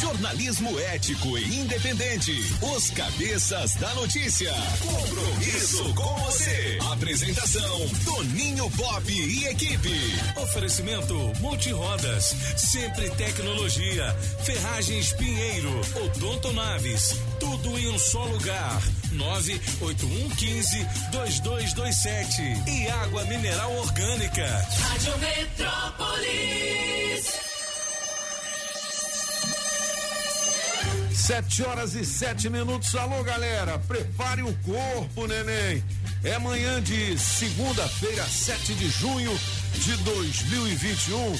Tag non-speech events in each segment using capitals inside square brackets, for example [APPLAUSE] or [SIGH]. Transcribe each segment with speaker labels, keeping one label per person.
Speaker 1: Jornalismo ético e independente. Os Cabeças da Notícia. Compromisso com você. Apresentação: Toninho Pop e equipe.
Speaker 2: Oferecimento Multirodas, Sempre Tecnologia, Ferragens Pinheiro, Odonto Naves, tudo em um só lugar. 98115 2227 e água mineral orgânica.
Speaker 3: Rádio Metrópolis.
Speaker 4: Sete horas e sete minutos. Alô, galera, prepare o corpo, neném. É manhã de segunda-feira, 7 de junho de 2021.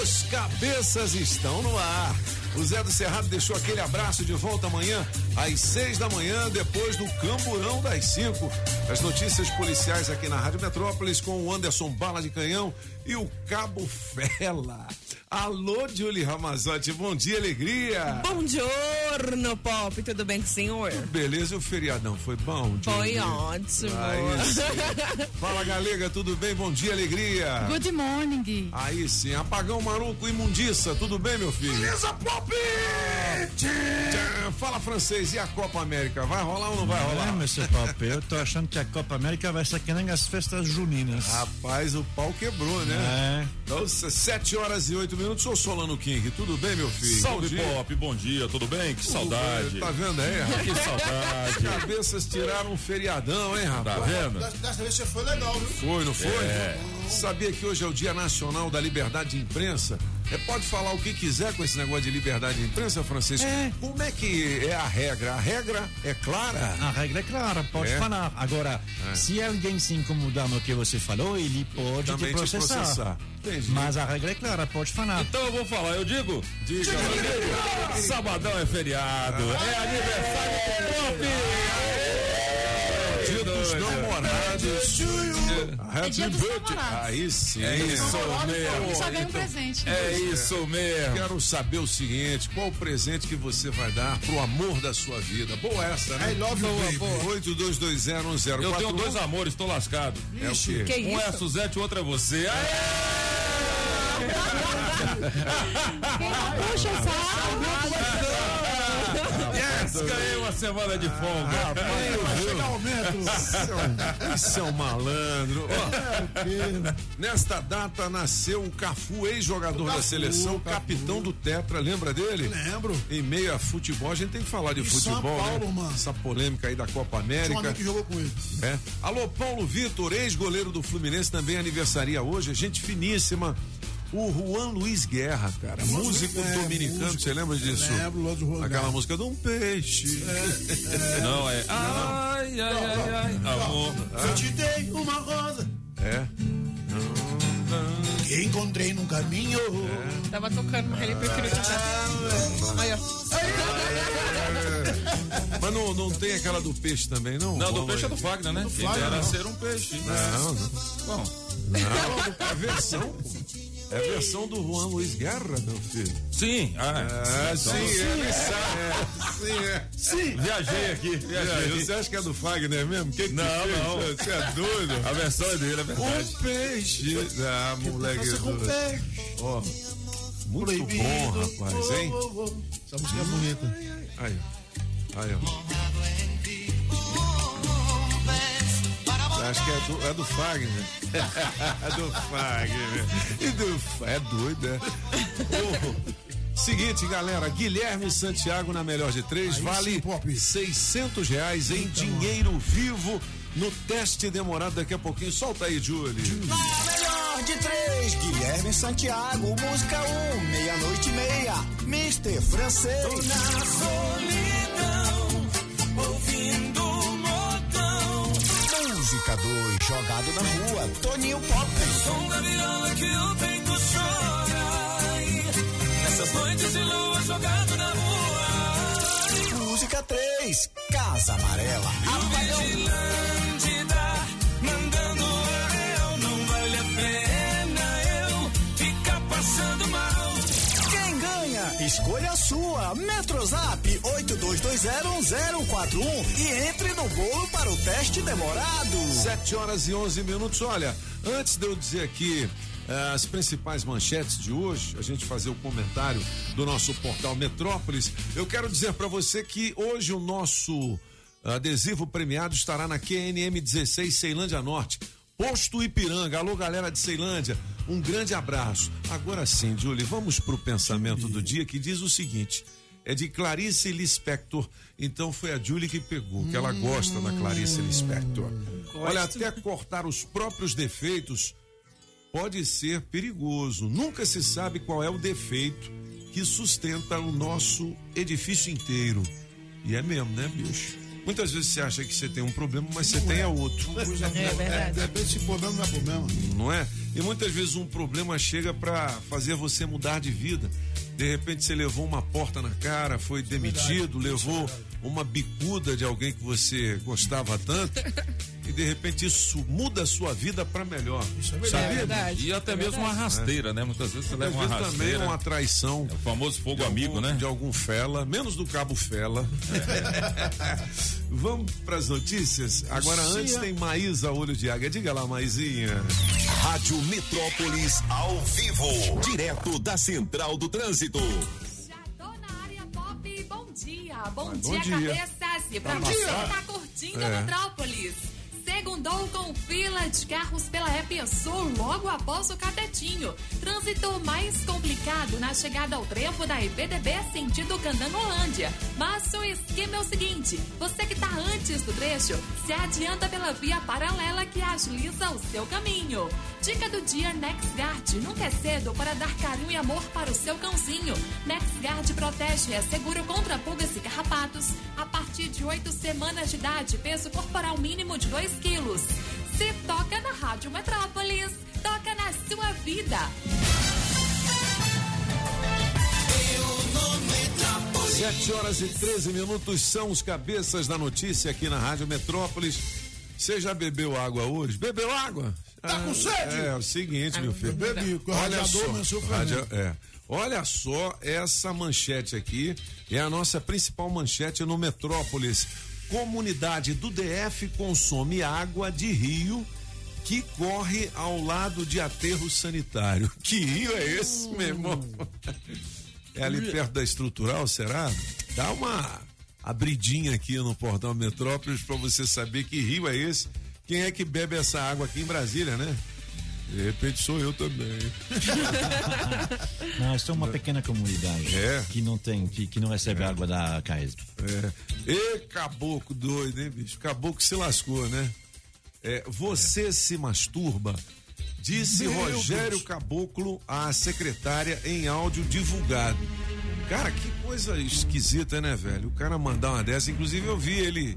Speaker 4: Os cabeças estão no ar. O Zé do Cerrado deixou aquele abraço de volta amanhã, às seis da manhã, depois do Camburão das cinco. As notícias policiais aqui na Rádio Metrópolis com o Anderson Bala de Canhão e o Cabo Fela. Alô, Julie Ramazotti, bom dia, alegria.
Speaker 5: Bom giorno, Pop, tudo bem com o senhor?
Speaker 4: Beleza, o feriadão foi bom?
Speaker 5: Foi ótimo.
Speaker 4: Aí sim. [LAUGHS] Fala, galega, tudo bem? Bom dia, alegria.
Speaker 6: Good morning.
Speaker 4: Aí sim, apagão maluco, imundiça, tudo bem, meu filho?
Speaker 7: Beleza, Pop!
Speaker 4: Fala francês, e a Copa América? Vai rolar ou não vai rolar?
Speaker 7: É, Mr. Pop, eu tô achando que a Copa América vai ser que nem as festas juninas.
Speaker 4: Rapaz, o pau quebrou, né?
Speaker 7: É.
Speaker 4: Então, sete horas e oito minutos, sou Solano King, tudo bem, meu filho?
Speaker 8: Salve
Speaker 4: Bom dia.
Speaker 8: Pop, bom dia, tudo bem? Que
Speaker 4: Tudo
Speaker 8: saudade.
Speaker 4: bem, Tá vendo aí, rapaz?
Speaker 8: Que saudade.
Speaker 4: Cabeças tiraram um feriadão, hein, rapaz?
Speaker 8: Tá vendo?
Speaker 9: Dessa vez você foi legal, viu?
Speaker 4: Foi, não foi?
Speaker 8: É.
Speaker 4: Sabia que hoje é o Dia Nacional da Liberdade de Imprensa? É, pode falar o que quiser com esse negócio de liberdade de imprensa, Francisco?
Speaker 7: É.
Speaker 4: Como é que é a regra? A regra é clara?
Speaker 7: A regra é clara, pode
Speaker 4: É?
Speaker 7: falar. Agora,
Speaker 4: É.
Speaker 7: se alguém se incomodar no que você falou, ele pode
Speaker 4: Também
Speaker 7: te
Speaker 4: te
Speaker 7: processar.
Speaker 4: processar. Entendi.
Speaker 7: Mas a regra é clara, pode falar.
Speaker 8: Então eu vou falar, eu digo.
Speaker 4: Diga,
Speaker 8: Sabadão é feriado. É aniversário do Pop.
Speaker 4: Dia dos
Speaker 8: doido.
Speaker 4: namorados.
Speaker 6: Dia dos
Speaker 4: birthday.
Speaker 6: namorados.
Speaker 4: Aí sim.
Speaker 8: É isso
Speaker 6: Só
Speaker 8: mesmo.
Speaker 6: ganha um presente.
Speaker 8: É isso mesmo.
Speaker 4: Quero saber o seguinte: qual o presente que você vai dar pro amor da sua vida? Boa essa, né?
Speaker 9: I love you, baby.
Speaker 4: 82201041.
Speaker 8: Eu tenho dois amores, tô lascado.
Speaker 4: É o quê?
Speaker 5: Que
Speaker 8: Um é a? Suzete, o outro é você. [LAUGHS]
Speaker 6: Puxa, sabe? [LAUGHS]
Speaker 8: Ganhei uma semana de folga.
Speaker 9: Vai chegar ao metro.
Speaker 4: Isso é um malandro. Ó, nesta data nasceu o Cafu, ex-jogador da seleção,
Speaker 9: Cafu.
Speaker 4: capitão do Tetra, lembra dele?
Speaker 9: Lembro.
Speaker 4: Em meio a futebol, a gente tem que falar de
Speaker 9: Em
Speaker 4: futebol,
Speaker 9: São Paulo,
Speaker 4: né?
Speaker 9: mano.
Speaker 4: Essa polêmica aí da Copa
Speaker 9: Tinha um
Speaker 4: América.
Speaker 9: que jogou com ele.
Speaker 4: É. Alô, Paulo Vitor, ex-goleiro do Fluminense, também aniversaria hoje, gente finíssima. O Juan Luiz Guerra, cara,
Speaker 9: Juan
Speaker 4: músico
Speaker 9: Luiz, é,
Speaker 4: dominicano,
Speaker 9: músico.
Speaker 4: você lembra disso?
Speaker 9: Lembro, do Juan
Speaker 4: Aquela
Speaker 9: Guerra.
Speaker 4: música de um peixe.
Speaker 8: Não, é. Ai, ai, ai, ai. Amor.
Speaker 9: Eu te dei uma rosa
Speaker 4: É.
Speaker 9: que encontrei no caminho.
Speaker 5: Tava tocando, mas ele preferiu tocar. Aí, ó.
Speaker 4: Mas não, não tem aquela do peixe também, não?
Speaker 8: Não, do
Speaker 4: Vamos
Speaker 8: peixe é do Fagner, né? Quem
Speaker 9: Fagner,
Speaker 8: dera
Speaker 9: não.
Speaker 8: ser um peixe.
Speaker 4: Não, não.
Speaker 8: Bom,
Speaker 4: Não, é a versão. É a versão do Juan Luiz Guerra, meu filho.
Speaker 8: sim. Ah,
Speaker 4: É, sim, ele sabe. Sim, é. Sim.
Speaker 8: Viajei aqui, viajei.
Speaker 4: Você acha que é do Fagner mesmo? Quem que
Speaker 8: Não, não.
Speaker 4: Você é doido?
Speaker 8: A versão é dele, é verdade.
Speaker 4: Um peixe. Ah, moleque.
Speaker 9: Você com peixe.
Speaker 4: Ó, muito
Speaker 9: Proibido.
Speaker 4: bom, rapaz, hein?
Speaker 9: Oh, oh, oh. Essa música é bonita.
Speaker 4: Aí, ó. Aí, ó. Acho que é do, é do Fagner. [LAUGHS] é do Fagner. E do, é doido, é? Ô, Seguinte, galera, Guilherme Santiago na melhor de três
Speaker 9: Aí
Speaker 4: vale
Speaker 9: sim, Pop.
Speaker 4: 600 reais em dinheiro vivo no teste demorado daqui a pouquinho. Solta aí, Julie.
Speaker 10: Melhor de três, Guilherme Santiago, música um, meia-noite e meia, Mister Francês. na solidão, Música dois, jogado na rua, Toninho Pop. Som da viola que o peito chora. Nessas noites de lua, jogado na rua. Música três, Casa Amarela, apagão. mandando eu, não vale a pena eu ficar passando mal. Quem ganha? Escolha a sua. Metrozap 82201041 e entre no bolo para para o teste demorado.
Speaker 4: 7 horas e 11 minutos. Olha, antes de eu dizer aqui eh, as principais manchetes de hoje, a gente fazer o comentário do nosso portal Metrópolis, eu quero dizer para você que hoje o nosso adesivo premiado estará na QNM 16 Ceilândia Norte. Posto Ipiranga. Alô, galera de Ceilândia. Um grande abraço. Agora sim, Julie, vamos pro pensamento do dia que diz o seguinte: é de Clarice Lispector. Então foi a Julie que pegou, que ela gosta da Clarice Lispector. Olha, até cortar os próprios defeitos pode ser perigoso. Nunca se sabe qual é o defeito que sustenta o nosso edifício inteiro. E é mesmo, né, bicho? Muitas vezes você acha que você tem um problema, mas você tem é outro.
Speaker 5: É verdade.
Speaker 9: De repente, esse problema não é problema.
Speaker 4: Não é? E muitas vezes um problema chega para fazer você mudar de vida. De repente você levou uma porta na cara, foi demitido, levou uma bicuda de alguém que você gostava tanto. E de repente isso muda a sua vida para melhor.
Speaker 5: É
Speaker 4: Sabia?
Speaker 5: verdade.
Speaker 8: E até
Speaker 5: É
Speaker 8: mesmo uma
Speaker 5: verdade.
Speaker 8: rasteira, né? Muitas vezes você
Speaker 4: Às
Speaker 8: leva uma
Speaker 4: vezes também é
Speaker 8: rasteira.
Speaker 4: uma traição.
Speaker 8: É o famoso fogo
Speaker 4: de
Speaker 8: amigo,
Speaker 4: algum-
Speaker 8: né?
Speaker 4: De algum fela, menos do cabo fela. [LAUGHS] Vamos para as notícias? Agora, antes tem Maísa Olho de Águia. Diga lá, Maisinha.
Speaker 1: Rádio Metrópolis ao vivo, direto da Central do Trânsito.
Speaker 3: Dia. Bom,
Speaker 4: bom
Speaker 3: dia,
Speaker 4: dia.
Speaker 3: cabeças. E pra você que tá curtindo
Speaker 4: É.
Speaker 3: Metrópolis. Segundou com fila de carros pela EP Sul logo após o catetinho. Trânsito mais complicado na chegada ao trevo da IPDB sentido Candangolândia. Mas o esquema é o seguinte: você que tá antes do trecho, se adianta pela via paralela que agiliza o seu caminho. Dica do dia NexGuard. Nunca é cedo para dar carinho e amor para o seu cãozinho. NexGuard protege e é seguro contra pulgas e carrapatos. A partir de oito semanas de idade, peso corporal mínimo de 2 quilos. Se toca na Rádio Metrópolis, toca na sua vida.
Speaker 4: 7 horas e 13 minutos são os cabeças da notícia aqui na Rádio Metrópolis. Você já bebeu água hoje? Bebeu água?
Speaker 9: Tá com sede?
Speaker 4: É, é o seguinte, meu filho.
Speaker 9: Bebi,
Speaker 4: Olha só,
Speaker 9: fervendo.
Speaker 4: é. Olha só essa manchete aqui, é a nossa principal manchete no Metrópolis. Comunidade do DF consome água de rio que corre ao lado de aterro sanitário. [LAUGHS] Que rio é esse, meu irmão? É ali perto da estrutural, será? Dá uma abridinha aqui no portal Metrópolis para você saber que rio é esse. Quem é que bebe essa água aqui em Brasília, né? De repente sou eu também. [LAUGHS]
Speaker 7: Não, é só uma pequena comunidade
Speaker 4: É.
Speaker 7: que não tem, que, que não recebe água da CAESB.
Speaker 4: É. E caboclo doido, hein, bicho? Caboclo se lascou, né? É, você se masturba? Disse
Speaker 9: Meu
Speaker 4: Rogério
Speaker 9: Deus.
Speaker 4: Caboclo à secretária em áudio divulgado. Cara, que coisa esquisita, né, velho? O cara mandar uma dessa. Inclusive, eu vi ele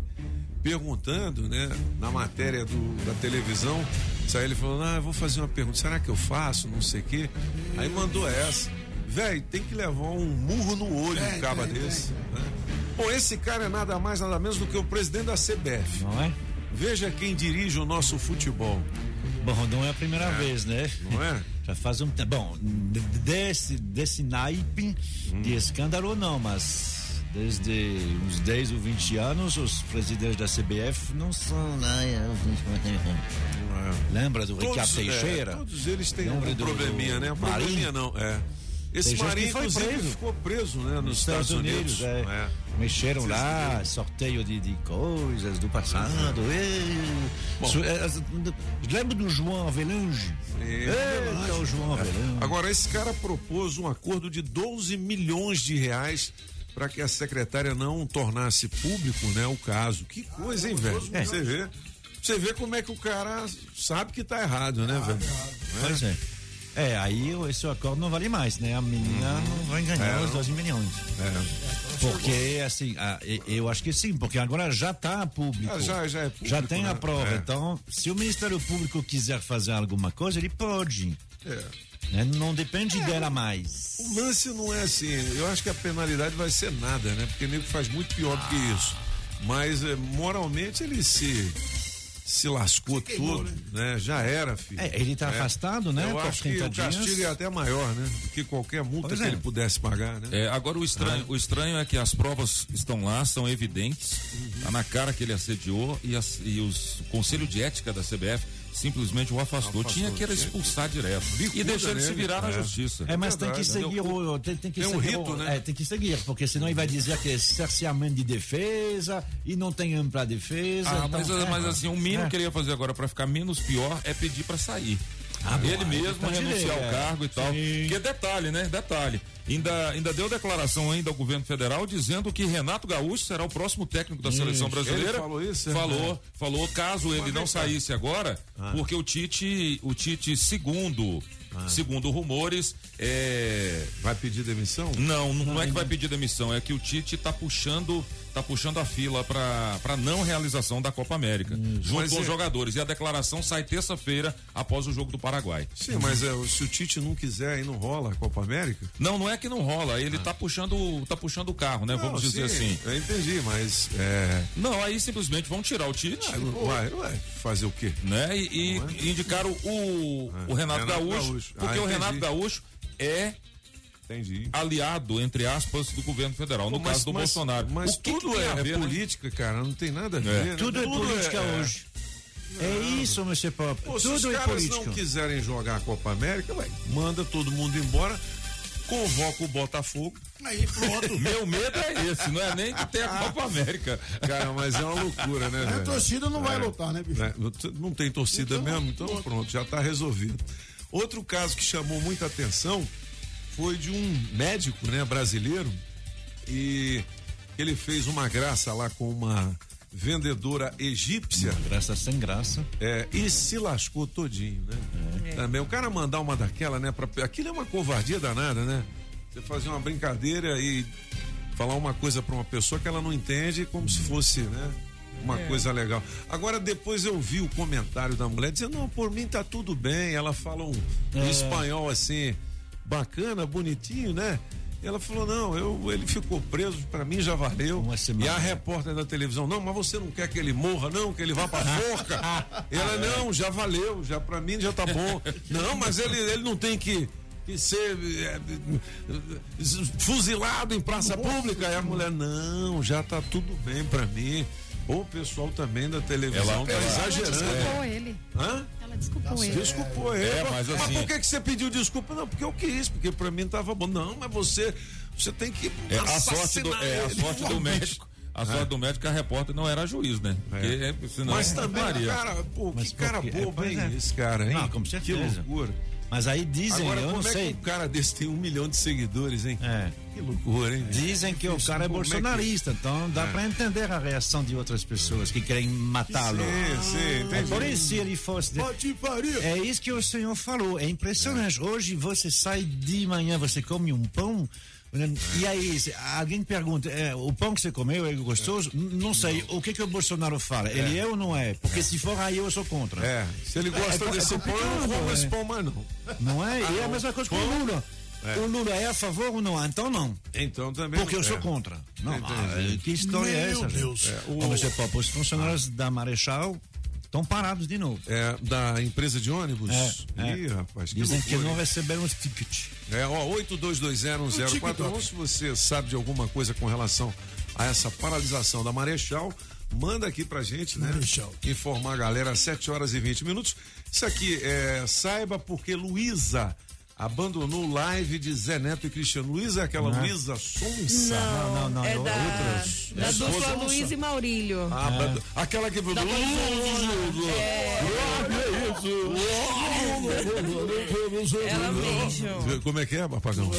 Speaker 4: perguntando, né, na matéria do, da televisão. Saiu ele falando: Ah, eu vou fazer uma pergunta. Será que eu faço? Não sei o quê. Aí mandou essa. Velho, tem que levar um murro no olho um caba desse. né? Bom, esse cara é nada mais, nada menos do que o presidente da CBF.
Speaker 7: Não é?
Speaker 4: Veja quem dirige o nosso futebol,
Speaker 7: Bom, não é a primeira vez, né?
Speaker 4: não é? [LAUGHS]
Speaker 7: Já faz um tempo. Bom, desse, desse naipe de escândalo, não, mas desde uns 10 ou 20 anos, os presidentes da CBF não são. Ai, Lembra do Ricardo
Speaker 4: Todos,
Speaker 7: Teixeira?
Speaker 4: é, todos eles têm
Speaker 7: Lembra
Speaker 4: um
Speaker 7: do-
Speaker 4: probleminha, né?
Speaker 7: do
Speaker 4: Probleminha não, é. Esse
Speaker 7: Tem
Speaker 4: Marinho,
Speaker 7: foi preso.
Speaker 4: ficou preso, né? Nos,
Speaker 7: Nos Estados Unidos, é.
Speaker 4: É.
Speaker 7: Mexeram
Speaker 4: Vocês
Speaker 7: lá,
Speaker 4: viram?
Speaker 7: sorteio de, de coisas do passado. É, Lembra do João Avelange?
Speaker 4: É,
Speaker 7: o João Avelange.
Speaker 4: Agora, esse cara propôs um acordo de 12 milhões de reais para que a secretária não tornasse público, né, o caso. Que coisa, hein, velho?
Speaker 7: É.
Speaker 4: Você vê. Você vê como é que o cara sabe que tá errado, né, velho?
Speaker 7: Pois é. É, aí esse acordo não vale mais, né? A menina não vai ganhar
Speaker 4: É,
Speaker 7: os 12 milhões.
Speaker 4: É.
Speaker 7: Porque, assim, e- eu acho que sim, porque agora já está público.
Speaker 4: Ah, já- já é público,
Speaker 7: Já tem a
Speaker 4: né?
Speaker 7: prova.
Speaker 4: É.
Speaker 7: Então, se o Ministério Público quiser fazer alguma coisa, ele pode.
Speaker 4: É.
Speaker 7: né? Não depende dela mais.
Speaker 4: O lance não é assim, eu acho que a penalidade vai ser nada, né? Porque o nego faz muito pior do que isso. Mas eh, moralmente ele se se lascou todo, né? Já era, filho.
Speaker 7: É, ele tá afastado, né,
Speaker 4: Eu
Speaker 7: por
Speaker 4: acho que
Speaker 7: 30
Speaker 4: o castigo é até maior, né? Do que qualquer multa
Speaker 7: Pois
Speaker 4: que
Speaker 7: é.
Speaker 4: ele pudesse pagar, né?
Speaker 8: É, agora o estranho, o estranho é que as provas estão lá, são evidentes, tá na cara que ele assediou e, as- e os, o Conselho de Ética da CBF simplesmente o afastou.
Speaker 4: Afastou,
Speaker 8: Tinha que era expulsar direto.
Speaker 4: Bicuda
Speaker 8: e deixar ele se virar na
Speaker 4: É.
Speaker 8: justiça.
Speaker 7: É, mas tem que seguir o. Tem, tem que
Speaker 4: Tem um
Speaker 7: seguir
Speaker 4: rito,
Speaker 7: o-
Speaker 4: né?
Speaker 7: É, tem que seguir, porque senão ele vai dizer que é cerceamento de defesa e não tem ampla defesa.
Speaker 8: Ah,
Speaker 7: então,
Speaker 8: mas,
Speaker 7: é.
Speaker 8: mas assim, o mínimo
Speaker 7: É.
Speaker 8: que ele ia fazer agora pra ficar menos pior é pedir pra sair. Ele mesmo
Speaker 7: tá
Speaker 8: renunciar ao
Speaker 7: é.
Speaker 8: cargo e tal.
Speaker 7: Sim.
Speaker 8: Porque detalhe, né? Detalhe. Ainda, ainda deu declaração ainda ao governo federal dizendo que Renato Gaúcho será o próximo técnico da seleção brasileira.
Speaker 4: Ele falou isso, é?
Speaker 8: Falou, falou caso ele não saísse agora,
Speaker 4: Ah.
Speaker 8: porque o Tite, o Tite segundo, segundo rumores, é,
Speaker 4: Vai pedir demissão?
Speaker 8: não, não, não é que vai pedir demissão, é que o Tite tá puxando, tá puxando a fila pra pra não realização da Copa América, junto
Speaker 4: Mas
Speaker 8: com
Speaker 4: é-
Speaker 8: os jogadores. E a declaração sai terça-feira após o jogo do Paraguai.
Speaker 4: Sim, mas é, se o Tite não quiser aí não rola a Copa América.
Speaker 8: Não, não é que não rola, ele tá puxando, tá puxando o carro, né? Vamos
Speaker 4: Não,
Speaker 8: dizer
Speaker 4: sim,
Speaker 8: assim.
Speaker 4: Eu entendi, mas é.
Speaker 8: Não, aí simplesmente vão tirar o Tite.
Speaker 4: Não vai, não vai fazer o quê?
Speaker 8: né? E, e indicaram o, o Renato,
Speaker 4: Renato
Speaker 8: Gaúcho,
Speaker 4: Gaúcho.
Speaker 8: porque
Speaker 4: Ah,
Speaker 8: o Renato. Gaúcho é
Speaker 4: Entendi.
Speaker 8: aliado, entre aspas, do governo federal, no
Speaker 4: Pô, mas-
Speaker 8: caso do
Speaker 4: mas-
Speaker 8: Bolsonaro.
Speaker 4: Mas
Speaker 8: o que
Speaker 4: tudo
Speaker 8: que tem
Speaker 4: é,
Speaker 8: a ver,
Speaker 4: é
Speaker 8: né?
Speaker 4: política, cara, não tem nada a ver.
Speaker 8: É.
Speaker 4: né?
Speaker 7: Tudo é política
Speaker 4: é-
Speaker 7: hoje. É isso, Monsieur Pop.
Speaker 4: Pô, se os
Speaker 7: Tudo é
Speaker 4: caras
Speaker 7: política.
Speaker 4: não quiserem jogar a Copa América, ué, manda todo mundo embora, convoca o Botafogo.
Speaker 9: Aí pronto. [LAUGHS]
Speaker 8: Meu medo é esse, não é nem que tenha a [LAUGHS] Copa América.
Speaker 4: Cara, mas é uma loucura, né?
Speaker 9: A
Speaker 4: velho?
Speaker 9: torcida não vai
Speaker 4: É.
Speaker 9: lutar, né, bicho?
Speaker 4: É, não tem torcida
Speaker 9: Então,
Speaker 4: mesmo, então pronto, já está resolvido. Outro caso que chamou muita atenção foi de um médico, né, brasileiro, e ele fez uma graça lá com uma vendedora egípcia
Speaker 7: Graça sem graça.
Speaker 4: é, e se lascou todinho, né? Também o cara mandar uma daquela, né? Pra, aquilo é uma covardia danada, né? Você fazer uma brincadeira e falar uma coisa pra uma pessoa que ela não entende como se fosse, né? Uma coisa legal. Agora, depois eu vi o comentário da mulher dizendo: não, por mim tá tudo bem. Ela fala um, um espanhol assim, bacana, bonitinho, né? E ela falou: não, eu, ele ficou preso, pra mim já valeu. E a repórter da televisão: não, mas você não quer que ele morra, não, que ele vá pra forca. [LAUGHS] Ela: não, já valeu, já pra mim já tá bom. [LAUGHS] Não, mas ele, ele não tem que. que ser é, fuzilado em praça pública. E a mulher, não, já tá tudo bem pra mim. O pessoal também da televisão
Speaker 8: Ela-
Speaker 4: tá
Speaker 8: ela-
Speaker 4: exagerando.
Speaker 6: Desculpou ele.
Speaker 4: Hã?
Speaker 6: Desculpou ele.
Speaker 4: Desculpou ele.
Speaker 8: É, mas assim-
Speaker 4: por que, que você pediu desculpa? Não, porque eu quis, porque pra mim tava bom. Não, mas você, você tem que.
Speaker 8: É, a sorte do,
Speaker 4: assassinar
Speaker 8: é, a sorte do [LAUGHS] médico. A sorte do médico, que a repórter não era juiz, né? Porque senão
Speaker 4: Mas também, cara, pô,
Speaker 7: Mas
Speaker 4: que cara?
Speaker 7: É,
Speaker 4: bobo,
Speaker 7: pois
Speaker 4: hein?
Speaker 7: é.
Speaker 4: Esse cara, hein?
Speaker 7: Não, com
Speaker 4: Que
Speaker 7: certeza.
Speaker 4: loucura.
Speaker 7: Mas aí dizem,
Speaker 4: Agora,
Speaker 7: eu não
Speaker 4: como é
Speaker 7: sei.
Speaker 4: que um cara desse tem um milhão de seguidores, hein?
Speaker 7: É.
Speaker 4: Que loucura, hein?
Speaker 7: Dizem que o cara é
Speaker 4: é que-
Speaker 7: bolsonarista, então dá pra entender a reação de outras pessoas que querem matá-lo.
Speaker 4: Sim, sim,
Speaker 7: É
Speaker 4: entendi.
Speaker 7: por isso, se ele fosse. de-
Speaker 9: Patifaria.
Speaker 7: É isso que o senhor falou, é impressionante. Hoje você sai de manhã, você come um pão. E aí, alguém pergunta, é, o pão que você comeu é gostoso? Não sei, o que que o Bolsonaro fala? Ele é ou não é? Porque se for aí eu sou contra.
Speaker 4: É, se ele gosta
Speaker 7: É, é
Speaker 4: desse pão, eu não
Speaker 7: complicado,
Speaker 4: como
Speaker 7: é.
Speaker 4: esse pão mais não.
Speaker 7: Não é? E é a mesma coisa com o Lula. O Lula é a favor ou não? Então não.
Speaker 4: Então também.
Speaker 7: Porque eu sou
Speaker 4: é.
Speaker 7: contra. Não, ah, que história é
Speaker 9: Meu
Speaker 7: essa? gente?
Speaker 9: Deus.
Speaker 7: É, o... Você, Pop, os funcionários da Marechal estão parados de novo.
Speaker 4: É, da empresa de ônibus?
Speaker 7: É, é.
Speaker 4: Ih, rapaz, que
Speaker 7: Dizem que não receberam os tickets.
Speaker 4: É, ó, 82201041. Se você sabe de alguma coisa com relação a essa paralisação da Marechal, manda aqui pra gente, né?
Speaker 9: Marechal.
Speaker 4: Informar a galera às 7 horas e 20 minutos. Isso aqui, é, saiba porque Luísa abandonou o live de Zé Neto e Cristiano. Luísa é aquela Luísa Sonsa.
Speaker 7: Não, não, não,
Speaker 5: é
Speaker 7: não,
Speaker 5: da,
Speaker 7: outras.
Speaker 5: da
Speaker 4: É
Speaker 5: dupla. Luiz e Maurílio.
Speaker 4: Ah, abando- Aquela que.
Speaker 5: Da Ela mesmo.
Speaker 4: Como é que é, papagão?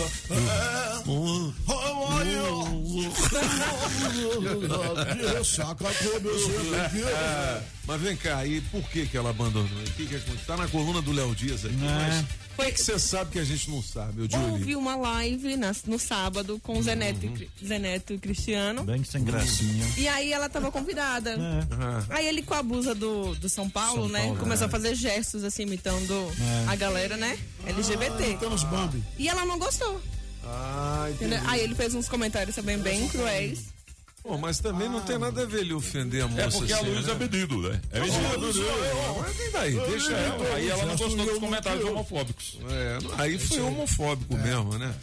Speaker 4: É, mas vem cá, e por que que ela abandonou? O que que aconteceu? Tá na coluna do Léo Dias aqui, mas o que que você sabe que a gente não sabe,
Speaker 5: Houve
Speaker 4: Julie?
Speaker 5: uma live na- no sábado com o Zeneto, e Cri- Zeneto e Cristiano.
Speaker 7: Bem sem gracinha.
Speaker 5: E aí ela tava convidada.
Speaker 4: Ah,
Speaker 5: Aí ele com a blusa do, do São Paulo,
Speaker 7: São
Speaker 5: né?
Speaker 7: Paulo,
Speaker 5: começou
Speaker 7: é.
Speaker 5: a fazer gestos assim, imitando a galera, né? LGBT.
Speaker 9: Temos Bambi.
Speaker 5: E ela não gostou.
Speaker 4: Ah?
Speaker 5: Aí ele fez uns comentários também bem cruéis.
Speaker 4: Pô, mas também não tem nada a ver ele ofender a moça.
Speaker 8: É porque a
Speaker 4: assim,
Speaker 8: Luísa é
Speaker 4: né?
Speaker 8: medido, né? É medido.
Speaker 4: Mas e daí? Deixa ela.
Speaker 8: Aí ela não gostou dos comentários homofóbicos.
Speaker 4: É, aí foi homofóbico mesmo, né?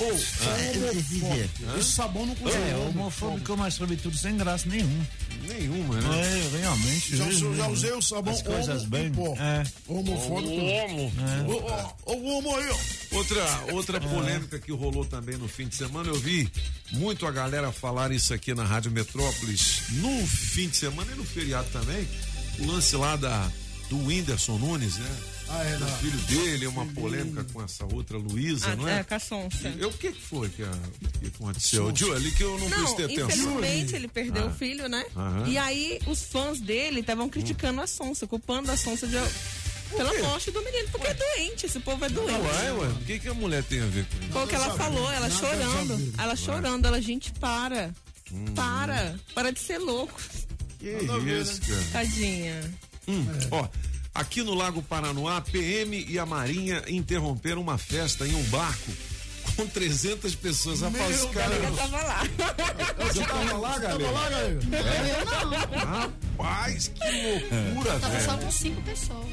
Speaker 4: Ou,
Speaker 9: Esse sabão não
Speaker 7: É,
Speaker 9: consegue.
Speaker 7: homofóbico, mas sobretudo sem graça nenhum.
Speaker 4: nenhuma, né?
Speaker 7: É, realmente.
Speaker 9: Já, já usei o sabão
Speaker 7: As coisas
Speaker 9: homo
Speaker 7: bem.
Speaker 9: pó.
Speaker 7: É.
Speaker 9: Homofóbico.
Speaker 4: Homo.
Speaker 9: Ô, ô, ô, homo aí, ó.
Speaker 4: Outra, outra
Speaker 7: É.
Speaker 4: polêmica que rolou também no fim de semana, eu vi muito a galera falar isso aqui na Rádio Metrópolis no fim de semana e no feriado também. O lance lá da, do Whindersson Nunes, né?
Speaker 9: Ah, é,
Speaker 4: O filho dele, uma polêmica com essa outra Luísa,
Speaker 5: Ah,
Speaker 4: não
Speaker 5: é,
Speaker 4: é?
Speaker 5: com a Sonsa.
Speaker 4: E, o que foi que, a, que aconteceu? Julie, que eu não,
Speaker 5: Não,
Speaker 4: prestei atenção.
Speaker 5: infelizmente ele perdeu
Speaker 4: Ah.
Speaker 5: o filho, né?
Speaker 4: Aham.
Speaker 5: E aí os fãs dele estavam criticando a Sonsa, culpando a Sonsa de, pela morte do menino, porque é doente, esse povo é doente.
Speaker 4: Ué, ué, o que, que a mulher tem a ver com isso?
Speaker 5: Foi o que ela falou, ela chorando. Ela chorando, ela, gente, para.
Speaker 4: Hum.
Speaker 5: Para. Para de ser louco.
Speaker 4: Que isso, cara?
Speaker 5: Tadinha.
Speaker 4: Hum, Ó, aqui no Lago Paranoá, a PM e a Marinha interromperam uma festa em um barco com 300 pessoas. Rapaz, os caras.
Speaker 5: Eu tava lá.
Speaker 4: Você tava lá,
Speaker 9: Tava
Speaker 4: galera?
Speaker 9: lá, galera.
Speaker 4: Rapaz, que loucura,
Speaker 6: Tava só
Speaker 4: velho.
Speaker 6: com cinco pessoas.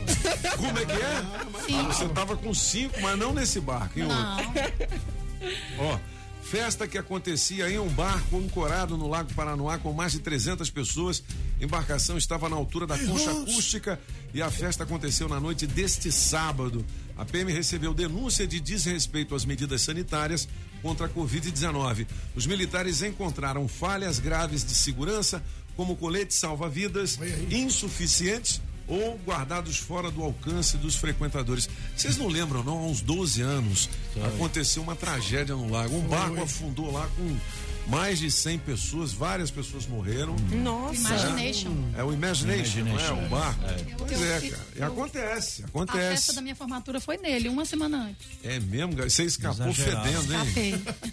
Speaker 4: Como é que é?
Speaker 6: Cinco.
Speaker 4: Ah, você tava com cinco, mas não nesse barco, em outro.
Speaker 6: Não.
Speaker 4: Ó, festa que acontecia em um barco ancorado no Lago Paranoá com mais de 300 pessoas. Embarcação estava na altura da concha acústica e a festa aconteceu na noite deste sábado. A PM recebeu denúncia de desrespeito às medidas sanitárias contra a Covid-19. Os militares encontraram falhas graves de segurança, como coletes salva-vidas insuficientes ou guardados fora do alcance dos frequentadores. Vocês não lembram, não? Há uns 12 anos aconteceu uma tragédia no lago. Um barco afundou lá com mais de 100 pessoas, várias pessoas morreram.
Speaker 5: Nossa.
Speaker 6: Imagination.
Speaker 4: É o Imagination, não é?
Speaker 7: Imagination,
Speaker 4: O barco.
Speaker 6: Eu-
Speaker 4: Pois é, cara. E
Speaker 6: eu-
Speaker 4: acontece,
Speaker 6: A
Speaker 4: acontece.
Speaker 6: festa da minha formatura foi nele, uma semana antes.
Speaker 4: É mesmo, cara? Você escapou
Speaker 7: Exagerado.
Speaker 4: fedendo, hein?
Speaker 6: Capei.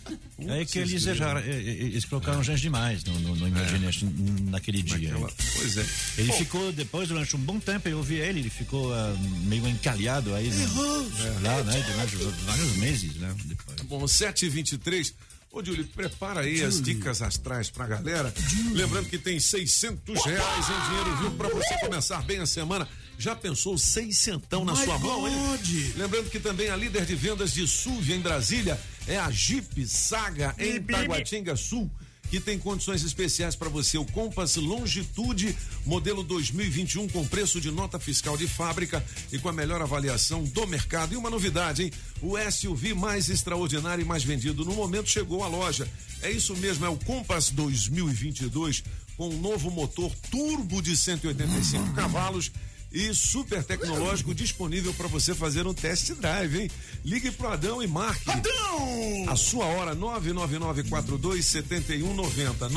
Speaker 7: É que eles exageraram, eh, eh, eles colocaram gente demais no, no, no Imagination naquele dia.
Speaker 4: Naquela- Pois é.
Speaker 7: Ele
Speaker 4: Bom,
Speaker 7: ficou, depois, durante um bom tempo, eu vi ele, ele ficou ah, meio encalhado aí, né? lá, né? Durante vários meses, né? Depois.
Speaker 4: Bom, 7h23. Ô, Júlio, prepara aí as dicas astrais pra galera. Lembrando que tem 600 reais em dinheiro vivo pra você começar bem a semana. Já pensou seiscentão na
Speaker 9: My
Speaker 4: sua mão, hein?
Speaker 9: God.
Speaker 4: Lembrando que também a líder de vendas de SUV em Brasília é a Jeep Saga em Taguatinga Sul. Que tem condições especiais para você. O Compass Longitude, modelo 2021, com preço de nota fiscal de fábrica e com a melhor avaliação do mercado. E uma novidade, hein? O SUV mais extraordinário e mais vendido no momento chegou à loja. É isso mesmo, é o Compass 2022, com um novo motor turbo de 185 cavalos e super tecnológico disponível para você fazer um test drive, hein? Ligue pro Adão e marque. A sua hora 999427190.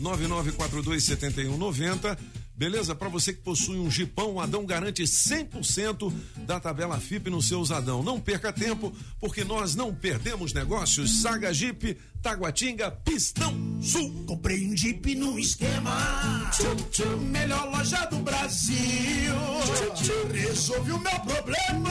Speaker 4: 999427190. Beleza? Para você que possui um Jeepão, o Adão garante 100% da tabela FIP no seu Adão. Não perca tempo, porque nós não perdemos negócios. Saga Jeep, Taguatinga, Pistão Sul.
Speaker 9: Comprei um Jeep no esquema. Tchum, tchum, melhor loja do Brasil. Tchum, tchum, resolvi o meu problema.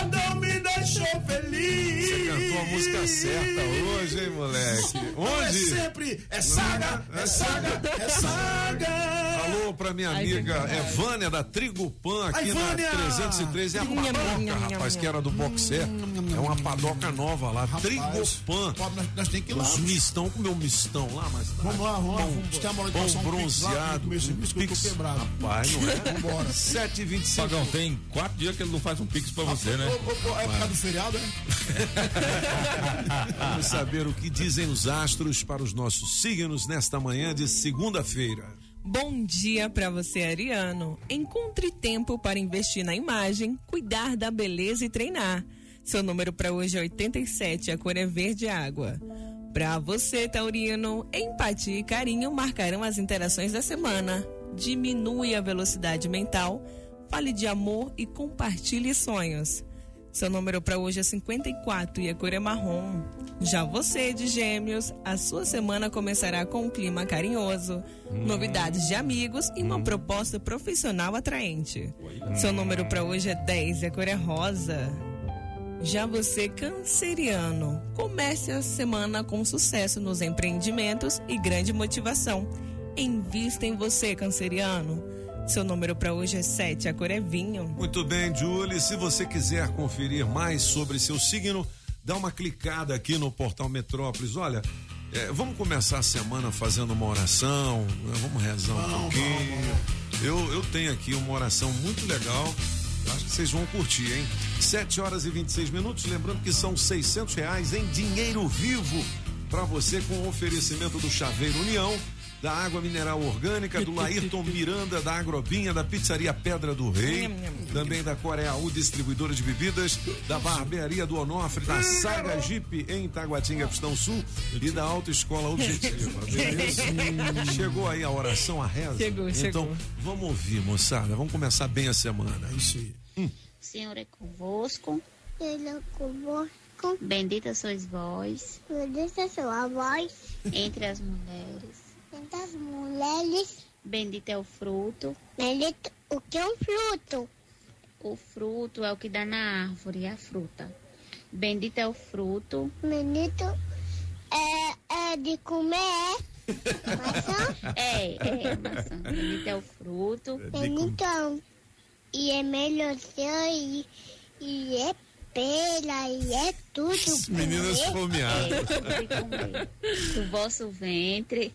Speaker 9: Adão me deixou feliz.
Speaker 4: Você cantou a música certa hoje, hein, moleque?
Speaker 9: É
Speaker 4: Onde?
Speaker 9: sempre, é saga, é saga, é saga.
Speaker 4: Alô pra minha
Speaker 5: Ai,
Speaker 4: amiga é Vânia da Trigo Pan aqui
Speaker 9: Ai,
Speaker 4: na
Speaker 9: Vânia!
Speaker 4: 313. É a padoca, rapaz, que era do Boxer. É uma padoca nova lá, Trigo Pan.
Speaker 9: Nós, temos que ir lá.
Speaker 4: Os mistão, comeu mistão lá, mas. tá
Speaker 9: Vamos lá, vamos lá.
Speaker 4: Pão,
Speaker 9: Vamos ter de passar um pix lá,
Speaker 4: bronzeado.
Speaker 9: comer esse bisco, eu tô
Speaker 4: pix.
Speaker 9: quebrado.
Speaker 4: Rapaz, não é?
Speaker 9: Vambora.
Speaker 4: 7h25.
Speaker 8: Pagão, tem quatro dias que ele não faz um pix pra você, né?
Speaker 9: Ô, ô, ô, é por causa do feriado, é? [LAUGHS]
Speaker 4: Vamos saber o que dizem os astros para os nossos signos nesta manhã de segunda-feira.
Speaker 5: Bom dia para você, Ariano. Encontre tempo para investir na imagem, cuidar da beleza e treinar. Seu número para hoje é 87, a cor é verde água. Para você, Taurino, empatia e carinho marcarão as interações da semana. Diminui a velocidade mental, fale de amor e compartilhe sonhos. Seu número para hoje é 54 e a cor é marrom. Já você, de Gêmeos, a sua semana começará com um clima carinhoso, novidades de amigos e uma proposta profissional atraente. Seu número para hoje é 10 e a cor é rosa. Já você, canceriano, comece a semana com sucesso nos empreendimentos e grande motivação. Invista em você, canceriano. Seu número para hoje é 7, a cor é vinho.
Speaker 4: Muito bem, Julie. Se você quiser conferir mais sobre seu signo, dá uma clicada aqui no portal Metrópolis. Olha, é, vamos começar a semana fazendo uma oração, né? vamos rezar um pouquinho. Eu, eu tenho aqui uma oração muito legal. Acho que vocês vão curtir, hein? 7 horas e 26 minutos. Lembrando que são 600 reais em dinheiro vivo para você com oferecimento do Chaveiro União da água mineral orgânica, do Laírton Miranda, da Agrobinha, da Pizzaria Pedra do Rei, também da Coreia U Distribuidora de Bebidas, da Barbearia do Onofre, da Saga Jeep em Taguatinga, Pistão Sul e da Autoescola Objetiva. [LAUGHS] Beleza? Chegou aí a oração, a reza?
Speaker 5: Chegou,
Speaker 4: então,
Speaker 5: chegou.
Speaker 4: vamos ouvir, moçada. Vamos começar bem a semana.
Speaker 7: Isso aí.
Speaker 11: O Senhor é convosco,
Speaker 12: Ele é convosco,
Speaker 11: bendita sois vós
Speaker 12: bendita sua voz,
Speaker 11: entre as mulheres,
Speaker 12: entre as mulheres,
Speaker 11: bendito é o fruto.
Speaker 12: bendito o que é um fruto,
Speaker 11: O fruto é o que dá na árvore, a fruta. Bendito é o fruto,
Speaker 12: bendito é, é de comer, maçã, [LAUGHS]
Speaker 11: é, é, maçã. Bendito é o fruto,
Speaker 12: bendito é um- e é melancia e, e é pera e é tudo.
Speaker 4: Meninas
Speaker 12: comer.
Speaker 4: fomeadas.
Speaker 11: é tudo de comer. Do vosso ventre,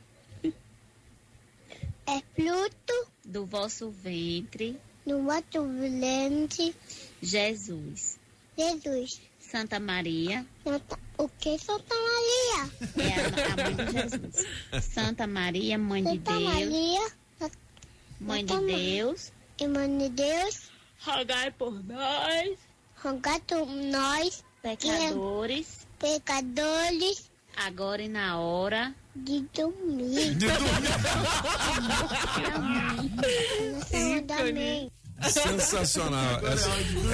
Speaker 12: É fruto
Speaker 11: do vosso ventre,
Speaker 12: do outro lente,
Speaker 11: Jesus.
Speaker 12: Jesus.
Speaker 11: Santa Maria,
Speaker 12: Santa- O que Santa Maria?
Speaker 11: é a, a mãe de Jesus. Santa Maria, mãe de
Speaker 12: Santa
Speaker 11: Deus,
Speaker 12: Maria,
Speaker 11: mãe de
Speaker 12: Santa Ma-
Speaker 11: Deus,
Speaker 12: irmã de Deus,
Speaker 11: rogai por nós,
Speaker 12: rogai por nós,
Speaker 11: pecadores,
Speaker 12: pecadores,
Speaker 11: agora e na hora
Speaker 12: de dormir. Amém.
Speaker 4: Sensacional. Essa,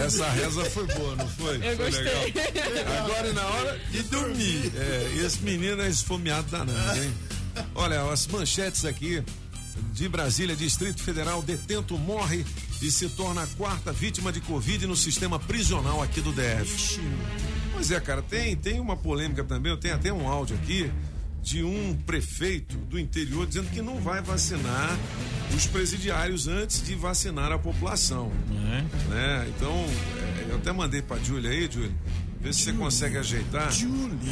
Speaker 4: essa reza foi boa, não foi?
Speaker 5: Eu
Speaker 4: foi
Speaker 5: gostei.
Speaker 4: legal. Agora e na hora de dormir. É, esse menino é esfomeado danado, hein? Olha, as manchetes aqui de Brasília, Distrito Federal, detento morre e se torna a quarta vítima de Covid no sistema prisional aqui do DF. Pois é, cara, tem, tem uma polêmica também, eu tenho até um áudio aqui de um prefeito do interior dizendo que não vai vacinar os presidiários antes de vacinar a população. Né? Então, é, eu até mandei pra Júlia aí, Júlia, ver se você consegue ajeitar.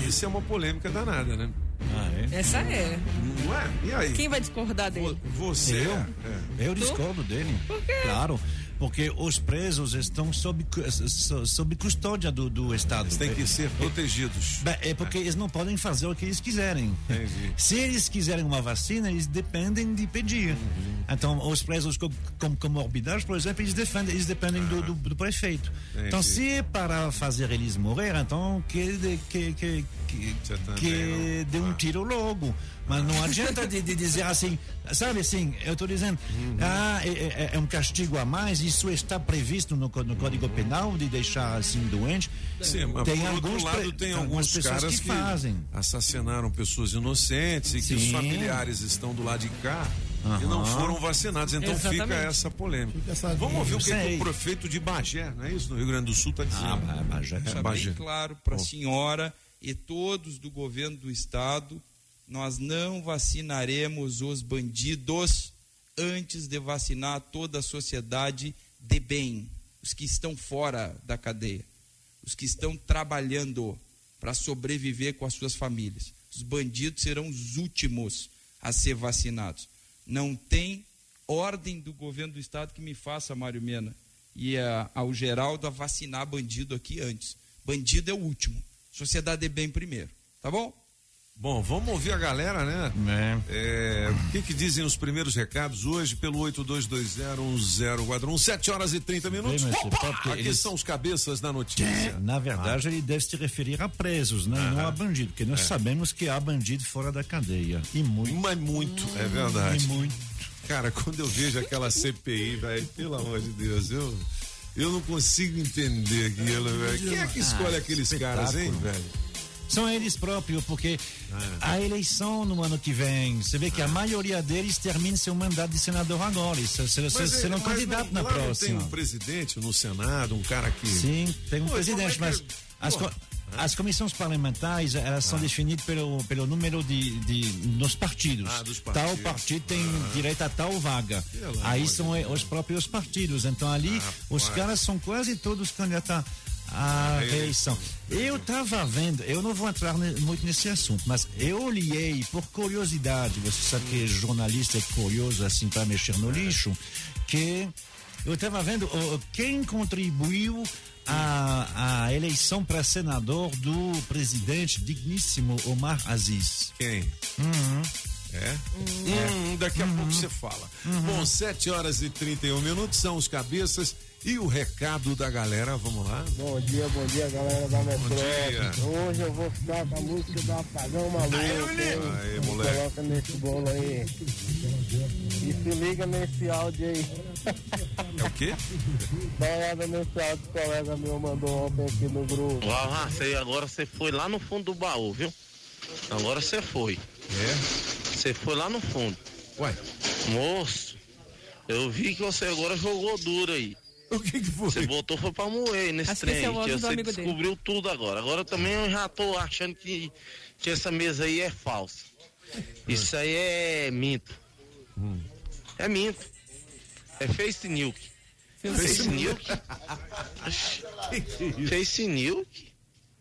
Speaker 4: Isso é uma polêmica danada, né?
Speaker 7: Ah, é?
Speaker 5: Essa é.
Speaker 4: Não é? E aí?
Speaker 5: Quem vai discordar dele?
Speaker 4: Você?
Speaker 7: Eu?
Speaker 4: É.
Speaker 7: Eu discordo dele. Por quê? Claro, porque os presos estão sob, sob custódia do, do Estado.
Speaker 4: Eles têm que ser protegidos.
Speaker 7: Bem, É porque eles não podem fazer o que eles quiserem.
Speaker 4: Entendi.
Speaker 7: Se eles quiserem uma vacina, eles dependem de pedir. Então, os presos com, com comorbidades, por exemplo, eles, defendem, eles dependem do, do, do prefeito.
Speaker 4: Entendi.
Speaker 7: Então, se é para fazer eles morrer, então que, que, que, que,
Speaker 4: também
Speaker 7: que dê um
Speaker 4: Ah.
Speaker 7: tiro logo. Mas não adianta de, de dizer assim, sabe assim, eu estou dizendo,
Speaker 4: Uhum.
Speaker 7: ah, é, é- é um castigo a mais, isso está previsto no, no Código Penal, de deixar assim doente.
Speaker 4: Sim, mas
Speaker 7: Tem
Speaker 4: por
Speaker 7: alguns
Speaker 4: outro lado tem
Speaker 7: algumas
Speaker 4: alguns
Speaker 7: pessoas
Speaker 4: caras
Speaker 7: que
Speaker 4: que,
Speaker 7: fazem.
Speaker 4: assassinaram pessoas inocentes e que os familiares estão do lado de cá e não foram vacinados. Então fica
Speaker 5: Exatamente.
Speaker 4: essa polêmica.
Speaker 9: essa
Speaker 4: Vamos ouvir o que, que o prefeito de Bagé, não é isso? No Rio Grande do Sul está dizendo.
Speaker 7: Ah,
Speaker 4: É,
Speaker 13: deixar
Speaker 4: Bagé.
Speaker 13: bem claro para a senhora e todos do governo do estado, nós não vacinaremos os bandidos antes de vacinar toda a sociedade de bem, os que estão fora da cadeia, os que estão trabalhando para sobreviver com as suas famílias. Os bandidos serão os últimos a ser vacinados. Não tem ordem do governo do estado que me faça, Mário Mena, e a- ao Geraldo a vacinar bandido aqui antes. Bandido é o último. Sociedade é bem primeiro. Tá bom?
Speaker 4: Bom, vamos ouvir a galera, né? É, o que, que dizem os primeiros recados hoje pelo 82201041, 7 horas e 30 minutos.
Speaker 7: Bem, você pode-
Speaker 4: Aqui
Speaker 7: eles-
Speaker 4: são os cabeças da notícia.
Speaker 7: Na verdade,
Speaker 4: Ah.
Speaker 7: ele deve se referir a presos, né? e não a bandido, porque nós
Speaker 4: É.
Speaker 7: sabemos que há bandido fora da cadeia. E muito.
Speaker 4: Mas muito, é verdade.
Speaker 7: E muito.
Speaker 4: Cara, quando eu vejo aquela CPI, velho, pelo amor de Deus, eu, eu não consigo entender aquilo, velho. Quem é que escolhe
Speaker 7: Ah,
Speaker 4: aqueles caras, hein, velho?
Speaker 7: São eles próprios, porque a eleição no ano que vem, você vê que a maioria deles termina seu mandato de senador agora. Isso, você, você
Speaker 4: Mas,
Speaker 7: serão
Speaker 4: é,
Speaker 7: candidato
Speaker 4: não-
Speaker 7: na
Speaker 4: não
Speaker 7: próxima.
Speaker 4: tem um presidente no Senado, um cara que.
Speaker 7: Sim, tem um
Speaker 4: Pô,
Speaker 7: presidente,
Speaker 4: é
Speaker 7: mas
Speaker 4: que-
Speaker 7: As, as comissões parlamentares, elas são definidas pelo, pelo número de, de dos partidos.
Speaker 4: Ah, dos
Speaker 7: Tal
Speaker 4: partidos.
Speaker 7: partido tem direito a tal vaga. Aí são os próprios partidos. Então ali, os caras são quase todos candidatos à reeleição. Eu estava vendo, eu não vou entrar ne- muito nesse assunto, mas eu olhei por curiosidade, você sabe que jornalista é curioso assim para mexer no lixo, que eu estava vendo ó, quem contribuiu à, à eleição para senador do presidente digníssimo Omar Aziz.
Speaker 4: Quem?
Speaker 7: Uhum.
Speaker 4: É? Hum, daqui a pouco você fala. Bom, 7 horas e 31 minutos são os cabeças e o recado da galera. Vamos lá.
Speaker 14: Bom dia, bom dia, galera da Metrópole.
Speaker 4: dia.
Speaker 14: Hoje eu vou ficar com a música do Apagão Maluco.
Speaker 4: Aê,
Speaker 14: Me
Speaker 4: moleque.
Speaker 14: Coloca nesse bolo aí. E se liga nesse áudio aí.
Speaker 4: É o quê?
Speaker 14: Dá uma olhada nesse áudio que o colega meu mandou ontem aqui no grupo.
Speaker 15: Uau, você, agora você foi lá no fundo do baú, viu? Agora você foi.
Speaker 4: É?
Speaker 15: Você foi lá no fundo.
Speaker 4: Ué?
Speaker 15: Moço, eu vi que você agora jogou duro aí. [LAUGHS]
Speaker 4: O que que foi?
Speaker 15: Você botou foi pra moer nesse
Speaker 5: Acho
Speaker 15: trem.
Speaker 5: é
Speaker 15: que você
Speaker 5: amigo dele.
Speaker 15: descobriu tudo agora. Agora também eu já tô achando que, que essa mesa aí é falsa. Isso aí é minto. É minto. É face nuke. Face nuke? Face nuke?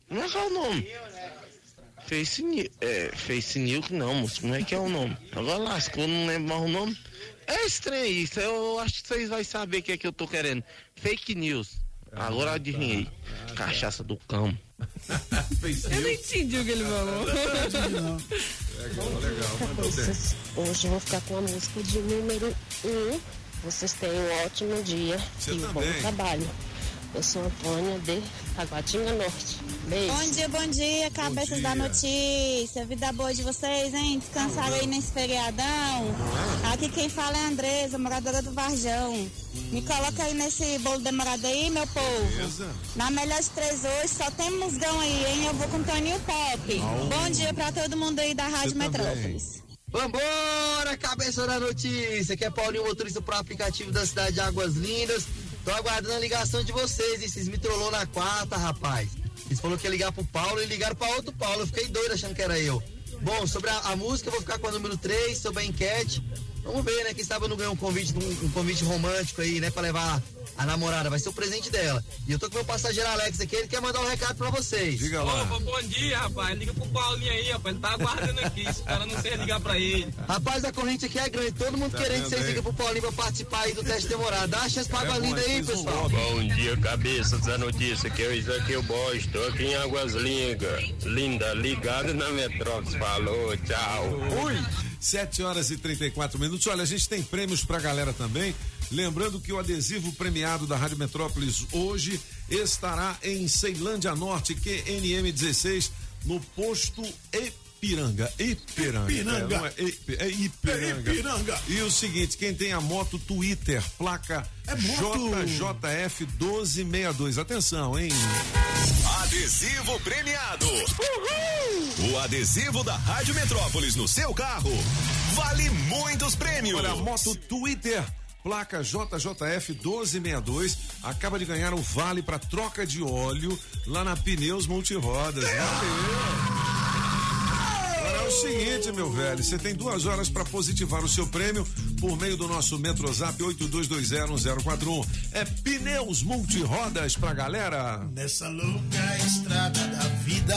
Speaker 15: Como é que é o nome? Face Nuke. É, Face Nuke não, moço. Como é que é o nome? Agora lascou, não lembro mais o nome. É estranho isso. Eu acho que vocês vão saber o que é que eu tô querendo. Fake news. Agora eu adivinhei. Cachaça do cão. [LAUGHS]
Speaker 5: Eu não entendi o que ele falou. [LAUGHS]
Speaker 4: Legal, legal. Mandou bem.
Speaker 16: Vocês, hoje eu vou ficar com a música de número 1. Um. Vocês tenham um ótimo dia
Speaker 4: Você
Speaker 16: e um bom trabalho. Eu sou Antônia de Taguatinga Norte. Beijo.
Speaker 17: Bom dia, bom dia, cabeças
Speaker 4: dia.
Speaker 17: da notícia. Vida boa de vocês, hein? Descansaram aí nesse feriadão. Aqui quem fala é a Andresa, moradora do Varjão. Me coloca aí nesse bolo demorado aí, meu povo.
Speaker 4: Beleza.
Speaker 17: Na melhor de três hoje, só tem musgão aí, hein? Eu vou com Toninho Pop. Bom dia pra todo mundo aí da Rádio
Speaker 4: também.
Speaker 17: Metrópolis.
Speaker 18: Vambora, cabeça da notícia. Aqui é Paulinho, motorista pro aplicativo da cidade de Águas Lindas. Tô aguardando a ligação de vocês. E vocês me trollou na quarta, rapaz. Eles falaram que ia ligar pro Paulo e ligaram pra outro Paulo. Eu fiquei doido achando que era eu. Bom, sobre a, a música, eu vou ficar com a número 3, sobre a enquete. Vamos ver, né? Quem sabe eu não ganho um convite, um, um convite romântico aí, né? Pra levar a namorada. Vai ser o presente dela. E eu tô com meu passageiro Alex aqui, ele quer mandar um recado pra vocês.
Speaker 4: Diga lá.
Speaker 19: Opa, bom dia, rapaz. Liga pro Paulinho aí, rapaz. Ele tá aguardando aqui. Espera não ser ligar pra ele.
Speaker 18: Rapaz, a corrente aqui é grande. Todo mundo
Speaker 19: Tá
Speaker 18: querendo que vocês
Speaker 19: aí?
Speaker 18: liguem pro Paulinho pra participar aí do teste demorado. Dá a chance pra Água
Speaker 19: É
Speaker 18: Linda aí, pessoal.
Speaker 19: Bom dia, cabeças da notícia. Aqui é o Isaqueu Bosch. Tô aqui em Águas Lindas. Linda, ligado na Metrópolis. Falou, tchau.
Speaker 4: Ui! 7 horas e 34 minutos. Olha, a gente tem prêmios pra galera também. Lembrando que o adesivo premiado da Rádio Metrópolis hoje estará em Ceilândia Norte, QNM 16, no posto Ipiranga. Ipiranga.
Speaker 9: Ipiranga.
Speaker 4: É, não é, é Ipiranga.
Speaker 9: É Ipiranga.
Speaker 4: E o seguinte, quem tem a moto Twitter, placa
Speaker 9: É.
Speaker 4: JJF 1262. Atenção, hein?
Speaker 1: Adesivo premiado. O adesivo da Rádio Metrópolis no seu carro vale muitos prêmios.
Speaker 4: Olha, a moto Twitter, placa JJF 1262, acaba de ganhar o vale para troca de óleo lá na Pneus Multirodas. Valeu! O seguinte, meu velho, você tem duas horas para positivar o seu prêmio por meio do nosso Metrozap 82201041. É Pneus Multirodas pra galera.
Speaker 9: Nessa longa estrada da vida,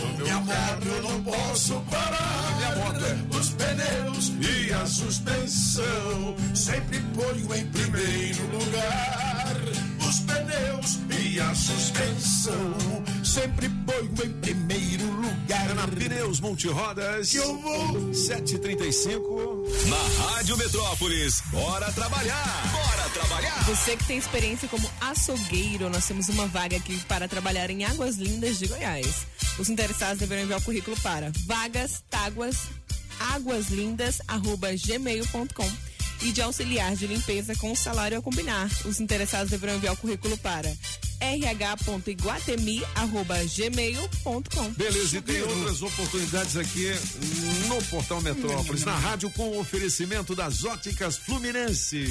Speaker 9: com minha moto eu não posso parar.
Speaker 4: Minha moto é.
Speaker 9: Os pneus e a suspensão, sempre ponho em primeiro lugar. Os pneus e a suspensão, sempre ponho em primeiro lugar.
Speaker 4: É na Pneus Multirodas.
Speaker 9: Que eu vou.
Speaker 4: 735.
Speaker 1: Na Rádio Metrópolis, bora trabalhar! Bora trabalhar!
Speaker 5: Você que tem experiência como açougueiro, nós temos uma vaga aqui para trabalhar em Águas Lindas de Goiás. Os interessados deverão enviar o currículo para vagas, gmail.com e de auxiliar de limpeza com salário a combinar. Os interessados deverão enviar o currículo para rh.iguatemi.gmail.com.
Speaker 4: Beleza, e tem outras oportunidades aqui no Portal Metrópolis, na rádio com oferecimento das óticas Fluminense.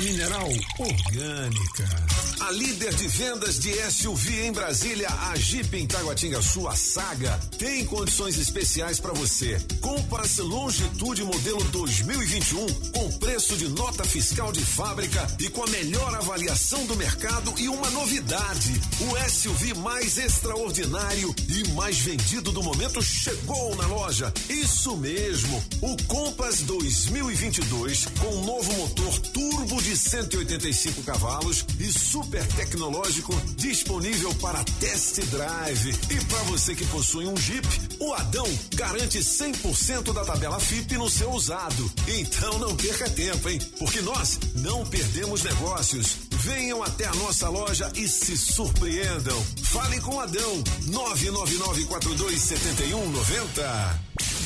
Speaker 20: Mineral orgânica.
Speaker 21: A
Speaker 4: líder de vendas de SUV em Brasília, a Jeep em Taguatingaçu, a Saga, tem condições especiais para você. Compra-se Longitude modelo 2021 com preço de nota fiscal de fábrica e com a melhor avaliação do mercado e uma novidade. O SUV mais extraordinário e mais vendido do momento chegou na loja. Isso mesmo, o Compass 2022 com um novo motor turbo de 185 cavalos e super tecnológico disponível para test drive. E para você que possui um Jeep, o Adão garante 100% da tabela FIP no seu usado. Então não perca tempo, hein? Porque nós não perdemos negócios. Venham até a nossa loja e se surpreendam. Fale com Adão 999427190.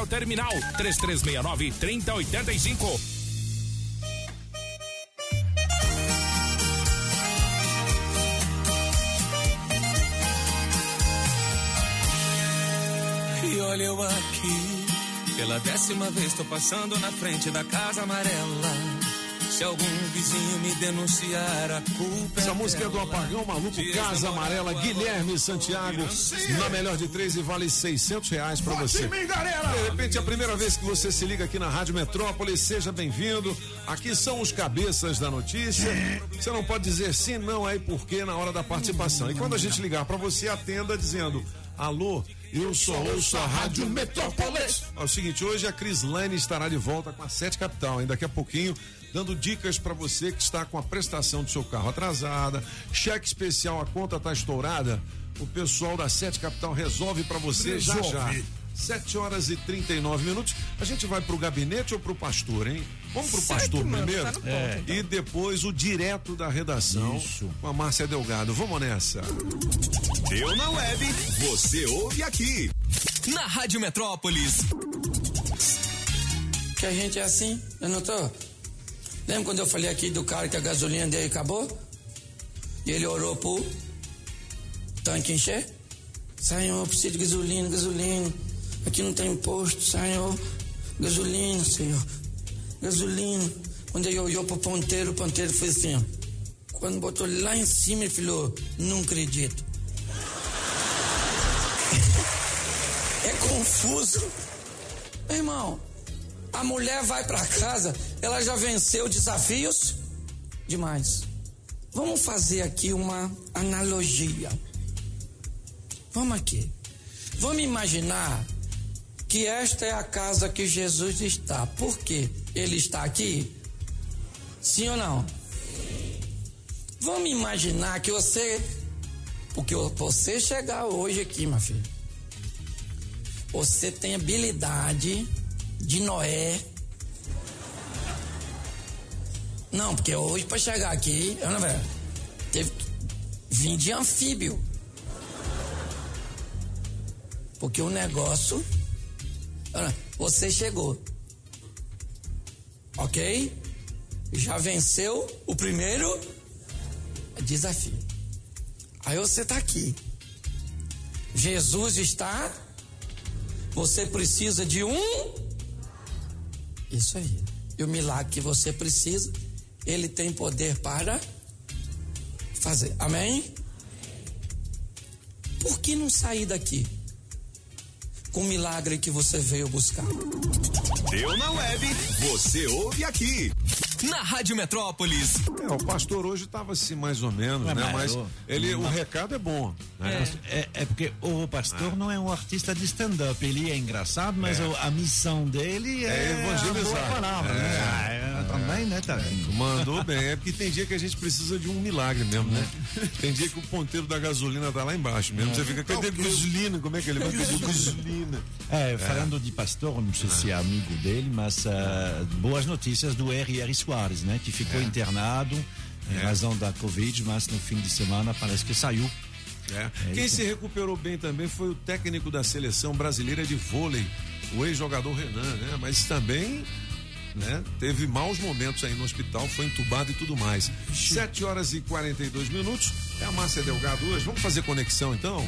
Speaker 22: ao terminal 3369 3085.
Speaker 23: E olha eu aqui, pela décima vez tô passando na frente da casa amarela. Se algum vizinho me denunciar, a culpa
Speaker 9: Essa
Speaker 23: é
Speaker 9: música é do. Apagão Maluco Casa Amarela, Guilherme Santiago. Na melhor de três e vale 600 reais pra
Speaker 5: Vote
Speaker 9: você.
Speaker 5: mim!
Speaker 9: De repente, é a primeira vez que você se liga aqui na Rádio Metrópole, seja bem-vindo. Aqui são os cabeças da notícia. Você não pode dizer sim, não, aí porque na hora da participação. E quando a gente ligar pra você, atenda dizendo: Alô, eu só ouço a Rádio Metrópolis. É o seguinte, hoje a Cris Lane estará de volta com a Sete Capital, hein? Daqui a pouquinho, dando dicas para você que está com a prestação do seu carro atrasada, cheque especial, a conta está estourada. O pessoal da Sete Capital resolve para você já já.
Speaker 5: Resolve.
Speaker 9: 7 horas e 39 minutos. A gente vai pro gabinete ou pro pastor, hein? Vamos pro
Speaker 5: Segue,
Speaker 9: pastor
Speaker 5: mano,
Speaker 9: primeiro?
Speaker 5: tá ponto, É.
Speaker 9: E depois o direto da redação com a Márcia Delgado. Vamos nessa.
Speaker 4: Deu na web, você ouve aqui.
Speaker 23: Na Rádio Metrópolis.
Speaker 24: Que a gente é assim, eu não tô. Lembra quando eu falei aqui do cara que a gasolina dele acabou? E ele orou pro tanque encher? Senhor, preciso de gasolina, gasolina. Aqui não tem imposto, Senhor. Gasolina, Senhor. Gasolina. Quando ele olhou pro ponteiro, o ponteiro fez assim, ó. Quando botou lá em cima, ele falou, não acredito. [LAUGHS] É confuso. Meu irmão, a mulher vai pra casa, ela já venceu desafios demais. Vamos fazer aqui uma analogia. Vamos aqui. Vamos imaginar que esta é a casa que Jesus está. Por quê? Ele está aqui? Sim ou não? Vamos imaginar que você. Porque você chegar hoje aqui, minha filha. Você tem habilidade de Noé. Não, porque hoje para chegar aqui, eu não teve que vir de anfíbio. Porque o negócio. Você chegou. Ok? Já venceu o primeiro desafio. Aí você tá aqui. Jesus está. Você precisa de um. Isso aí. E o milagre que você precisa, ele tem poder para fazer. Amém? Por que não sair daqui com o milagre que você veio buscar?
Speaker 1: Deu na web, você ouve aqui.
Speaker 22: Na Rádio Metrópolis.
Speaker 4: É, o pastor hoje estava assim, mais ou menos,
Speaker 7: Ué,
Speaker 4: né?
Speaker 7: mas
Speaker 4: Mas
Speaker 7: o-
Speaker 4: ele, o recado é bom. Né?
Speaker 7: É, é porque o pastor não é um artista de stand-up, ele é engraçado, mas
Speaker 4: É.
Speaker 7: o- a missão dele é,
Speaker 4: É evangelizar.
Speaker 7: a boa palavra,
Speaker 4: É.
Speaker 7: né? É, também, né, Tavinho?
Speaker 4: Mandou bem. É porque tem dia que a gente precisa de um milagre mesmo, né? Tem dia que o ponteiro da gasolina tá lá embaixo mesmo. Você fica, cadê gasolina? Como é que ele vai pedir gasolina?
Speaker 7: É, falando de pastor, não sei se é amigo dele, mas ah, boas notícias do R.R. Soares, né? Que ficou internado em
Speaker 4: É.
Speaker 7: razão da Covid, mas no fim de semana parece que saiu.
Speaker 4: É. Quem
Speaker 7: isso.
Speaker 4: se recuperou bem também foi o técnico da seleção brasileira de vôlei, o ex-jogador Renan, né? Mas também né? Teve maus momentos aí no hospital, foi entubado e tudo mais. 7 horas e 42 minutos. É a Márcia Delgado hoje. Vamos fazer conexão então?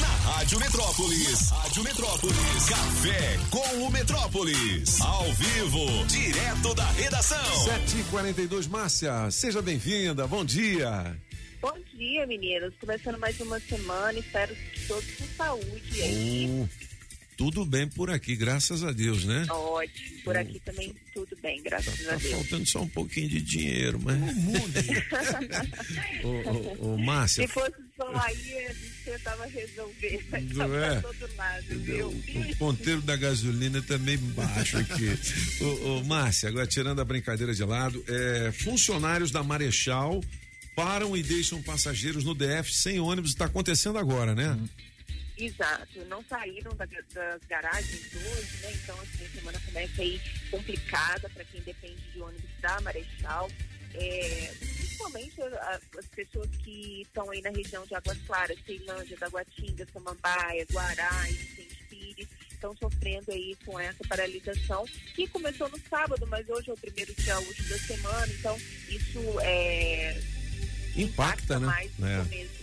Speaker 1: Na Rádio Metrópolis. Rádio Metrópolis. Café com o Metrópolis. Ao vivo, direto da redação.
Speaker 4: 7 e 42 Márcia, seja bem-vinda. Bom dia.
Speaker 25: Bom dia, meninos. Começando mais uma semana, espero que todos com saúde aí.
Speaker 4: Oh, tudo bem por aqui, graças a Deus, né?
Speaker 25: Ótimo. Por aqui também tudo bem, graças a
Speaker 4: Tá
Speaker 25: Deus.
Speaker 4: faltando só um pouquinho de dinheiro, mas. [LAUGHS] ô, ô, ô, Márcia.
Speaker 25: Se fosse só aí, a gente tentava resolver. [LAUGHS]
Speaker 4: Não
Speaker 25: tá
Speaker 4: é?
Speaker 25: todo lado, viu?
Speaker 4: O ponteiro da gasolina também baixo aqui. ô, ô, Márcia, agora tirando a brincadeira de lado, é, funcionários da Marechal param e deixam passageiros no DF sem ônibus. Está acontecendo agora, né?
Speaker 25: Exato, não saíram da- das garagens hoje, né? Então, assim, a semana começa aí complicada para quem depende de ônibus da Marechal. É, principalmente as pessoas que estão aí na região de Águas Claras, Ceilândia, Taguatinga, Samambaia, Guará, Vicente Pires, estão sofrendo aí com essa paralisação, que começou no sábado, mas hoje é o primeiro dia útil da semana, então isso é,
Speaker 4: Impacta, né?
Speaker 25: mais
Speaker 4: É.
Speaker 25: é, no começo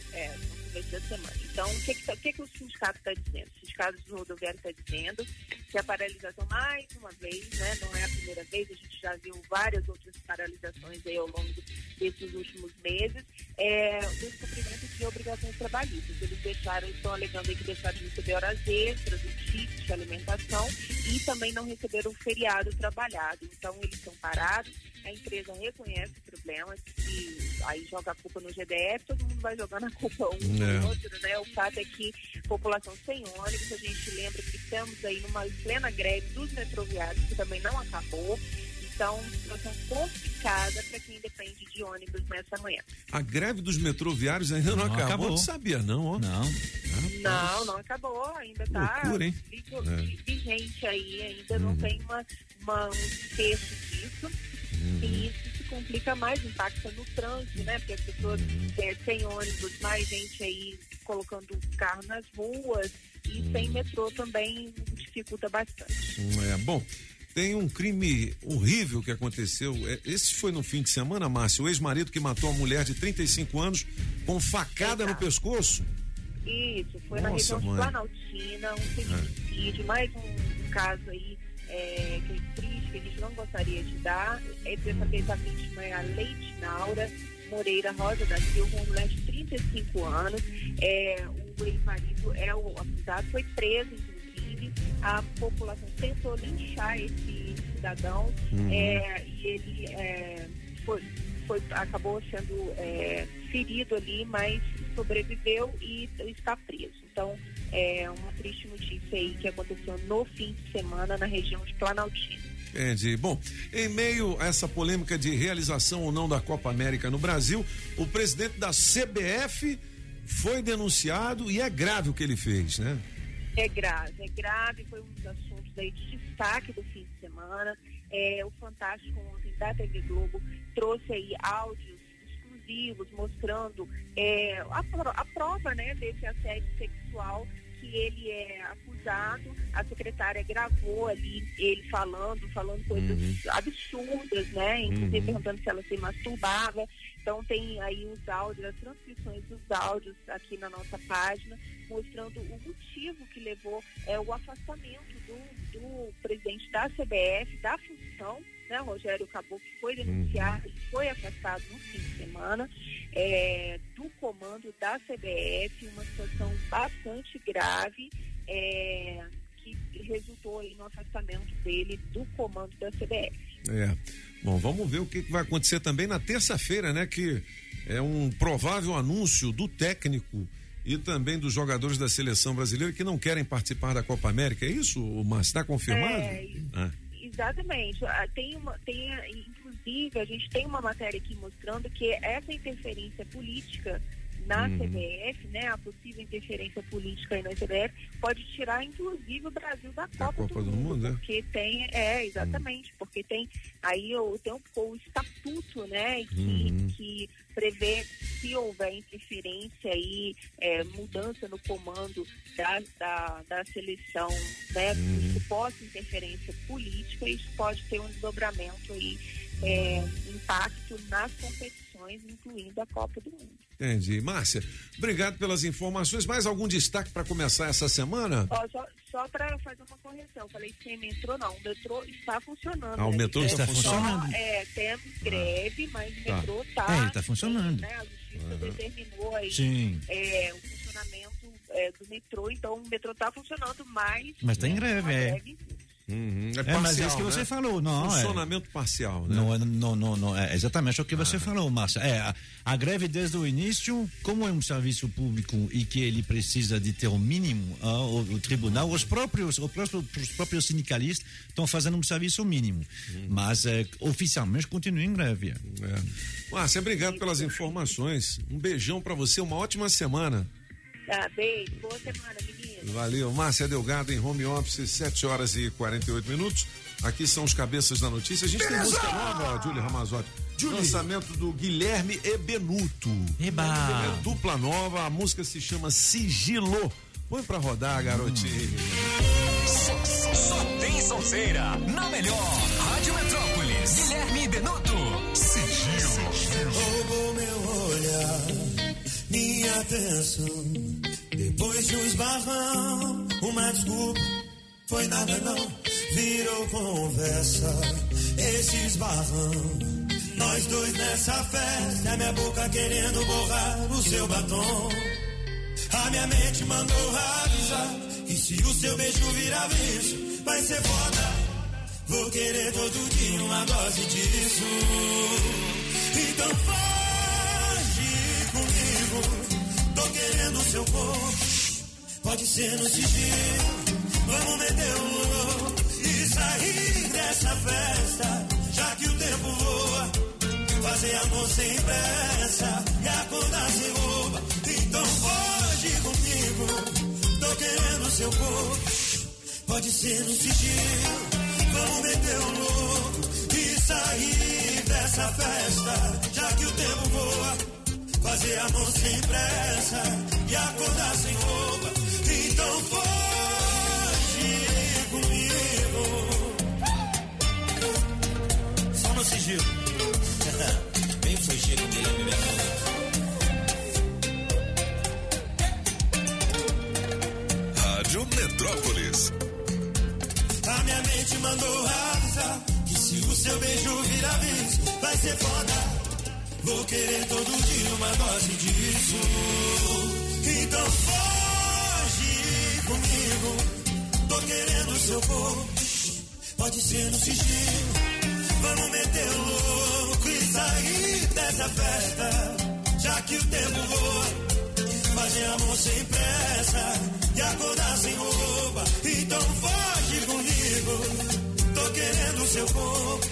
Speaker 25: da semana. Então, o que, que, tá- o que que o sindicato está dizendo? O sindicato do rodoviário está dizendo que a paralisação, mais uma vez, né, não é a primeira vez, a gente já viu várias outras paralisações aí ao longo desses últimos meses, é o descumprimento de obrigações trabalhistas. Eles deixaram, estão alegando aí que deixaram de receber horas extras, o ticket de alimentação e também não receberam o feriado trabalhado. Então, eles estão parados, a empresa reconhece o problema, e aí joga a culpa no GDF, todo mundo vai jogando a culpa um
Speaker 4: É.
Speaker 25: no outro, né? O fato é que população sem ônibus, a gente lembra que estamos aí numa plena greve dos metroviários, que também não acabou. Então, situação complicada para quem depende de ônibus nessa manhã.
Speaker 4: A greve dos metroviários ainda não,
Speaker 7: Não
Speaker 4: acabou.
Speaker 7: acabou.
Speaker 4: Não sabia, não, ó.
Speaker 7: Não.
Speaker 25: Não, não acabou, ainda está
Speaker 4: hein? É.
Speaker 25: vigente aí, ainda não tem uma, uma, um desfecho disso. E isso se complica mais, impacta no trânsito, né? Porque as pessoas eh, sem ônibus, mais gente aí colocando o carro nas ruas e sem metrô também dificulta bastante.
Speaker 4: É, bom, tem um crime horrível que aconteceu. É, Esse foi no fim de semana, Márcio. O ex-marido que matou a mulher de 35 anos com facada no pescoço.
Speaker 25: Isso, foi na
Speaker 4: Nossa,
Speaker 25: região de
Speaker 4: mãe.
Speaker 25: Planaltina, um feminicídio, mais um, caso aí é, que é triste, que a gente não gostaria de dar. É, dessa vez a vítima é a Leite Naura Moreira Rosa da Silva, uma mulher de 35 anos. É, o ex-marido é o acusado, foi preso, inclusive. A população tentou linchar esse cidadão
Speaker 26: Uhum.
Speaker 25: é, e ele é, foi, foi- acabou sendo é, ferido ali, mas sobreviveu e está preso. Então, é uma triste notícia aí que aconteceu no fim de semana na região de Planaltina.
Speaker 4: Entendi. Bom, em meio a essa polêmica de realização ou não da Copa América no Brasil, o presidente da CBF foi denunciado e é grave o que ele fez, né?
Speaker 25: É grave, é grave, foi um dos assuntos aí de destaque do fim de semana. É, o Fantástico ontem da TV Globo trouxe aí áudios exclusivos mostrando é, a, a prova né, desse assédio sexual que ele é acusado, a secretária gravou ali ele falando, falando coisas
Speaker 26: Uhum.
Speaker 25: absurdas, né? Inclusive
Speaker 26: Uhum.
Speaker 25: perguntando se ela se masturbava. Então tem aí os áudios, as transcrições dos áudios aqui na nossa página, mostrando o motivo que levou é, o afastamento do, do presidente da CBF, da função, né, Rogério Caboclo, que foi denunciado, ele foi afastado no fim de semana, é, do comando da CBF, uma situação bastante grave, é, que resultou aí no afastamento dele do comando da CBF.
Speaker 4: É. Bom, vamos ver o que, que vai acontecer também na terça-feira, né? Que é um provável anúncio do técnico e também dos jogadores da seleção brasileira que não querem participar da Copa América. É isso, Márcio? Está confirmado?
Speaker 25: É,
Speaker 4: Ah.
Speaker 25: Exatamente. Ah, Tem uma, tem, inclusive, a gente tem uma matéria aqui mostrando que essa interferência política na
Speaker 26: Uhum.
Speaker 25: CBF, né, a possível interferência política aí na CBF, pode tirar, inclusive, o Brasil da Copa,
Speaker 4: Copa do Mundo, é?
Speaker 25: porque tem, é, exatamente, porque tem aí o, tem o, o estatuto, né, que,
Speaker 26: Uhum.
Speaker 25: que prevê se houver interferência aí, é, mudança no comando da, da, da seleção, né,
Speaker 26: Uhum.
Speaker 25: suposta interferência política, isso pode ter um desdobramento aí, é, impacto nas competições, incluindo a Copa do Mundo.
Speaker 4: Entendi. Márcia, obrigado pelas informações. Mais algum destaque para começar essa semana?
Speaker 25: Ó, só só para fazer uma correção, falei sem metrô não, o metrô está funcionando.
Speaker 4: Ah, o
Speaker 25: né?
Speaker 4: metrô está
Speaker 25: só,
Speaker 7: funcionando?
Speaker 25: É, temos greve, mas o
Speaker 7: Tá.
Speaker 25: metrô está.
Speaker 7: É, ele tá funcionando.
Speaker 25: Né, a justiça determinou aí
Speaker 7: Sim.
Speaker 25: é, o funcionamento é, do metrô, então o metrô está funcionando, mas.
Speaker 7: Mas tá em greve,
Speaker 25: uma
Speaker 7: é.
Speaker 25: greve,
Speaker 4: Uhum,
Speaker 7: É, mas é isso que você falou, não, é.
Speaker 4: Funcionamento parcial, né?
Speaker 7: Não, é- não, não, não, é exatamente o que você falou, Márcia. É, a, a greve desde o início, como é um serviço público e que ele precisa de ter o mínimo, ah, o, o tribunal, os próprios, o próprio- os próprios sindicalistas estão fazendo um serviço mínimo. Mas é, oficialmente continua em greve.
Speaker 4: É. Márcia, obrigado pelas informações. Um beijão para você, uma ótima semana.
Speaker 25: Tá, beijo, boa semana, menina.
Speaker 4: Valeu. Márcia Delgado em home office, 7 horas e 48 minutos. Aqui são os cabeças da notícia. A gente tem
Speaker 9: Beleza!
Speaker 4: música nova, Júlia Ramazotti.
Speaker 9: Julie.
Speaker 4: Lançamento do Guilherme Ebenuto.
Speaker 7: Eba!
Speaker 4: É dupla nova, a música se chama Sigilo. Põe pra rodar, garotinho.
Speaker 22: Só, só tem sonzeira. Na melhor. Rádio Metrópolis. Guilherme Benuto. Sigilo.
Speaker 26: Roubou meu olhar, minha atenção. Depois de um esbarrão, uma desculpa, foi nada não. Virou conversa, esse esbarrão. Nós dois nessa festa, minha boca querendo borrar o seu batom. A minha mente mandou avisar. E se o seu beijo virar vício, vai ser foda. Vou querer todo dia uma dose disso. Então foge comigo. Tô querendo seu corpo. Pode ser no sigilo. Vamos meter o louco e sair dessa festa. Já que o tempo voa. Fazer amor sem pressa e acordar sem roupa. Então foge comigo. Tô querendo seu corpo. Pode ser no sigilo. Vamos meter o louco e sair dessa festa. Já que o tempo voa. Fazer amor sem pressa e acordar sem roupa. Então foge comigo. Só no sigilo. Vem fugir com Guilherme Benuto.
Speaker 1: Rádio Metrópolis.
Speaker 26: A minha mente mandou avisar que se o seu beijo virar vício, vai ser foda. Vou querer todo dia uma dose disso. Então foge comigo. Tô querendo seu corpo. Pode ser no sigilo. Vamos meter louco e sair dessa festa. Já que o tempo voa. Fazer amor sem pressa e acordar sem roupa. Então foge comigo. Tô querendo seu corpo.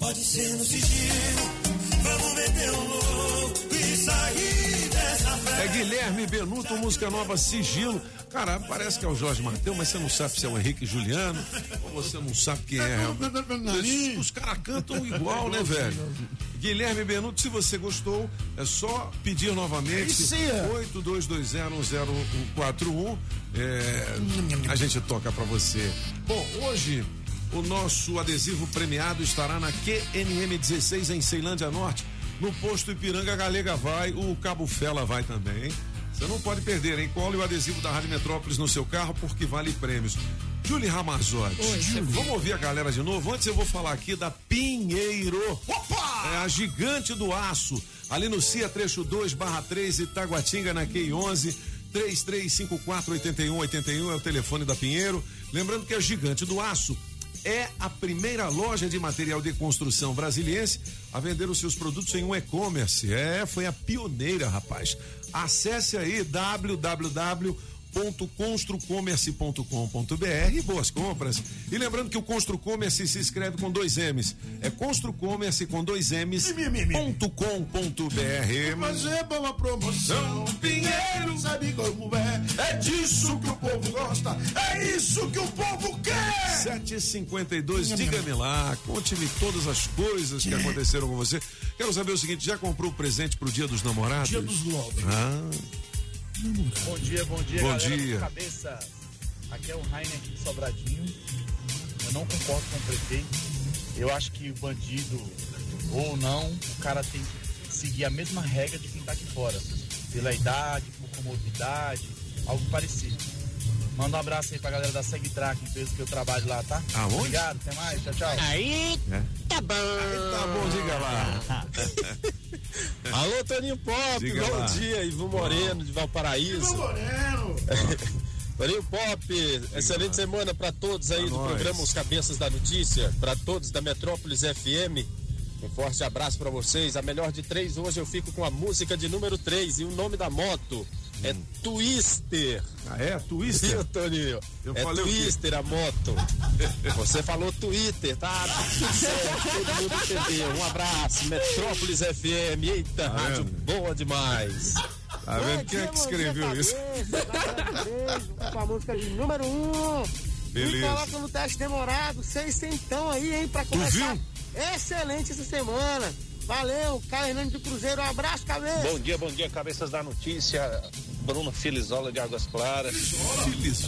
Speaker 26: Pode ser no sigilo. Vamos meter um louco e sair dessa festa.
Speaker 4: É Guilherme Benuto, música nova Sigilo. Cara, parece que é o Jorge Mateus, mas você não sabe se é o Henrique Juliano, ou você não sabe quem é. realmente. Os caras cantam igual, né, velho? Guilherme Benuto, se você gostou, é só pedir novamente.
Speaker 9: Isso é.
Speaker 4: 82201041. É, a gente toca pra você. Bom, hoje o nosso adesivo premiado estará na QNM 16 em Ceilândia Norte. No posto Ipiranga Galega vai, o Cabo Fela vai também. hein? Você não pode perder, hein? Cole o adesivo da Rádio Metrópolis no seu carro porque vale prêmios. Julie Ramazotti, vamos ouvir a galera de novo? Antes eu vou falar aqui da Pinheiro. É a gigante do aço. Ali no CIA trecho 2 barra 3 Itaguatinga na Q11. 3354 8181 é o telefone da Pinheiro. Lembrando que a gigante do aço é a primeira loja de material de construção brasiliense a vender os seus produtos em um e-commerce. É, foi a pioneira, rapaz. Acesse aí www.construcommerce.com.br boas compras. E lembrando que o Construcommerce se escreve com dois M's. É Construcommerce com dois M's. ponto com ponto BR.
Speaker 9: Fazer boa promoção, Pinheiro, sabe como é? É disso que o povo gosta, é isso que o povo quer!
Speaker 4: 752, diga-me lá, conte-me todas as coisas que aconteceram com você. Quero saber o seguinte: já comprou presente pro Dia dos Namorados?
Speaker 9: Dia dos lovers.
Speaker 4: Ah,
Speaker 27: Bom dia, bom dia,
Speaker 4: Bom
Speaker 27: galera
Speaker 4: dia.
Speaker 27: Cabeça. Aqui é o Rainer aqui de Sobradinho. Eu não concordo com o prefeito. Eu acho que o bandido ou não, o cara tem que seguir a mesma regra de quem tá aqui fora. Pela idade, por comorbidade, algo parecido. Manda um abraço aí pra galera da Segtrack, empresa que eu trabalho lá, tá?
Speaker 4: Aonde?
Speaker 27: Obrigado, até mais, tchau, tchau.
Speaker 28: Aí,
Speaker 4: É.
Speaker 28: tá bom.
Speaker 4: tá bom, diga lá. [LAUGHS]
Speaker 28: Alô, Toninho Pop,
Speaker 4: Diga
Speaker 28: bom
Speaker 4: lá.
Speaker 28: dia, Ivo Moreno de Valparaíso.
Speaker 9: Moreno! [LAUGHS]
Speaker 28: Toninho Pop, excelente semana para todos aí
Speaker 4: Pra
Speaker 28: do
Speaker 4: nós.
Speaker 28: programa Os Cabeças da Notícia, para todos da Metrópolis FM. Um forte abraço para vocês. A melhor de três hoje eu fico com a música de número 3 e o nome da moto é Twister.
Speaker 4: Ah, é? Twister?
Speaker 28: Viu, Toninho?
Speaker 4: Eu
Speaker 28: é
Speaker 4: falei?
Speaker 28: Twister a moto. Você falou Twitter, tá? [LAUGHS] Tudo certo, todo mundo entendeu. Um abraço, Metrópolis FM. Eita,
Speaker 4: Tá
Speaker 28: rádio
Speaker 4: vendo?
Speaker 28: boa demais.
Speaker 4: Tá vendo quem é que escreveu isso?
Speaker 29: Com a música de número um.
Speaker 4: Beleza.
Speaker 29: Me coloca no teste demorado, seis centão aí, hein, pra começar. Excelente essa semana. Valeu, Caio Hernandes do Cruzeiro. Um abraço, cabeça.
Speaker 30: Bom dia, bom dia, cabeças da notícia. Bruno Filizola de Águas Claras.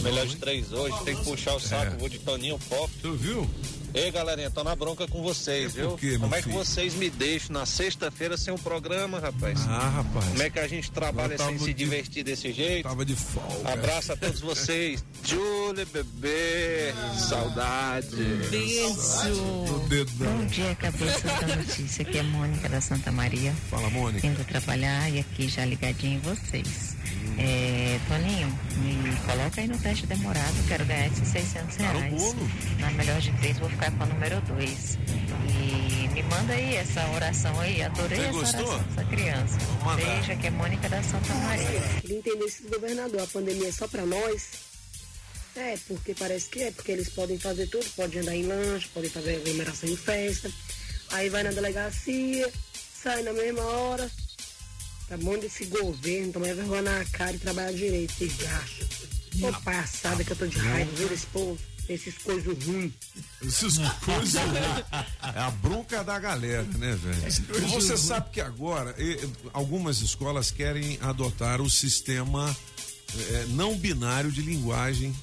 Speaker 30: Melhor de três hoje. Tem que puxar o saco,
Speaker 4: É.
Speaker 30: vou de Toninho Pop.
Speaker 4: Tu viu?
Speaker 30: Ei, galerinha, tô na bronca com vocês, viu?
Speaker 4: Quê,
Speaker 30: Como é que
Speaker 4: filho?
Speaker 30: vocês me deixam na sexta-feira sem um programa, rapaz?
Speaker 4: Ah, rapaz.
Speaker 30: Como é que a gente trabalha
Speaker 4: Eu
Speaker 30: sem se
Speaker 4: de-
Speaker 30: divertir desse jeito?
Speaker 4: Tava de folga.
Speaker 30: Abraço a todos vocês. [LAUGHS] Julie, bebê. Saudade.
Speaker 4: No dedão.
Speaker 31: Bom dia, cabeça da notícia. Aqui é Mônica da Santa Maria.
Speaker 4: Fala, Mônica.
Speaker 31: Indo trabalhar e aqui já ligadinho em vocês. É, Toninho, me coloca aí no teste demorado. Quero ganhar esses 600
Speaker 4: Tá no
Speaker 31: reais. Na melhor de três, vou ficar com a número dois. E me manda aí essa oração aí. Adorei
Speaker 4: Você
Speaker 31: essa
Speaker 4: gostou?
Speaker 31: oração dessa criança. Beijo, aqui é Mônica da Santa Maria.
Speaker 29: Queria entender se o governador, a pandemia é só pra nós. É, porque parece que é, porque eles podem fazer tudo, podem andar em lanche, podem fazer aglomeração em festa. Aí vai na delegacia, sai na mesma hora. Tá bom desse governo, tomar vergonha na cara e trabalhar direito, vocês acham? Ô passada que eu tô de raiva, viu, desse povo, esses coisas ruins.
Speaker 4: Essas coisas. É a bronca da galera, né, velho? Você sabe que agora algumas escolas querem adotar o sistema eh, não binário de linguagem,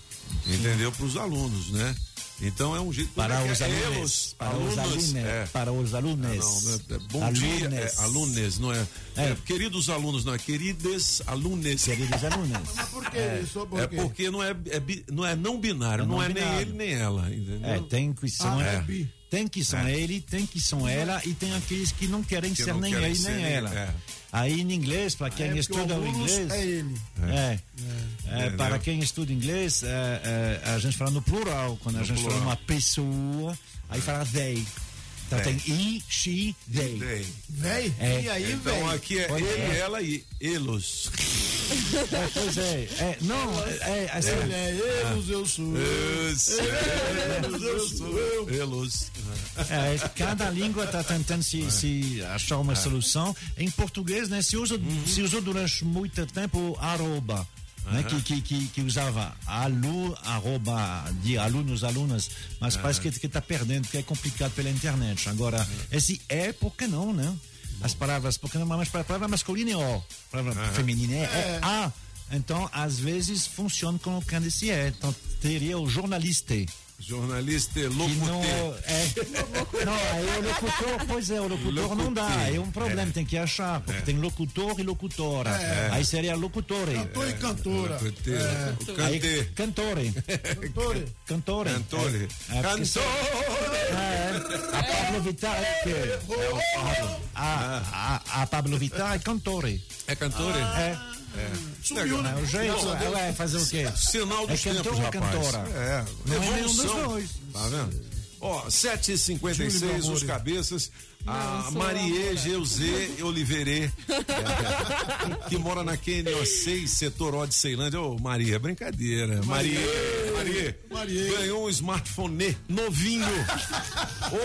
Speaker 4: entendeu? Para os alunos, né? Então é um jeito
Speaker 7: Para
Speaker 4: é
Speaker 7: os
Speaker 4: que é?
Speaker 7: alunos. Para os alunos.
Speaker 4: é.
Speaker 7: Para os alunos.
Speaker 4: Não, não é- é bom dia,
Speaker 7: Alunos.
Speaker 4: é, alunos, não é, é, Queridos alunos, não é queridas alunos.
Speaker 7: Queridos alunos.
Speaker 9: Mas por que
Speaker 4: É,
Speaker 9: isso? Por
Speaker 4: é porque não é, é não é não binário,
Speaker 7: É
Speaker 4: não,
Speaker 7: não
Speaker 4: é nem ele nem ela, entendeu?
Speaker 7: É, tem que são,
Speaker 4: Ah,
Speaker 7: é,
Speaker 4: é bi.
Speaker 7: Tem que são
Speaker 4: É.
Speaker 7: ele, tem que são ela e tem aqueles que não querem
Speaker 4: Que
Speaker 7: ser
Speaker 4: não
Speaker 7: nem
Speaker 4: querem
Speaker 7: ele
Speaker 4: ser
Speaker 7: nem ela.
Speaker 4: é.
Speaker 7: Aí em inglês, para quem
Speaker 9: é
Speaker 7: estuda
Speaker 9: o
Speaker 7: inglês,
Speaker 9: é ele.
Speaker 7: é, é,
Speaker 4: Entendeu?
Speaker 7: para quem estuda inglês, é, é, a gente fala no plural, quando a
Speaker 4: No
Speaker 7: gente fala
Speaker 4: plural.
Speaker 7: uma pessoa, aí fala they. Então
Speaker 4: They.
Speaker 7: tem he, she, they.
Speaker 4: Tem.
Speaker 9: Véi?
Speaker 7: É.
Speaker 9: E aí,
Speaker 4: Então
Speaker 9: véi?
Speaker 4: aqui é
Speaker 7: Olha,
Speaker 4: ele,
Speaker 7: é.
Speaker 4: ela e elos.
Speaker 7: É, pois é, é, não, é, é assim,
Speaker 9: Ele é eles, eu sou eu.
Speaker 4: Esse,
Speaker 9: Eles, eu sou.
Speaker 4: Elos.
Speaker 7: É, cada língua está tentando se, se achar uma solução. Em português, né, se, usa, se usou durante muito tempo o arroba. Né, que, que, que, que usava alu, arroba de alunos, alunas, mas parece que está perdendo, porque é complicado pela internet. Agora, esse é, por que não, né? As palavras, porque não, mas para a palavra masculina é O, palavra feminina é, é A. Então, às vezes, funciona colocando esse é. Então, teria o jornalista.
Speaker 4: Jornalista
Speaker 7: Que não,
Speaker 4: locutor.
Speaker 7: é, não, aí o locutor, pois é, o locutor não dá,
Speaker 4: Locutor.
Speaker 7: é um problema,
Speaker 4: É.
Speaker 7: tem que achar, porque tem locutor e locutora.
Speaker 9: É.
Speaker 7: Aí seria locutore.
Speaker 9: Cantor e cantora. É.
Speaker 7: Cantore.
Speaker 9: Cantore.
Speaker 7: Cantore.
Speaker 4: Cantore.
Speaker 7: É, é, é, a Pablo Vittar é que é o Pablo. A, a, a Pablo Vittar é cantore.
Speaker 4: É cantor?
Speaker 7: É.
Speaker 9: Sumiu, né?
Speaker 7: É o jeito,
Speaker 4: Não,
Speaker 7: ela vai fazer o quê?
Speaker 4: Sinal dos
Speaker 7: É
Speaker 4: tempos, rapaz.
Speaker 7: cantora?
Speaker 4: É,
Speaker 7: Não é nenhum dos dois.
Speaker 4: Tá vendo? Ó, 7h56,
Speaker 9: Júlio
Speaker 4: os cabeças. A
Speaker 5: sou
Speaker 4: Marie Geusê Oliveira, que mora na QNO6, setor O de Ceilândia. Ô, Maria, é brincadeira. Maria, Maria,
Speaker 9: Maria.
Speaker 4: ganhou um smartphone novinho.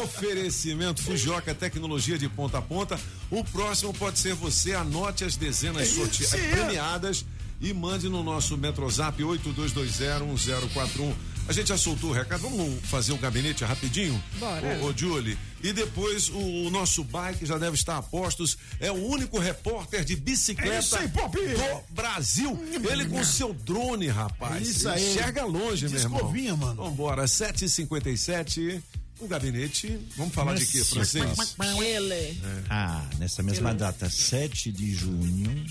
Speaker 4: Oferecimento Fujioka, tecnologia de ponta a ponta. O próximo pode ser você. Anote as dezenas sorte...
Speaker 9: Sim.
Speaker 4: premiadas e mande no nosso Metrozap 82201041. A gente já soltou o recado. Vamos fazer o gabinete rapidinho?
Speaker 5: Bora.
Speaker 4: Ô, ô Julie. E depois o, o nosso bike já deve estar a postos. É o único repórter de
Speaker 9: É
Speaker 4: bicicleta
Speaker 9: Pop.
Speaker 4: do Brasil. Ele com seu drone, rapaz.
Speaker 9: É isso aí.
Speaker 4: Enxerga longe, meu irmão.
Speaker 9: Descovinha, mano.
Speaker 4: Vambora, 7h57. O gabinete. Vamos falar de quê, francês?
Speaker 5: Ele.
Speaker 7: Ah, nessa mesma data, 7 de junho.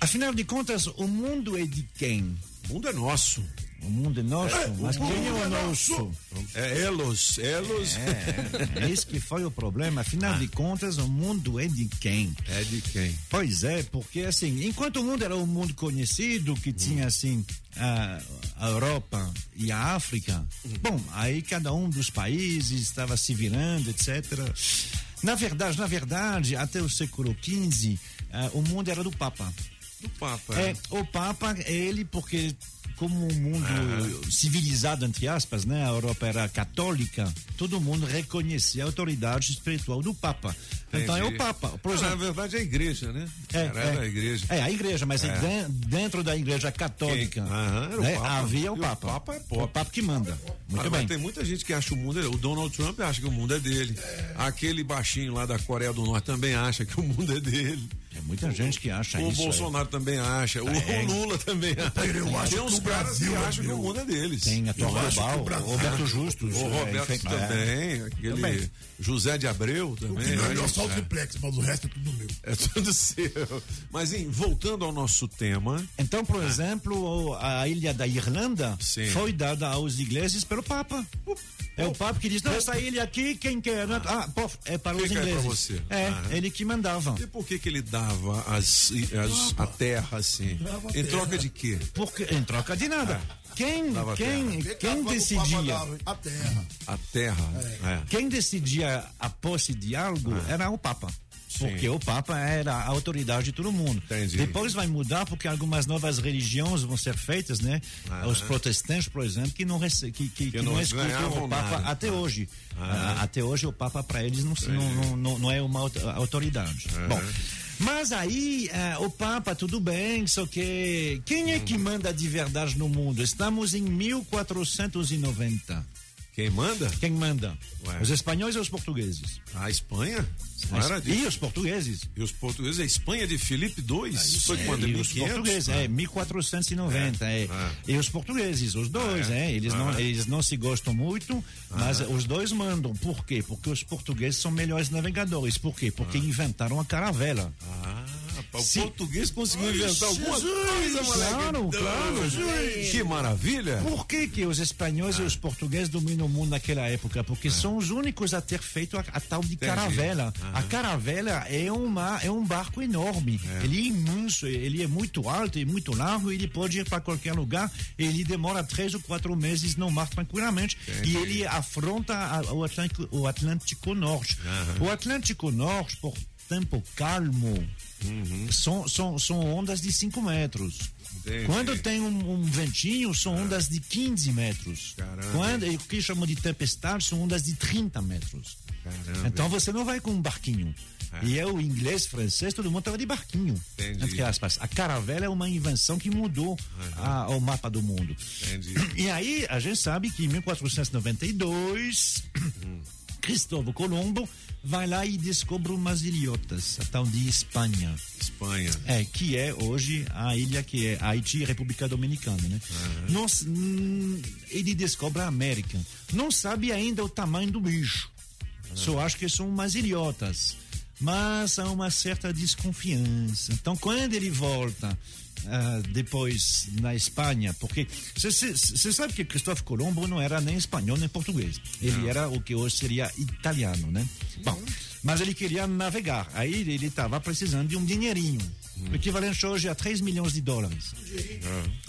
Speaker 7: Afinal de contas, o mundo é de quem?
Speaker 4: O mundo é nosso.
Speaker 7: O mundo é nosso, mas
Speaker 9: o
Speaker 7: quem é o
Speaker 9: é
Speaker 7: nosso?
Speaker 4: É Elos. Elos.
Speaker 7: É, é isso que foi o problema. Afinal de contas, o mundo é de quem?
Speaker 4: É de quem?
Speaker 7: Pois é, porque assim, enquanto o mundo era um mundo conhecido, que tinha assim a, a Europa e a África, bom, aí cada um dos países estava se virando, etc. Na verdade, na verdade, até o século XV, ah, o mundo era do Papa.
Speaker 4: Do Papa.
Speaker 7: É, o Papa, é ele, porque como um mundo civilizado, entre aspas, né? A Europa era católica, todo mundo reconhecia a autoridade espiritual do Papa. Então é o. Papa. Por exemplo,
Speaker 4: na verdade é a igreja, né?
Speaker 7: é, é.
Speaker 4: a igreja.
Speaker 7: É, a igreja, mas
Speaker 4: É.
Speaker 7: den- dentro da igreja católica
Speaker 4: Quem? O
Speaker 7: né,
Speaker 4: Papa.
Speaker 7: havia o
Speaker 4: E o
Speaker 7: Papa.
Speaker 4: Papa é pop.
Speaker 7: o Papa que manda. Muito
Speaker 4: Mas,
Speaker 7: bem.
Speaker 4: tem muita gente que acha o mundo é. O Donald Trump acha que o mundo é dele. Aquele baixinho lá da Coreia do Norte também acha que o mundo é dele.
Speaker 7: Tem muita gente que acha
Speaker 4: o
Speaker 7: isso. aí.
Speaker 4: Bolsonaro também acha. O,
Speaker 7: É. [LAUGHS]
Speaker 4: o Lula também acha.
Speaker 9: eu acho
Speaker 4: tem uns
Speaker 9: o
Speaker 4: caras que
Speaker 9: é
Speaker 4: acham que o mundo é deles.
Speaker 7: Tem a
Speaker 9: que
Speaker 7: global,
Speaker 9: o Brasil-
Speaker 7: Roberto Justus.
Speaker 4: O
Speaker 7: é,
Speaker 4: Roberto também, aquele. José de Abreu
Speaker 9: O
Speaker 4: também.
Speaker 9: que é só o
Speaker 4: É.
Speaker 9: triplex, mas o resto é tudo meu. [LAUGHS]
Speaker 4: É tudo seu. Mas, hein, voltando ao nosso tema.
Speaker 7: Então, por exemplo, o- a ilha da Irlanda
Speaker 4: Sim.
Speaker 7: foi dada aos ingleses pelo Papa. É o Papa que diz, não, essa ilha aqui, quem quer? né? Ah, pô, é para os
Speaker 4: Fica aí pra
Speaker 7: ingleses.
Speaker 4: você.
Speaker 7: É,
Speaker 4: Aham.
Speaker 7: ele que mandava.
Speaker 4: E por que que ele dava as, as- a terra assim? Em troca de quê?
Speaker 7: Porque, em troca de nada. Quem,
Speaker 4: Dava
Speaker 7: quem,
Speaker 9: cá,
Speaker 7: quem decidia,
Speaker 9: A terra.
Speaker 4: A terra. É.
Speaker 7: quem decidia a posse de algo era o Papa. Porque o Papa era a autoridade de todo mundo.
Speaker 4: Entendi.
Speaker 7: Depois vai mudar porque algumas novas religiões vão ser feitas, né? Os protestantes, por exemplo, que não, rece- que, que, que
Speaker 4: não
Speaker 7: não escutam o Papa
Speaker 4: nada.
Speaker 7: até hoje. Ah, até hoje o Papa para eles não, não, não, não, é uma auto- autoridade. Bom, mas aí ah, o Papa tudo bem, só que quem é que manda de verdade no mundo? Estamos em 1490.
Speaker 4: Quem manda?
Speaker 7: Quem manda?
Speaker 4: Ué.
Speaker 7: Os espanhóis ou os portugueses?
Speaker 4: A Espanha? Era
Speaker 7: e os portugueses?
Speaker 4: E os portugueses, a Espanha de Felipe II? Foi
Speaker 7: É,
Speaker 4: quando?
Speaker 7: e os
Speaker 4: 1500?
Speaker 7: portugueses, é, 1490. É, E os portugueses, os dois,
Speaker 4: É.
Speaker 7: é, eles, não,
Speaker 4: Ah.
Speaker 7: eles não se gostam muito, mas os dois mandam. Por quê? Porque os portugueses são melhores navegadores. Por quê? Porque inventaram a caravela.
Speaker 4: Ah, rapaz,
Speaker 7: Se-
Speaker 4: o português conseguiu inventar alguma coisa, moleque.
Speaker 7: Claro, claro.
Speaker 4: Que maravilha.
Speaker 7: Por que, que os espanhóis e os portugueses dominam o mundo naquela época? Porque são os únicos a ter feito a, a tal de caravela. A caravela é, uma, é um barco enorme. Ele é imenso, ele é muito alto e muito largo, ele pode ir para qualquer lugar. Ele demora três ou quatro meses no mar tranquilamente. E ele afronta a- o, Atlântico, o Atlântico Norte. O Atlântico Norte, portanto, tempo calmo, são, são, são ondas de 5 metros.
Speaker 4: Entendi.
Speaker 7: Quando tem um, um ventinho, são ondas de 15 metros.
Speaker 4: Caramba.
Speaker 7: Quando, o que chamam de tempestade são ondas de 30 metros.
Speaker 4: Caramba.
Speaker 7: Então você não vai com um barquinho.
Speaker 4: É.
Speaker 7: E eu, inglês, francês, todo mundo estava de barquinho.
Speaker 4: Entendi.
Speaker 7: Entre aspas. A caravela é uma invenção que mudou a- o mapa do mundo.
Speaker 4: Entendi.
Speaker 7: E aí, a gente sabe que em 1492, Cristóvão Colombo vai lá e descobre umas ilhotas, a tal de Espanha.
Speaker 4: Espanha.
Speaker 7: É, que é hoje a ilha que é Haiti República Dominicana, né? S- hum, ele descobre a América. Não sabe ainda o tamanho do bicho. Só acho que são umas ilhotas. Mas há uma certa desconfiança. Então, quando ele volta ah, depois na Espanha, porque você sabe que Cristóvão Colombo não era nem espanhol nem português. Ele era o que hoje seria italiano, né? Bom, mas ele queria navegar. Aí ele estava precisando de um dinheirinho, o equivalente hoje a 3 milhões de dólares.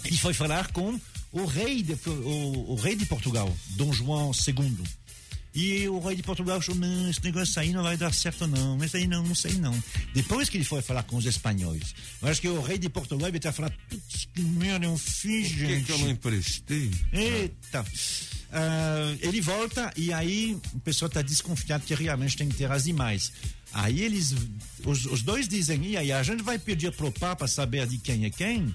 Speaker 7: Ele foi falar com o rei de, o, o rei de Portugal, Dom João II. E o rei de Portugal achou, não, esse negócio aí não vai dar certo não, mas aí não, não sei não. Depois que ele foi falar com os espanhóis, eu acho que o rei de Portugal vai ter falar, putz, que merda, eu fiz,
Speaker 4: Por que,
Speaker 7: gente.
Speaker 4: que eu não emprestei?
Speaker 7: Eita. Ah, ele volta e aí o pessoal está desconfiado que realmente tem terras demais. Aí eles, os, os dois dizem, e aí a gente vai pedir pro Papa saber de quem é quem?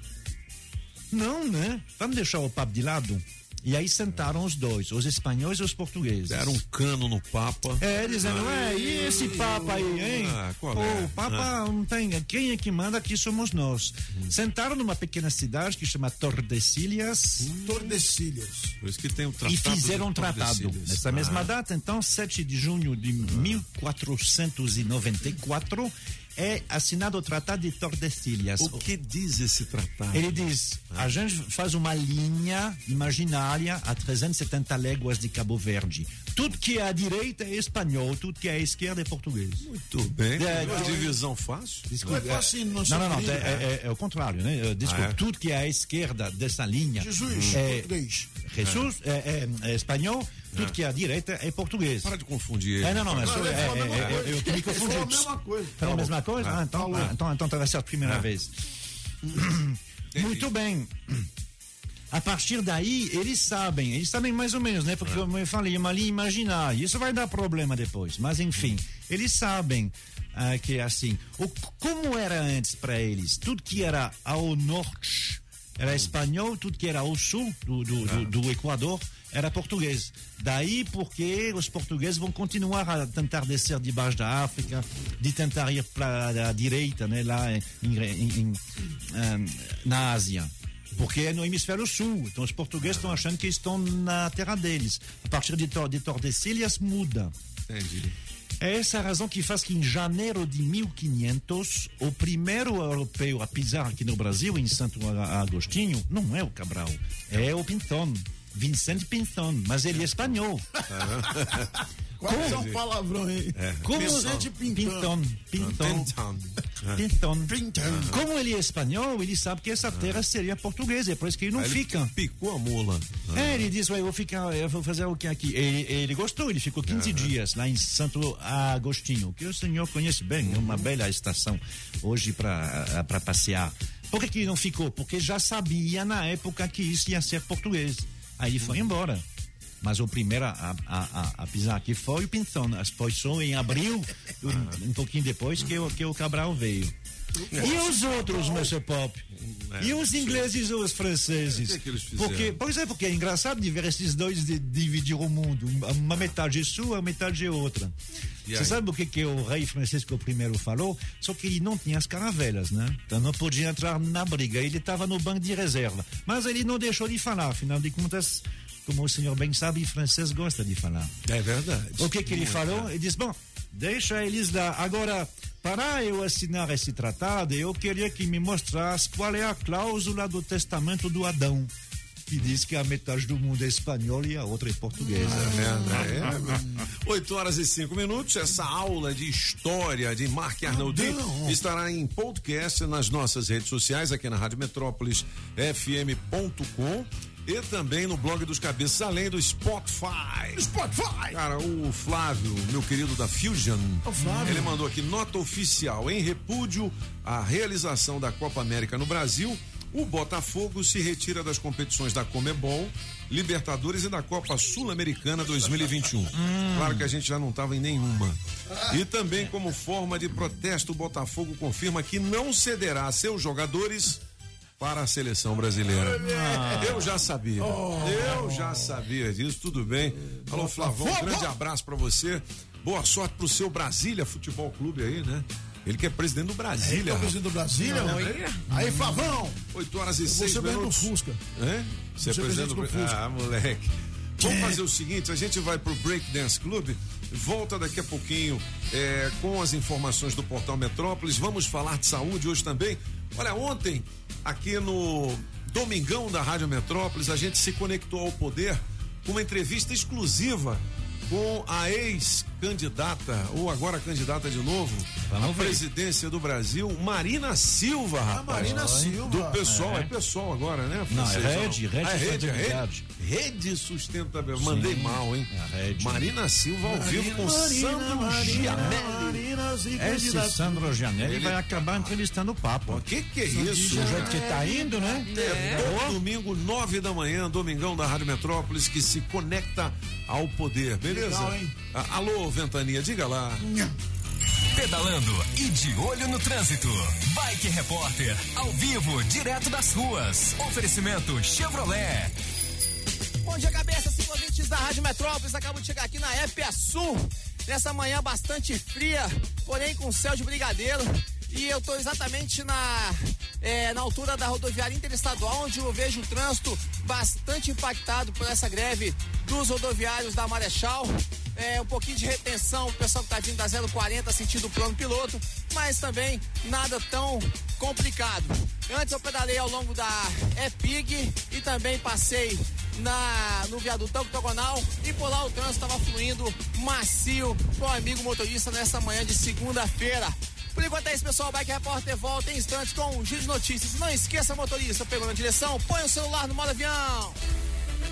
Speaker 7: Não, né? Vamos deixar o Papa de lado. E aí sentaram os dois, os espanhóis e os portugueses.
Speaker 4: Deram um cano no Papa.
Speaker 7: É, dizendo, é, e esse Papa aí, hein?
Speaker 4: Ah, qual
Speaker 7: Pô,
Speaker 4: é?
Speaker 7: o Papa não tem. Quem é que manda aqui somos nós. Sentaram numa pequena cidade que chama Tordesilhas.
Speaker 9: Tordesilhas.
Speaker 4: Por isso que tem o
Speaker 7: E
Speaker 4: tratado.
Speaker 7: fizeram um tratado. Nessa mesma
Speaker 4: Ah.
Speaker 7: data, então, 7 de junho de 1494, é assinado o Tratado de Tordesilhas.
Speaker 4: O que diz esse tratado?
Speaker 7: Ele diz: a gente faz uma linha imaginária a 370 léguas de Cabo Verde. Tudo que é à direita é espanhol, tudo que é à esquerda é português.
Speaker 4: Muito bem.
Speaker 7: É,
Speaker 4: uma
Speaker 7: é,
Speaker 4: divisão fácil.
Speaker 7: Desculpa,
Speaker 9: Não é fácil
Speaker 7: não, não, não,
Speaker 9: trilho,
Speaker 7: é, é- é o contrário, né? Desculpa,
Speaker 4: Ah, é?
Speaker 7: tudo que é à esquerda dessa linha
Speaker 9: Jesus,
Speaker 7: é,
Speaker 9: português.
Speaker 7: Jesus é- é espanhol, tudo que é à direita é português.
Speaker 4: Para de confundir.
Speaker 7: É, não, não, mas
Speaker 9: Não,
Speaker 7: é, é,
Speaker 9: mesma
Speaker 7: é, eu, eu que me confundi.
Speaker 9: falou a mesma coisa.
Speaker 7: Falou a mesma coisa? Ah, então, ah, então, então vai ser a primeira vez. Muito bem. A partir daí, eles sabem, eles sabem mais ou menos, né? Porque, como eu falei, é uma linha imaginária. Isso vai dar problema depois. Mas, enfim, eles sabem ah, que é assim. O, como era antes para eles? Tudo que era ao norte era espanhol, tudo que era ao sul do, do, do, do Equador era português. Daí porque os portugueses vão continuar a tentar descer debaixo da África, de tentar ir para a direita, né? Lá em, em- em, na Ásia. Porque é no hemisfério sul. Então os portugueses estão achando que estão na terra deles. A partir de, Tor de Tordesilhas muda.
Speaker 4: Entendi.
Speaker 7: É essa a razão que faz que em janeiro de 1500, o primeiro europeu a pisar aqui no Brasil, em Santo Agostinho, não é o Cabral, é o Pinton. Vincente Pinton, mas ele é espanhol. [LAUGHS]
Speaker 9: Quase é um palavrão aí.
Speaker 7: Como
Speaker 9: Vicente Pintão.
Speaker 7: Pinton. Pinton. Pinton.
Speaker 9: Pintão.
Speaker 7: Como ele é espanhol, ele sabe que essa terra seria portuguesa, é por isso que ele não
Speaker 4: Aí ele
Speaker 7: fica.
Speaker 4: Picou a mula.
Speaker 7: É, ele disse, "Ué, eu vou ficar, eu vou fazer o que aqui? Ele, ele gostou, ele ficou 15 dias lá em Santo Agostinho, que o senhor conhece bem, é uma bela estação hoje para para passear. Por que, que ele não ficou? Porque já sabia na época que isso ia ser português. Aí foi embora. Mas o primeiro a, a, a, pisar aqui foi o Pinton. Foi só em abril, um, um pouquinho depois, que, o- que o Cabral veio. E os outros, Mr. Pop? E os ingleses ou os franceses?
Speaker 4: Que que eles fizeram?
Speaker 7: Porque, pois é, porque é engraçado de ver esses dois de, dividir o mundo. Uma metade é sua, a metade é outra.
Speaker 4: E
Speaker 7: Você
Speaker 4: aí?
Speaker 7: sabe o que, que o rei Francisco I falou? Só que ele não tinha as caravelas, né? Então não podia entrar na briga. Ele estava no banco de reserva. Mas ele não deixou de falar. Afinal de contas, como o senhor bem sabe, francês gosta de falar.
Speaker 4: É verdade.
Speaker 7: O que, que ele falou? Ele disse: bom, deixa eles lá. Agora, para eu assinar esse tratado, eu queria que me mostrasse qual é a cláusula do testamento do Adão. Que diz que a metade do mundo é espanhol e a outra é portuguesa.
Speaker 4: É, 8 horas e 5 minutos. Essa aula de história de Marc Arnoldi estará em podcast nas nossas redes sociais, aqui na Rádio Metrópolis FM.com e também no blog dos Cabeças, além do Spotify.
Speaker 9: Spotify!
Speaker 4: Cara, o Flávio, meu querido da Fusion,
Speaker 9: O Flávio.
Speaker 4: ele mandou aqui nota oficial em repúdio à realização da Copa América no Brasil. O Botafogo se retira das competições da Comebol, Libertadores e da Copa Sul-Americana 2021. [LAUGHS] Claro que a gente já não estava em nenhuma. E também como forma de protesto, o Botafogo confirma que não cederá seus jogadores para a seleção brasileira. Eu já sabia. Eu já sabia disso, tudo bem. Alô, Flavão, um grande abraço para você. Boa sorte pro seu Brasília Futebol Clube aí, né? Ele que é presidente do Brasília.
Speaker 9: É o presidente do Brasília,
Speaker 4: Não,
Speaker 9: né?
Speaker 4: aí-
Speaker 9: Aí, Flavão!
Speaker 4: 8 horas e
Speaker 9: Eu vou
Speaker 4: 6
Speaker 9: ser presidente
Speaker 4: minutos.
Speaker 9: do Fusca.
Speaker 4: É? Você é
Speaker 9: Você é
Speaker 4: presidente do
Speaker 9: presidente do Fusca.
Speaker 4: Ah, moleque. Vamos fazer o seguinte, a gente vai pro Break Dance Club, volta daqui a pouquinho é, com as informações do Portal Metrópolis, vamos falar de saúde hoje também. Olha, ontem, aqui no Domingão da Rádio Metrópolis, a gente se conectou ao poder com uma entrevista exclusiva com a ex-candidata, ou agora candidata de novo, à presidência do Brasil, Marina Silva, rapaz.
Speaker 9: Marina
Speaker 4: Oi.
Speaker 9: Silva.
Speaker 4: Do pessoal, é,
Speaker 9: É.
Speaker 4: pessoal agora, né?
Speaker 7: Não, é Rede
Speaker 4: Ah, é rede, é
Speaker 7: Sustentabilidade.
Speaker 4: Rede. Sustentabilidade. Mandei
Speaker 7: Sim,
Speaker 4: mal, hein?
Speaker 7: é a Rede.
Speaker 4: Marina Silva ao vivo com Sandro Gianelli.
Speaker 7: Esse Sandro Gianelli
Speaker 4: Ele-
Speaker 7: vai acabar entrevistando o Papa.
Speaker 4: O que que é
Speaker 7: Do
Speaker 4: isso?
Speaker 7: jeito que tá indo, né?
Speaker 4: É. todo domingo, nove da manhã, Domingão da Rádio Metrópolis, que se conecta ao poder, beleza?
Speaker 9: Legal, hein?
Speaker 4: Ah, alô, Ventania, diga lá.
Speaker 23: Pedalando e de olho no trânsito. Bike Repórter, ao vivo, direto das ruas. Oferecimento Chevrolet.
Speaker 32: Bom dia, cabeça, cinco ouvintes da Rádio Metrópolis. Acabo de chegar aqui na FA Sul, nessa manhã bastante fria, porém com céu de brigadeiro. E eu tô exatamente na, é, na altura da rodoviária interestadual, onde eu vejo o trânsito bastante impactado por essa greve dos rodoviários da Marechal. É, um pouquinho de retenção, o pessoal que tá vindo da 040 sentido plano piloto, mas também nada tão complicado. Antes eu pedalei ao longo da EPIG e também passei na, no viaduto octogonal e por lá o trânsito estava fluindo macio com o amigo motorista nessa manhã de segunda-feira. Por enquanto é isso, pessoal. O Bike Repórter volta em instantes com um giro de notícias. Não esqueça, motorista, pegou na direção, põe o celular no modo avião.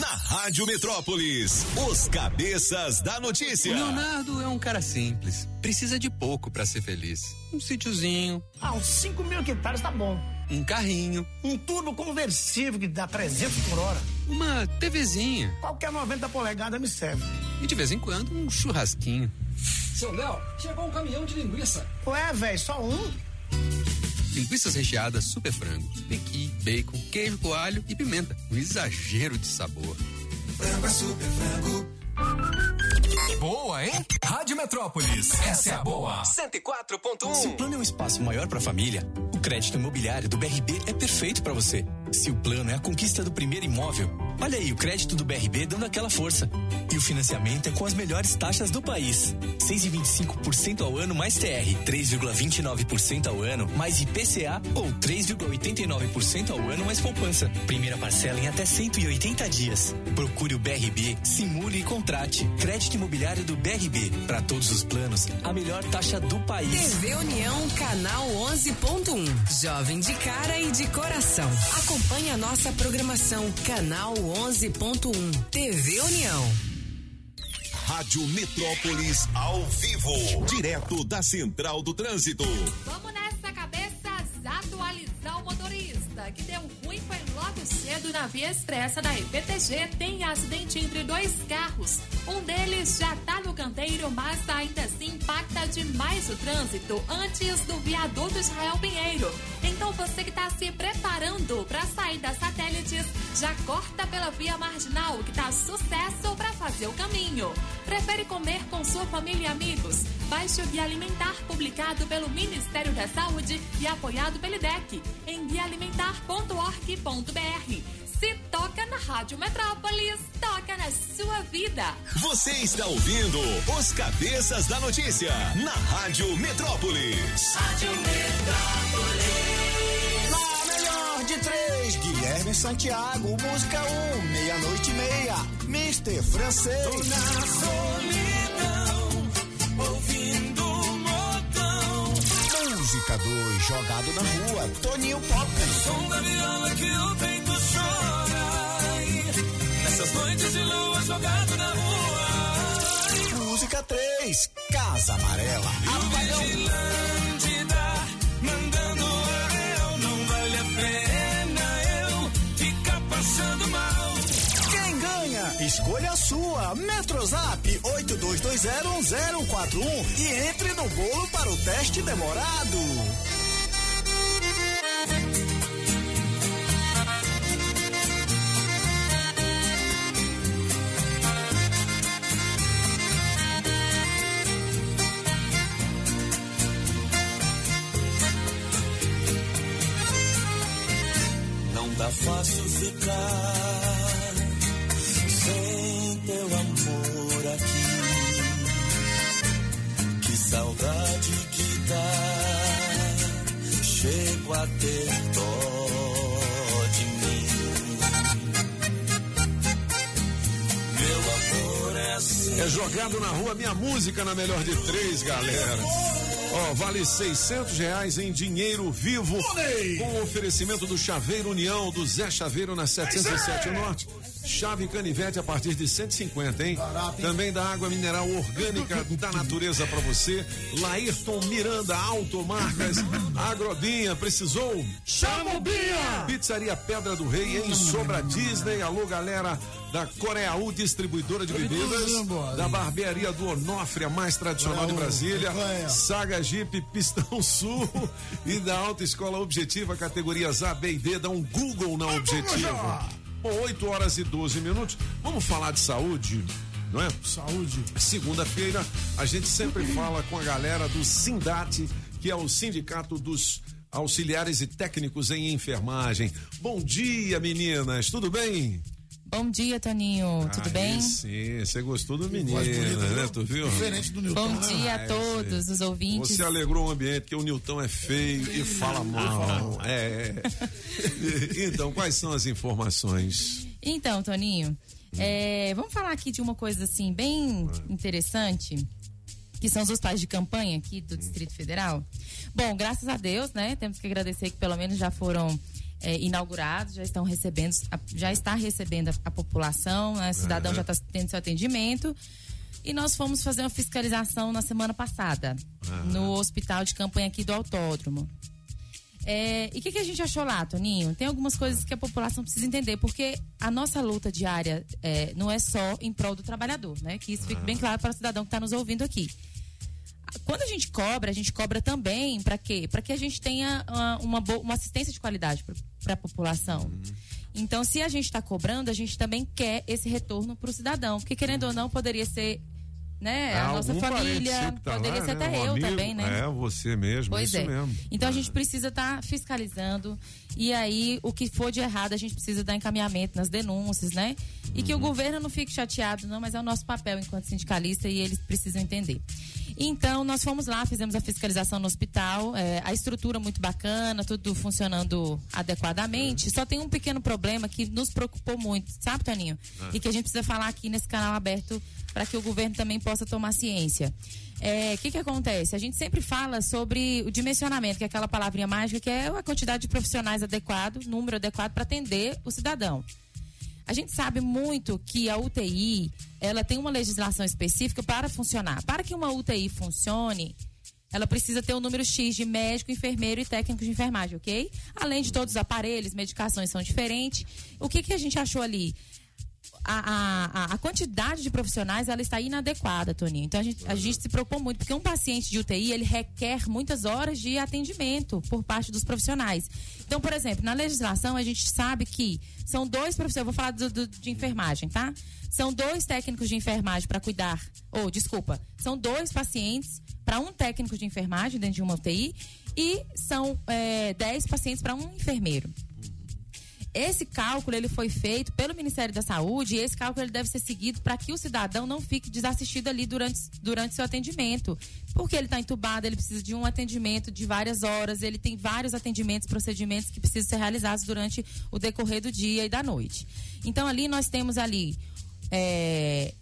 Speaker 23: Na Rádio Metrópolis, os cabeças da notícia.
Speaker 33: O Leonardo é um cara simples. Precisa de pouco pra ser feliz. Um sítiozinho,
Speaker 34: Ah, uns 5 mil hectares tá bom.
Speaker 33: um carrinho,
Speaker 34: Um turbo conversível que dá 300 por hora.
Speaker 33: uma TVzinha
Speaker 34: Qualquer 90 polegadas me serve.
Speaker 33: e de vez em quando um churrasquinho.
Speaker 34: Seu Léo, chegou um caminhão de linguiça. Ué, velho, só um?
Speaker 33: Linguiças recheadas super frango, pequi, bacon, queijo coalho e pimenta. Um exagero de sabor.
Speaker 23: Frango é super frango. Boa, hein? Rádio Metrópolis. Essa é a boa. 104.1.
Speaker 35: Se o plano é um espaço maior para a família, o crédito imobiliário do BRB é perfeito para você. Se o plano é a conquista do primeiro imóvel, olha aí o crédito do BRB dando aquela força. E o financiamento é com as melhores taxas do país. 6,25% ao ano mais TR, 3,29% ao ano mais IPCA ou 3,89% ao ano mais poupança. Primeira parcela em até 180 dias. Procure o BRB, simule e contrate. Crédito imobiliário do BRB. Para todos os planos, a melhor taxa do país.
Speaker 36: TV União, canal 11.1. Jovem de cara e de coração. Acompanhe a nossa programação, canal 11.1. TV União.
Speaker 23: Rádio Metrópolis ao vivo, direto da Central do Trânsito.
Speaker 37: Vamos nessa cabeça atualizar o motorista que deu ruim foi logo cedo na via expressa da EPTG. Tem acidente entre dois carros. Um deles já tá no canteiro, mas ainda assim impacta demais o trânsito antes do viaduto Israel Pinheiro. Então você que tá se preparando para sair das satélites, já corta pela via marginal que tá sucesso para fazer o caminho. Prefere comer com sua família e amigos? Baixe o Guia Alimentar publicado pelo Ministério da Saúde e apoiado pelo IDEC em guiaalimentar.org.br. Se toca na Rádio Metrópolis, toca na sua vida.
Speaker 1: Você está ouvindo os Cabeças da Notícia na Rádio Metrópolis.
Speaker 10: Rádio Metrópolis. Na melhor de três, Guilherme Santiago, música um, meia-noite e meia, Mister Francês.
Speaker 22: Na solidão, ouvindo modão.
Speaker 10: Música 2, jogado na rua, Toninho Pop.
Speaker 22: Som da viola que o peito chora. Nessas noites de lua, jogado na rua.
Speaker 10: Música 3, Casa Amarela, Apagão.
Speaker 22: Passando mal.
Speaker 10: Quem ganha? Escolha a sua. Metrozap 82201041 e entre no bolo para o teste demorado.
Speaker 22: Dá fácil ficar sem teu amor aqui. Que saudade que dá. Chego a ter dó de mim. Meu amor é assim.
Speaker 4: É jogado na rua minha música na melhor de três, galera. Ó, vale seiscentos reais em dinheiro vivo com oferecimento do Chaveiro União, do Zé Chaveiro na 707 Norte. Chave canivete a partir de 150, hein? Também da água mineral orgânica [LAUGHS] da natureza pra você. Laírton Miranda Automarcas. [LAUGHS] Agrobinha, precisou? Chama o Binha! Pizzaria Pedra do Rei em Sobra Disney. Alô, galera da Coreaú Distribuidora de Bebidas. Da barbearia do Onofre, a mais tradicional de Brasília. Saga Jeep Pistão [LAUGHS] Sul e da Alta Escola Objetiva, categorias A, B e D. Dá um Google na Objetiva. Bom, 8 horas e 12 minutos. Vamos falar de saúde, não é? Saúde. Segunda-feira, a gente sempre [LAUGHS] fala com a galera do Sindate, que é o Sindicato dos Auxiliares e Técnicos em Enfermagem. Bom dia, meninas. Tudo bem?
Speaker 38: Bom dia, Toninho. Tudo
Speaker 4: Aí
Speaker 38: bem?
Speaker 4: Sim, você gostou do menino,
Speaker 38: voz bonita,
Speaker 4: né? Tu viu?
Speaker 38: Diferente do Nilton, Bom dia a
Speaker 4: é,
Speaker 38: todos
Speaker 4: sim.
Speaker 38: os ouvintes.
Speaker 4: Você alegrou o ambiente, porque o Nilton é feio e fala mal. É. é. [LAUGHS] Então, quais são as informações?
Speaker 38: Então, Toninho, é, vamos falar aqui de uma coisa assim bem interessante, que são os hospitais de campanha aqui do Distrito Federal. Bom, graças a Deus, né? Temos que agradecer que pelo menos já foram é, inaugurados, já estão recebendo, já está recebendo a, a população, né? o cidadão
Speaker 39: Aham.
Speaker 38: já está tendo seu atendimento. E nós fomos fazer uma fiscalização na semana passada, no hospital de campanha aqui do Autódromo. É, e o que, que a gente achou lá, Toninho? Tem algumas coisas que a população precisa entender, porque a nossa luta diária é, não é só em prol do trabalhador, né? Que isso fique bem claro para o cidadão que está nos ouvindo aqui. Quando a gente cobra, a gente cobra também para quê? Para que a gente tenha uma, uma, boa- uma assistência de qualidade para a população. Então, se a gente está cobrando, a gente também quer esse retorno para o cidadão, porque querendo ou não, poderia ser né, a nossa família,
Speaker 4: tá
Speaker 38: poderia
Speaker 4: lá,
Speaker 38: ser
Speaker 4: né?
Speaker 38: até
Speaker 4: Um
Speaker 38: eu
Speaker 4: amigo.
Speaker 38: também, né?
Speaker 4: É, você mesmo,
Speaker 38: Pois
Speaker 4: isso
Speaker 38: é.
Speaker 4: mesmo.
Speaker 38: Então a gente precisa estar fiscalizando e aí o que for de errado a gente precisa dar encaminhamento nas denúncias, né? E que o governo não fique chateado, não, mas é o nosso papel enquanto sindicalista e eles precisam entender. Então nós fomos lá, fizemos a fiscalização no hospital, é, a estrutura muito bacana, tudo funcionando adequadamente. Só tem um pequeno problema que nos preocupou muito, sabe, Toninho?
Speaker 39: Ah.
Speaker 38: E que a gente precisa falar aqui nesse canal aberto para que o governo também possa tomar ciência. É, O que, que acontece? A gente sempre fala sobre o dimensionamento, que é aquela palavrinha mágica, que é a quantidade de profissionais adequado, número adequado para atender o cidadão. A gente sabe muito que a UTI, ela tem uma legislação específica para funcionar. Para que uma UTI funcione, ela precisa ter um número X de médico, enfermeiro e técnico de enfermagem, ok? Além de todos os aparelhos, medicações são diferentes. O que, que a gente achou ali? A, a- a- quantidade de profissionais ela está inadequada, Toninho. Então a gente, a gente se preocupou muito, porque um paciente de UTI ele requer muitas horas de atendimento por parte dos profissionais. Então, por exemplo, na legislação a gente sabe que são dois profissionais, vou falar do- do- de enfermagem, tá? São dois técnicos de enfermagem para cuidar, ou desculpa, são dois pacientes para um técnico de enfermagem dentro de uma UTI e são é, dez pacientes para um enfermeiro. Esse cálculo ele foi feito pelo Ministério da Saúde e esse cálculo ele deve ser seguido para que o cidadão não fique desassistido ali durante, durante seu atendimento. Porque ele está entubado, ele precisa de um atendimento de várias horas, ele tem vários atendimentos, procedimentos que precisam ser realizados durante o decorrer do dia e da noite. Então ali nós temos ali é,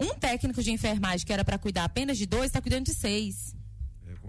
Speaker 38: um técnico de enfermagem que era para cuidar apenas de dois, está cuidando de seis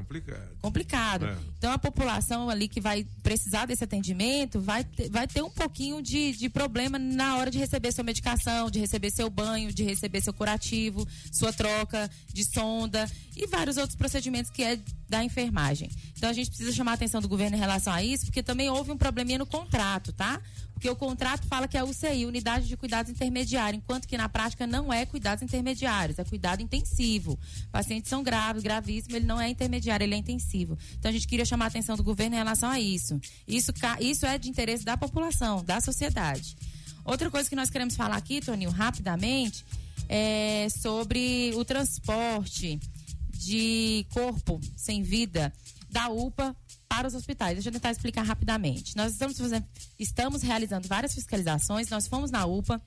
Speaker 4: complicado.
Speaker 38: complicado.
Speaker 4: É.
Speaker 38: Então a população ali que vai precisar desse atendimento vai ter, vai ter um pouquinho de, de problema na hora de receber sua medicação, de receber seu banho, de receber seu curativo, sua troca de sonda e vários outros procedimentos que é da enfermagem. Então a gente precisa chamar a atenção do governo em relação a isso, porque também houve um probleminha no contrato, tá? Porque o contrato fala que é UCI, Unidade de Cuidados Intermediários, enquanto que na prática não é cuidados intermediários, é cuidado intensivo. Pacientes são graves, gravíssimos, ele não é intermediário, ele é intensivo. Então a gente queria chamar a atenção do governo em relação a isso. Isso, isso é de interesse da população, da sociedade. Outra coisa que nós queremos falar aqui, Toninho, rapidamente, é sobre o transporte de corpo sem vida da UPA para os hospitais. Deixa eu tentar explicar rapidamente. Nós estamos fazendo, estamos realizando várias fiscalizações, nós fomos na UPA.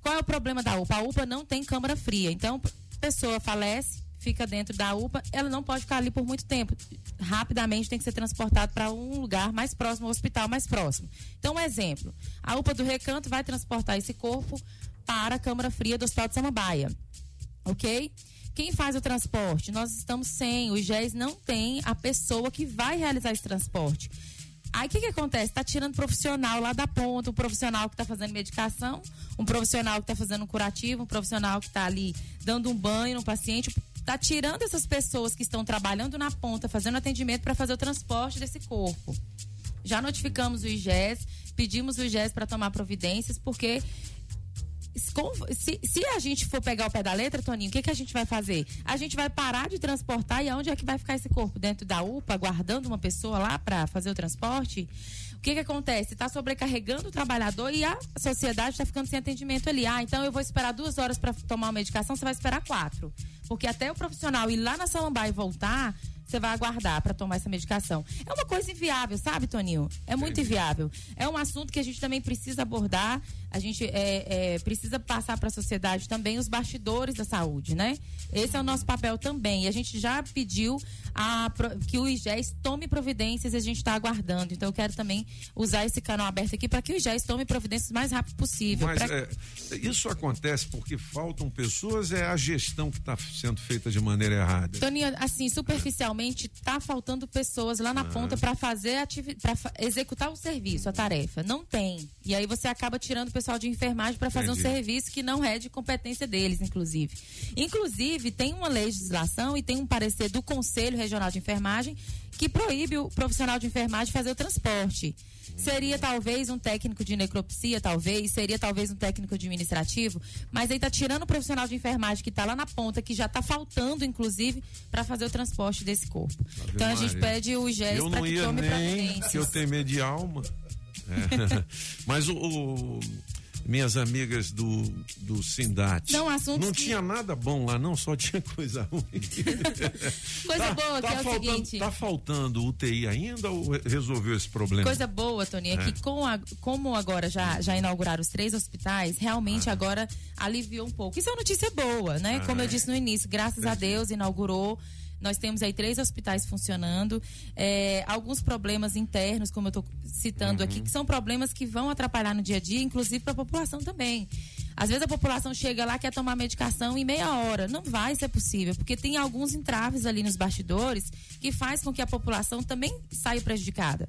Speaker 38: Qual é o problema da UPA? A UPA não tem câmara fria. Então, a pessoa falece, fica dentro da UPA, ela não pode ficar ali por muito tempo. Rapidamente tem que ser transportado para um lugar mais próximo, um hospital mais próximo. Então, um exemplo: a UPA do Recanto vai transportar esse corpo para a câmara fria do Hospital de Samambaia. Ok? Quem faz o transporte? Nós estamos sem. O IGES não tem a pessoa que vai realizar esse transporte. Aí o que, que acontece? Está tirando profissional lá da ponta, um profissional que está fazendo medicação, um profissional que está fazendo um curativo, um profissional que está ali dando um banho no paciente. Está tirando essas pessoas que estão trabalhando na ponta, fazendo atendimento para fazer o transporte desse corpo. Já notificamos o IGES, pedimos o IGES para tomar providências, porque se, se a gente for pegar o pé da letra, Toninho, o que, que a gente vai fazer? A gente vai parar de transportar e aonde é que vai ficar esse corpo? Dentro da UPA, guardando uma pessoa lá para fazer o transporte? O que, que acontece? Está sobrecarregando o trabalhador e a sociedade está ficando sem atendimento ali. Ah, então eu vou esperar duas horas para tomar uma medicação, você vai esperar quatro. Porque até o profissional ir lá na Samambaia e voltar, você vai aguardar para tomar essa medicação. É uma coisa inviável, sabe, Toninho? É muito inviável. É um assunto que a gente também precisa abordar. A gente é, é, precisa passar para a sociedade também os bastidores da saúde, né? Esse é o nosso papel também. E a gente já pediu a, que o IGES tome providências e a gente está aguardando. Então eu quero também usar esse canal aberto aqui para que o IGES tome providências o mais rápido possível.
Speaker 4: Mas
Speaker 38: pra-
Speaker 4: é, isso acontece porque faltam pessoas, é a gestão que está sendo feita de maneira errada.
Speaker 38: Toninho, assim, superficialmente, tá faltando pessoas lá na
Speaker 4: Ah.
Speaker 38: ponta para fazer para executar o serviço, a tarefa. Não tem. E aí você acaba tirando o pessoal de enfermagem para fazer
Speaker 40: Entendi.
Speaker 38: um serviço que não é de competência deles, inclusive. Inclusive, tem uma legislação e tem um parecer do Conselho Regional de Enfermagem que proíbe o profissional de enfermagem fazer o transporte. Seria talvez um técnico de necropsia, talvez, seria talvez um técnico administrativo, mas aí tá tirando o profissional de enfermagem que tá lá na ponta, que já tá faltando, inclusive, para fazer o transporte desse corpo.
Speaker 4: Ave
Speaker 38: Então a gente
Speaker 4: Maria.
Speaker 38: pede o GES
Speaker 4: Eu
Speaker 38: para
Speaker 4: não
Speaker 38: que tome
Speaker 4: nem, que eu tenho medo de alma. É. [LAUGHS] Mas o, o- minhas amigas do, do Sindate.
Speaker 38: Assuntos
Speaker 4: Não
Speaker 38: que-
Speaker 4: tinha nada bom lá, não, só tinha coisa ruim. [LAUGHS]
Speaker 38: Coisa boa, que é o
Speaker 4: faltando,
Speaker 38: seguinte.
Speaker 4: Tá faltando UTI ainda ou re- resolveu esse problema?
Speaker 38: Coisa boa, Tony, é,
Speaker 4: É.
Speaker 38: que com a- como agora já, já inauguraram os três hospitais, realmente
Speaker 4: Ah.
Speaker 38: agora aliviou um pouco. Isso é uma notícia boa, né?
Speaker 40: Ah,
Speaker 38: como eu
Speaker 40: é.
Speaker 38: disse no início, graças a Deus inaugurou. Nós temos aí três hospitais funcionando. É, alguns problemas internos, como eu estou citando aqui, que são problemas que vão atrapalhar no dia a dia, inclusive para a população também. Às vezes a população chega lá quer tomar medicação em meia hora. Não vai ser possível, porque tem alguns entraves ali nos bastidores que faz com que a população também saia prejudicada.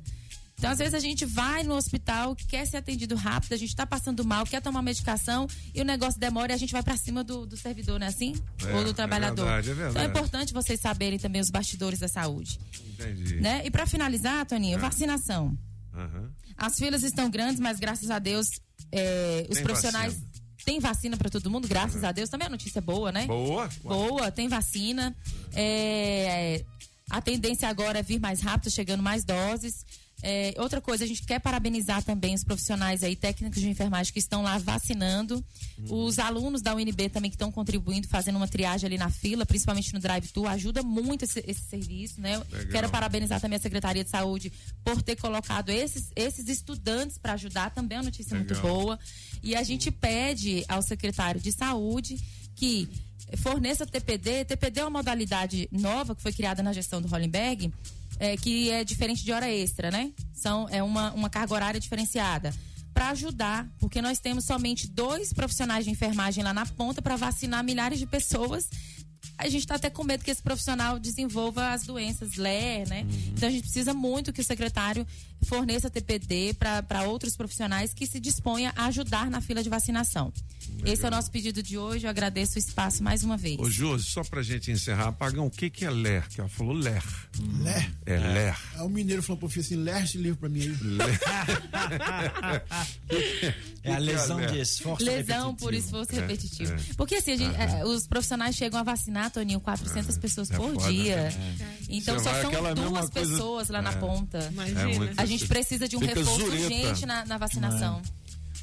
Speaker 38: Então, às vezes, a gente vai no hospital, quer ser atendido rápido, a gente está passando mal, quer tomar medicação e o negócio demora e a gente vai para cima do, do servidor, não é assim?
Speaker 4: É,
Speaker 38: Ou do
Speaker 4: é
Speaker 38: trabalhador.
Speaker 4: verdade, é
Speaker 38: Então, é
Speaker 4: verdade.
Speaker 38: importante vocês saberem também os bastidores da saúde.
Speaker 4: Entendi.
Speaker 38: Né? E para finalizar, Toninho,
Speaker 4: É.
Speaker 38: vacinação.
Speaker 4: Aham.
Speaker 38: As filas estão grandes, mas graças a Deus, é, os
Speaker 4: Tem
Speaker 38: profissionais.
Speaker 4: vacina.
Speaker 38: Tem vacina para todo mundo, graças a Deus. Também a notícia é boa, né?
Speaker 4: Boa.
Speaker 38: Boa, tem vacina. É, a tendência agora é vir mais rápido, chegando mais doses. É, outra coisa, a gente quer parabenizar também os profissionais aí, técnicos de enfermagem que estão lá vacinando, os alunos da UNB também que estão contribuindo, fazendo uma triagem ali na fila, principalmente no drive-thru, ajuda muito esse, esse serviço, né?
Speaker 40: Legal.
Speaker 38: Quero parabenizar também a Secretaria de Saúde por ter colocado esses, esses estudantes para ajudar, também é uma notícia muito
Speaker 40: Legal.
Speaker 38: boa. E a gente pede ao secretário de Saúde que forneça TPD. TPD é uma modalidade nova que foi criada na gestão do Hollenberg, é, que é diferente de hora extra, né? São, é uma, uma carga horária diferenciada. Para ajudar, porque nós temos somente dois profissionais de enfermagem lá na ponta para vacinar milhares de pessoas. A gente está até com medo que esse profissional desenvolva as doenças LER, né? Então a gente precisa muito que o secretário forneça TPD para outros profissionais que se disponha a ajudar na fila de vacinação. Esse é o nosso pedido de hoje. Eu agradeço o espaço mais uma vez.
Speaker 4: Ô, Josi, só pra gente encerrar, apagão, o que que é ler? Que ela falou ler.
Speaker 41: Ler?
Speaker 4: É ler.
Speaker 41: Aí o mineiro falou pro filho assim: lê esse livro pra mim aí. [LAUGHS] [LAUGHS]
Speaker 7: É a lesão de esforço
Speaker 38: Lesão por esforço
Speaker 7: É,
Speaker 38: repetitivo.
Speaker 7: é.
Speaker 38: Porque assim, a gente- é, os profissionais chegam a vacinar, Toninho, 400 pessoas
Speaker 7: é
Speaker 38: por
Speaker 7: foda,
Speaker 38: dia.
Speaker 7: né?
Speaker 38: Então
Speaker 7: Você
Speaker 38: só são duas
Speaker 7: coisa-
Speaker 38: pessoas lá na
Speaker 7: É.
Speaker 38: ponta.
Speaker 7: Imagina. É muito-
Speaker 38: a gente precisa de um
Speaker 4: Fica
Speaker 38: reforço
Speaker 4: zureta.
Speaker 38: urgente na, na vacinação.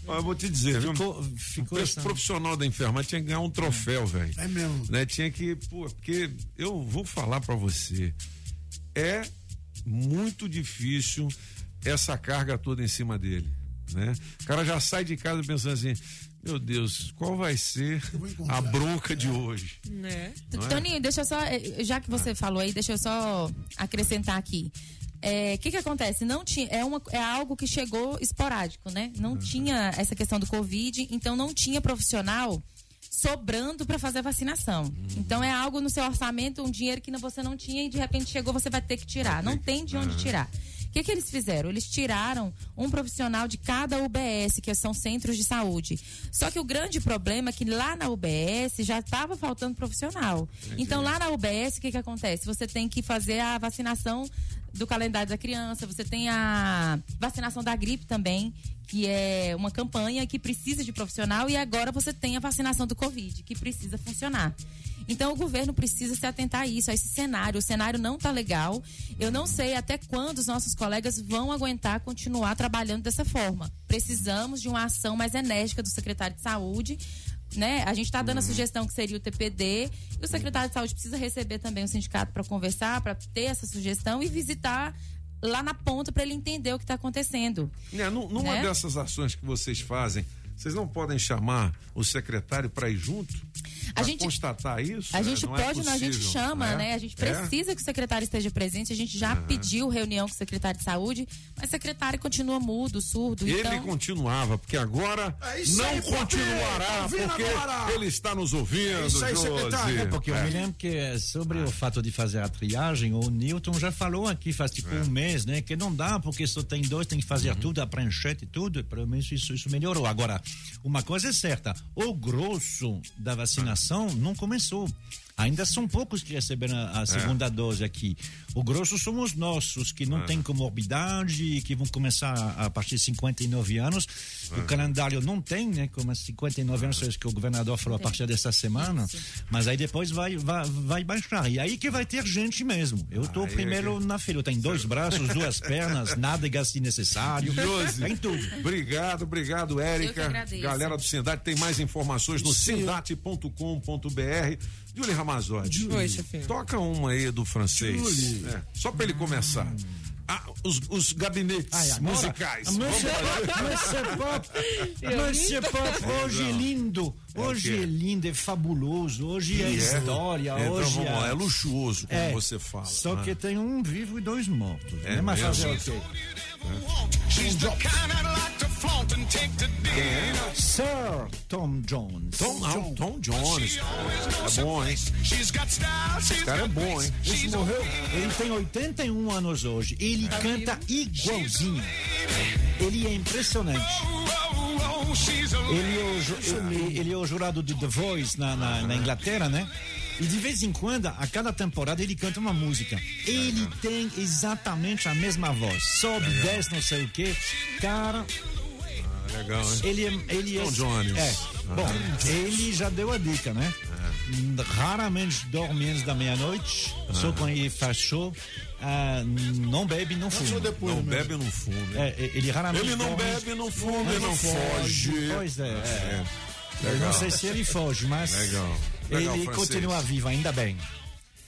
Speaker 4: Mas eu vou te dizer, viu?
Speaker 7: ficou
Speaker 4: Esse profissional da enfermagem tinha que ganhar um troféu, velho.
Speaker 41: É mesmo.
Speaker 4: Né? Tinha que, pô, porque eu vou falar pra você, é muito difícil essa carga toda em cima dele, né? O cara já sai de casa pensando assim, meu Deus, qual vai ser a bronca de hoje?
Speaker 5: Né?
Speaker 4: Não é?
Speaker 38: Toninho, deixa eu só, eh, já que você falou aí, deixa eu só acrescentar aqui. O que que acontece? Não tinha, é, uma, é algo que chegou esporádico, né? Não tinha essa questão do Covid, então não tinha profissional sobrando para fazer a vacinação. Então é algo no seu orçamento, um dinheiro que você não tinha e de repente chegou, você vai ter que tirar. Não tem de onde tirar. O que, que eles fizeram? Eles tiraram um profissional de cada UBS, que são centros de saúde. Só que o grande problema é que lá na UBS já estava faltando profissional. Então lá na UBS, o que, que acontece? Você tem que fazer a vacinação do calendário da criança, você tem a vacinação da gripe também, que é uma campanha que precisa de profissional, e agora você tem a vacinação do Covid, que precisa funcionar. Então o governo precisa se atentar a isso, a esse cenário. O cenário não está legal. Eu não sei até quando os nossos colegas vão aguentar continuar trabalhando dessa forma. Precisamos de uma ação mais enérgica do secretário de saúde. Né? A gente está dando a sugestão que seria o TPD e o secretário de saúde precisa receber também o sindicato para conversar, para ter essa sugestão e visitar lá na ponta para ele entender o que está acontecendo.
Speaker 4: Nu- numa
Speaker 38: Né?
Speaker 4: dessas ações que vocês fazem, vocês não podem chamar o secretário para ir junto? Pra
Speaker 38: gente-
Speaker 4: constatar isso?
Speaker 38: A
Speaker 4: É,
Speaker 38: gente
Speaker 4: é
Speaker 38: pode, não, a gente
Speaker 4: possível,
Speaker 38: chama,
Speaker 4: não é?
Speaker 38: né? A gente
Speaker 4: É?
Speaker 38: precisa que o secretário esteja presente. A gente já pediu reunião com o secretário de saúde, mas o secretário continua mudo, surdo.
Speaker 4: Ele
Speaker 38: então...
Speaker 4: continuava, porque agora
Speaker 41: É isso
Speaker 4: não continuará,
Speaker 41: tá ouvindo
Speaker 4: porque
Speaker 41: agora?
Speaker 4: ele está nos ouvindo.
Speaker 41: É isso aí,
Speaker 4: Josi.
Speaker 41: secretário.
Speaker 7: É porque eu
Speaker 4: É.
Speaker 7: me lembro que sobre o fato de fazer a triagem, o Newton já falou aqui faz tipo
Speaker 4: É.
Speaker 7: um mês, né? Que não dá, porque só tem dois, tem que fazer
Speaker 4: Uhum.
Speaker 7: tudo, a pranchete e tudo. Pelo menos isso, isso melhorou. Agora, uma coisa é certa: o grosso da vacinação não começou. Ainda são poucos que receberam a, a segunda dose aqui. O grosso somos nós, os que não
Speaker 4: É.
Speaker 7: têm comorbidade e que vão começar a, partir de 59 anos.
Speaker 4: É.
Speaker 7: O calendário não tem, né? Como 59 anos, é que o governador falou a partir dessa semana. Mas aí depois vai, vai, vai baixar. E aí que vai ter gente mesmo. Eu estou
Speaker 4: é
Speaker 7: primeiro na fila. Eu tenho dois braços, duas [LAUGHS] pernas, nádegas se necessário.
Speaker 4: Josi,
Speaker 7: Tem tudo.
Speaker 4: Obrigado, obrigado, Érica. Galera do Sindate, tem mais informações no sindate.com.br. Julie Ramazotti.
Speaker 5: Oi, chefinho.
Speaker 4: Toca uma aí do francês.
Speaker 41: Julie.
Speaker 4: É, só pra ele começar. Ah, os, os gabinetes
Speaker 7: Ai, agora-
Speaker 4: musicais.
Speaker 7: Monsieur
Speaker 4: fazer.
Speaker 7: Monsieur Pop,
Speaker 5: Eu
Speaker 7: Monsieur Pop, hoje é lindo, hoje
Speaker 4: quê?
Speaker 7: é lindo, é fabuloso, hoje é,
Speaker 4: E é.
Speaker 7: história,
Speaker 4: Então
Speaker 7: hoje
Speaker 4: vamos lá,
Speaker 7: é...
Speaker 4: é luxuoso, como
Speaker 7: É,
Speaker 4: você fala.
Speaker 7: Só
Speaker 4: né?
Speaker 7: que tem um vivo e dois mortos.
Speaker 4: É
Speaker 7: né? Mas
Speaker 4: mesmo?
Speaker 7: fazer o quê? Sir Tom Jones.
Speaker 4: Tom, ah, Tom Jones. É bom, hein? Esse cara é bom, hein?
Speaker 7: Esse morreu. Ele tem 81 anos hoje. Ele canta igualzinho. Ele é impressionante. Ele é o, ele, é o jurado de The Voice na, na, na Inglaterra, né? E de vez em quando, a cada temporada, ele canta uma música. Ele tem exatamente a mesma voz. Sobe, desce, não sei o quê. Cara,
Speaker 4: Legal, hein?
Speaker 7: ele é. Ele é
Speaker 4: Tom Jones.
Speaker 7: É.
Speaker 4: Ah.
Speaker 7: Bom, ele já deu a dica, né? raramente dorme antes da meia-noite, só quando ele faz show. Ah, não bebe, não fuma.
Speaker 4: Não bebe, não fuma.
Speaker 7: É, ele raramente
Speaker 4: Ele não
Speaker 7: dorme.
Speaker 4: bebe, não fuma, ele não foge.
Speaker 7: Pois é. é. Eu não sei se ele foge, mas
Speaker 4: Legal. Legal,
Speaker 7: ele
Speaker 4: francês.
Speaker 7: continua vivo, ainda bem.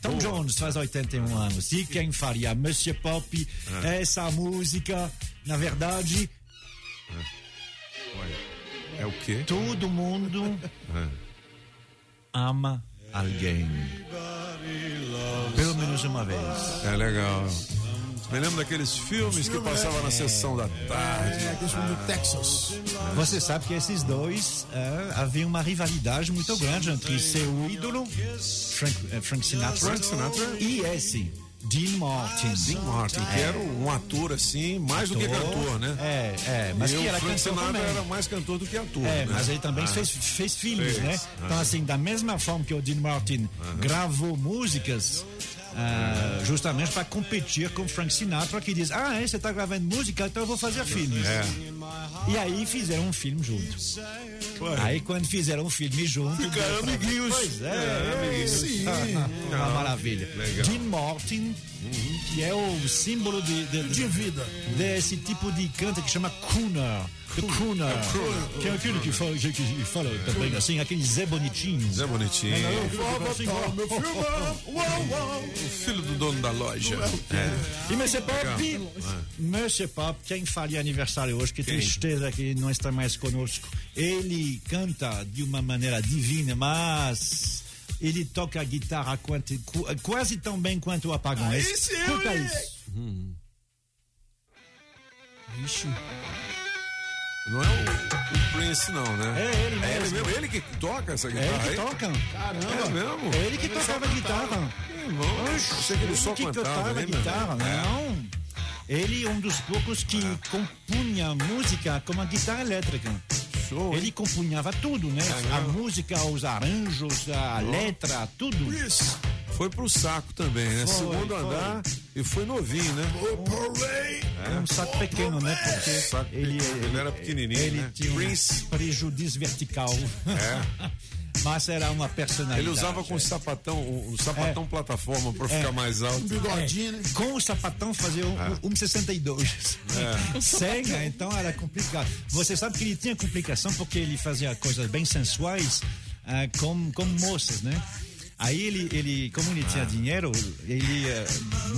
Speaker 7: Tom
Speaker 4: Boa.
Speaker 7: Jones faz 81 anos. E quem faria Monsieur Pop,
Speaker 4: É.
Speaker 7: essa música, na verdade,
Speaker 4: É o quê?
Speaker 7: todo mundo
Speaker 4: É.
Speaker 7: ama alguém. Pelo menos uma vez.
Speaker 4: É legal. Me lembro daqueles filmes que passavam na sessão da tarde.
Speaker 41: É, aquele filme do Texas.
Speaker 7: Você sabe que esses dois eh, havia uma rivalidade muito grande entre seu ídolo, Frank, Frank Sinatra,
Speaker 4: Frank Sinatra.
Speaker 7: e esse, Dean Martin.
Speaker 4: Dean Martin, que
Speaker 7: É.
Speaker 4: era um ator assim, mais do que
Speaker 7: Ator,
Speaker 4: cantor, né?
Speaker 7: É, é, mas
Speaker 4: e
Speaker 7: que
Speaker 4: o
Speaker 7: era
Speaker 4: Frank
Speaker 7: cantor
Speaker 4: Sinatra
Speaker 7: também.
Speaker 4: era mais cantor do que ator.
Speaker 7: É,
Speaker 4: né?
Speaker 7: mas ele também
Speaker 4: Ah.
Speaker 7: fez, fez filmes,
Speaker 4: Fez.
Speaker 7: né? Então,
Speaker 4: Aham.
Speaker 7: assim, da mesma forma que o Dean Martin gravou músicas ah, justamente para competir com Frank Sinatra, que diz: Ah, é, você está gravando música, então eu vou fazer filmes.
Speaker 4: É.
Speaker 7: E aí fizeram um filme juntos. Aí quando fizeram um filme juntos.
Speaker 4: Ficaram amiguinhos.
Speaker 7: Pois é,
Speaker 4: É, amiguinhos.
Speaker 7: sim. Uma
Speaker 4: Ah,
Speaker 7: maravilha.
Speaker 4: legal.
Speaker 7: Dean Martin, que é o símbolo de, de,
Speaker 41: De vida.
Speaker 7: desse tipo de canto que chama crooner. The crooner. Que é aquele que fala, que, que fala também assim, aquele Zé Bonitinho.
Speaker 4: Zé Bonitinho.
Speaker 7: É, que fala assim,
Speaker 41: Meu filme, uau, uau.
Speaker 4: O filho do dono da loja. É.
Speaker 7: E Monsieur Pop. Monsieur Pop, quem faria aniversário hoje, que
Speaker 4: Quem?
Speaker 7: tristeza que não está mais conosco. Ele canta de uma maneira divina, mas ele toca a guitarra quanto- qu- quase tão bem quanto o Apagão.
Speaker 41: Aí sim,
Speaker 7: Escuta isso.
Speaker 41: Vixe.
Speaker 4: Não é o, o Prince, não, né?
Speaker 7: É ele
Speaker 4: É ele
Speaker 7: mesmo.
Speaker 4: mesmo. Ele que toca essa
Speaker 7: É
Speaker 4: guitarra
Speaker 7: ele que
Speaker 4: aí?
Speaker 7: toca.
Speaker 41: Caramba.
Speaker 4: É mesmo?
Speaker 7: É ele que tocava guitarra.
Speaker 4: Irmão, eu achei que ele só
Speaker 7: que
Speaker 4: cantava,
Speaker 7: tocava
Speaker 4: né,
Speaker 7: guitarra,
Speaker 4: É.
Speaker 7: não. Ele é um dos poucos que compunha música com a guitarra elétrica. Ele compunhava tudo, né?
Speaker 4: É
Speaker 7: a
Speaker 4: mesmo?
Speaker 7: música, os arranjos, a letra, tudo.
Speaker 41: Isso.
Speaker 4: Foi pro saco também, né?
Speaker 7: Foi,
Speaker 4: Segundo
Speaker 7: foi.
Speaker 4: andar e foi novinho, né?
Speaker 7: É um saco pequeno, né? Porque
Speaker 4: Saco
Speaker 7: ele,
Speaker 4: pequeno. Ele era pequenininho,
Speaker 7: ele
Speaker 4: né?
Speaker 7: tinha
Speaker 4: Prince.
Speaker 7: um prejuízo vertical.
Speaker 4: É. [LAUGHS]
Speaker 7: Mas era uma personalidade.
Speaker 4: Ele usava com
Speaker 7: é.
Speaker 4: sapatão, o, o sapatão plataforma pra ficar mais alto.
Speaker 41: Um bigodinho, né?
Speaker 7: Com o sapatão fazia um,
Speaker 4: É.
Speaker 7: um 62. Sem, né? então era complicado. Você sabe que ele tinha complicação porque ele fazia coisas bem sensuais ah, com, com moças, né? Aí ele, ele como ele
Speaker 4: Ah.
Speaker 7: tinha dinheiro, ele eh,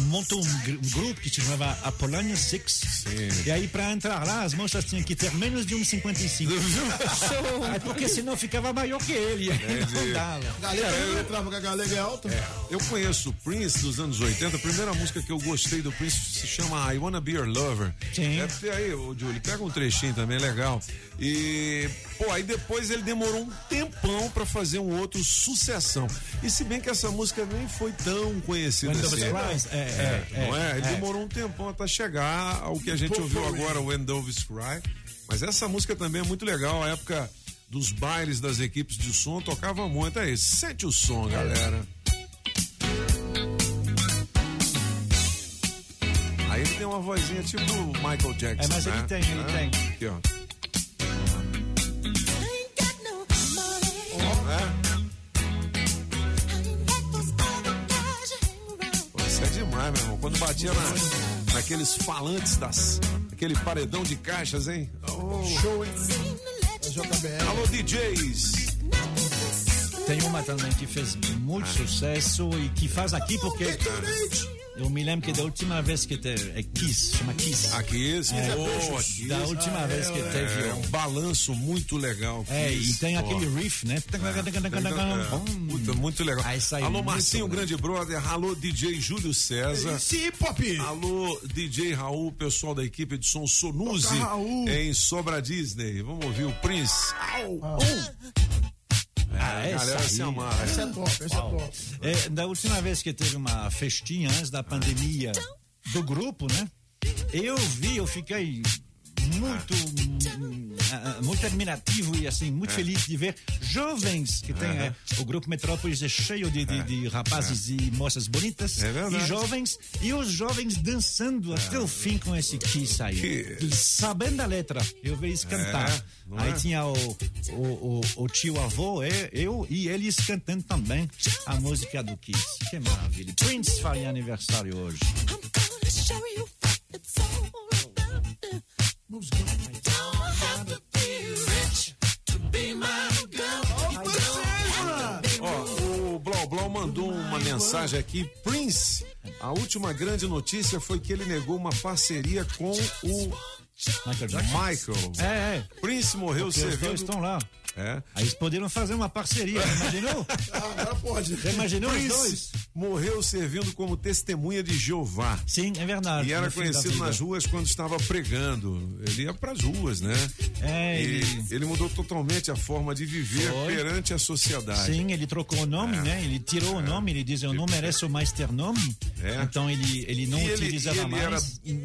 Speaker 7: montou um, gr- um grupo que se chamava Apollonia Six. E aí para entrar lá, as moças tinham que ter menos de 1,55. [LAUGHS] Aí, porque senão ficava maior que ele. Não dava.
Speaker 41: Galera, eu entrava com a galega alta.
Speaker 4: Eu conheço o Prince dos anos 80. A primeira música que eu gostei do Prince se chama I Wanna Be Your Lover.
Speaker 7: Sim.
Speaker 4: É, porque aí, ô, Julie, pega um trechinho também, legal. E, pô, aí depois ele demorou um tempão pra fazer um outro sucessão. E se bem que essa música nem foi tão conhecida
Speaker 7: When
Speaker 4: assim.
Speaker 7: Doves Cry, é, é,
Speaker 4: não é?
Speaker 7: é,
Speaker 4: Ele
Speaker 7: é.
Speaker 4: demorou um tempão até chegar ao que a gente ouviu agora, o When Doves Cry. Mas essa música também é muito legal. A época dos bailes das equipes de som tocava muito. Aí, sente o som, galera. Aí ele tem uma vozinha tipo do Michael Jackson.
Speaker 7: É, mas ele
Speaker 4: né?
Speaker 7: tem, ele
Speaker 4: É.
Speaker 7: tem.
Speaker 4: Aqui, ó. Quando batia na, naqueles falantes das. aquele paredão de caixas, hein? Oh.
Speaker 41: Show, hein? É JBL.
Speaker 4: Alô, DJs!
Speaker 7: Tem uma também que fez muito sucesso e que faz aqui porque eu me lembro que da última vez que teve é Kiss, chama Kiss.
Speaker 4: A Kiss,
Speaker 7: É,
Speaker 4: oh, a Kiss.
Speaker 7: da última vez que teve
Speaker 4: É, um balanço muito legal.
Speaker 7: É,
Speaker 4: Kiss.
Speaker 7: e tem aquele riff, né?
Speaker 4: É, Puta, muito legal.
Speaker 7: Aí saiu
Speaker 4: Alô,
Speaker 7: muito,
Speaker 4: Marcinho,
Speaker 7: né?
Speaker 4: grande brother. Alô, DJ Júlio César.
Speaker 41: Sim, Pop.
Speaker 4: Alô, DJ Raul, pessoal da equipe de som Sonuzi
Speaker 41: Toca, Raul.
Speaker 4: em Sobra Disney. Vamos ouvir o Prince.
Speaker 41: Au.
Speaker 7: Ah,
Speaker 4: a galera
Speaker 7: essa
Speaker 4: se amarra.
Speaker 41: Esse é top, esse é top.
Speaker 7: É, da última vez que teve uma festinha antes da pandemia do grupo, né? Eu vi, eu fiquei muito, ah, muito admirativo e assim, muito
Speaker 4: É.
Speaker 7: feliz de ver jovens que tem. É, o grupo Metrópolis é cheio de, de, de rapazes e moças bonitas
Speaker 4: É verdade.
Speaker 7: e jovens. E os jovens dançando até o fim com esse Kiss aí. Sabendo a letra, eu vi eles cantar.
Speaker 4: É,
Speaker 7: aí
Speaker 4: é?
Speaker 7: tinha o, o, o, o tio avô, é, eu e eles cantando também a música do Kiss. Que maravilha. Prince faria aniversário hoje.
Speaker 4: Ó, o Blau Blau mandou uma mensagem aqui. Prince, a última grande notícia foi que ele negou uma parceria com o
Speaker 7: Michael.
Speaker 4: Michael.
Speaker 7: É, é.
Speaker 4: Prince morreu
Speaker 7: Porque os
Speaker 4: servindo.
Speaker 7: dois estão lá.
Speaker 4: É.
Speaker 7: Aí eles poderiam fazer uma parceria, imaginou? [LAUGHS]
Speaker 41: Agora pode.
Speaker 7: Já imaginou os
Speaker 4: Prince
Speaker 7: dois?
Speaker 4: morreu servindo como testemunha de Jeová.
Speaker 7: Sim, é verdade.
Speaker 4: E era conhecido nas ruas quando estava pregando. Ele ia para as ruas, né?
Speaker 7: É,
Speaker 4: e
Speaker 7: ele-
Speaker 4: ele mudou totalmente a forma de viver
Speaker 7: Foi.
Speaker 4: perante a sociedade.
Speaker 7: Sim, ele trocou o nome, né? Ele tirou o nome, ele diz, eu não mereço mais ter nome.
Speaker 4: É.
Speaker 7: Então ele, ele não
Speaker 4: e ele,
Speaker 7: utilizava
Speaker 4: ele
Speaker 7: mais.
Speaker 4: era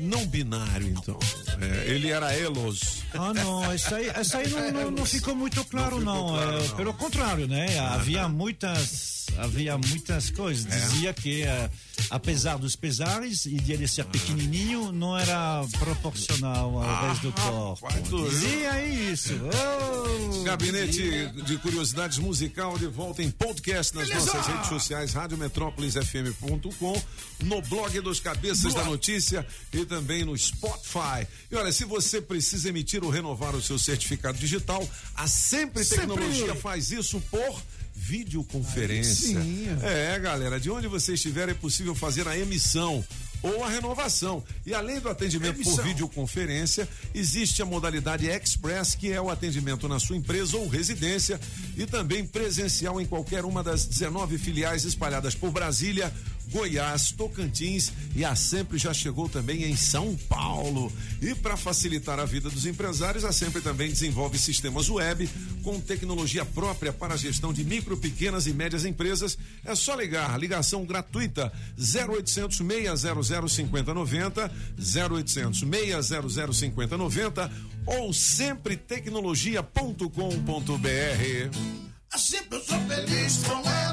Speaker 4: não binário, então. É, ele era elos.
Speaker 7: Ah, não, isso aí, isso aí não, não, não [LAUGHS] ficou muito claro, não.
Speaker 4: claro,
Speaker 7: É,
Speaker 4: não.
Speaker 7: Pelo contrário, né? havia muitas. Havia muitas coisas.
Speaker 4: É.
Speaker 7: Dizia que, eh, apesar dos pesares e de ele ser pequenininho, não era proporcional ao
Speaker 4: Ah,
Speaker 7: resto do corpo. Dizia isso. Oh,
Speaker 4: Gabinete de Curiosidades Musical de volta em podcast nas
Speaker 41: Beleza!
Speaker 4: nossas redes sociais, radiometrópolisfm.com, no blog dos Cabeças da Notícia e também no Spotify. E olha, se você precisa emitir ou renovar o seu certificado digital, a Sempre
Speaker 41: Sempre.
Speaker 4: Tecnologia faz isso por videoconferência.
Speaker 41: Sim.
Speaker 4: É, galera, de onde você estiver é possível fazer a emissão ou a renovação. E além do atendimento por
Speaker 41: Emissão.
Speaker 4: videoconferência, existe a modalidade Express, que é o atendimento na sua empresa ou residência e também presencial em qualquer uma das 19 filiais espalhadas por Brasília, Goiás, Tocantins e a Sempre já chegou também em São Paulo. E para facilitar a vida dos empresários, a Sempre também desenvolve sistemas web com tecnologia própria para a gestão de micro, pequenas e médias empresas. É só ligar, ligação gratuita 0800 600 5090, 0800 600 5090 ou sempretecnologia.com.br.
Speaker 9: A sempre eu sou feliz com ela.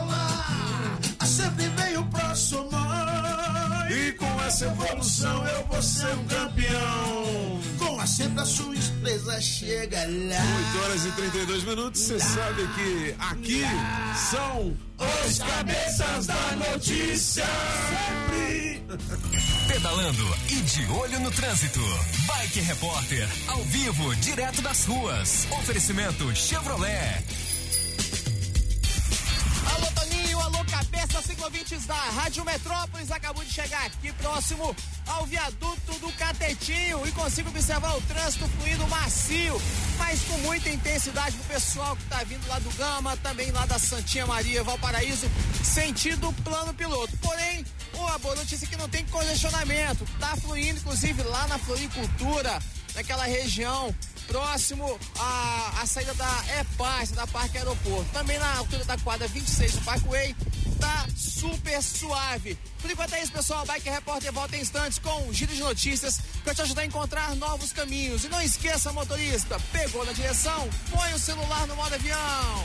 Speaker 4: Essa evolução eu vou ser um campeão.
Speaker 9: Com a sempre a sua empresa chega lá.
Speaker 4: 8 horas e 32 minutos, você sabe que aqui são
Speaker 9: Os cabeças da notícia. Sempre.
Speaker 23: Pedalando e de olho no trânsito. Bike Repórter, ao vivo, direto das ruas. Oferecimento Chevrolet.
Speaker 32: Ciclovintes da Rádio Metrópolis. Acabou de chegar aqui próximo ao viaduto do Catetinho e consigo observar o trânsito fluindo macio, mas com muita intensidade pro pessoal que tá vindo lá do Gama, também lá da Santinha Maria, Valparaíso, sentido plano piloto. Porém, uma boa notícia que não tem congestionamento. Tá fluindo, inclusive, lá na floricultura, naquela região próximo à, à saída da EPAS, da Parque Aeroporto. Também na altura da quadra 26 do Parkway, tá super suave. Por enquanto é isso, pessoal. Bike Repórter volta em instantes com um giro de notícias para te ajudar a encontrar novos caminhos. E não esqueça, motorista, pegou na direção, põe o celular no modo avião.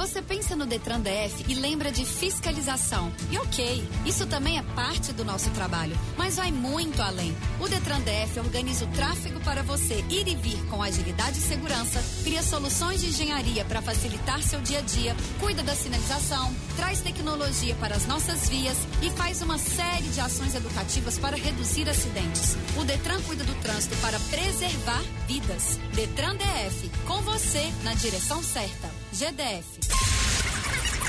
Speaker 42: Você pensa no Detran DF e lembra de fiscalização. E ok, isso também é parte do nosso trabalho, mas vai muito além. O Detran DF organiza o tráfego para você ir e vir com agilidade e segurança, cria soluções de engenharia para facilitar seu dia a dia, cuida da sinalização, traz tecnologia para as nossas vias e faz uma série de ações educativas para reduzir acidentes. O Detran cuida do trânsito para preservar vidas. Detran DF, com você na direção certa. GDF.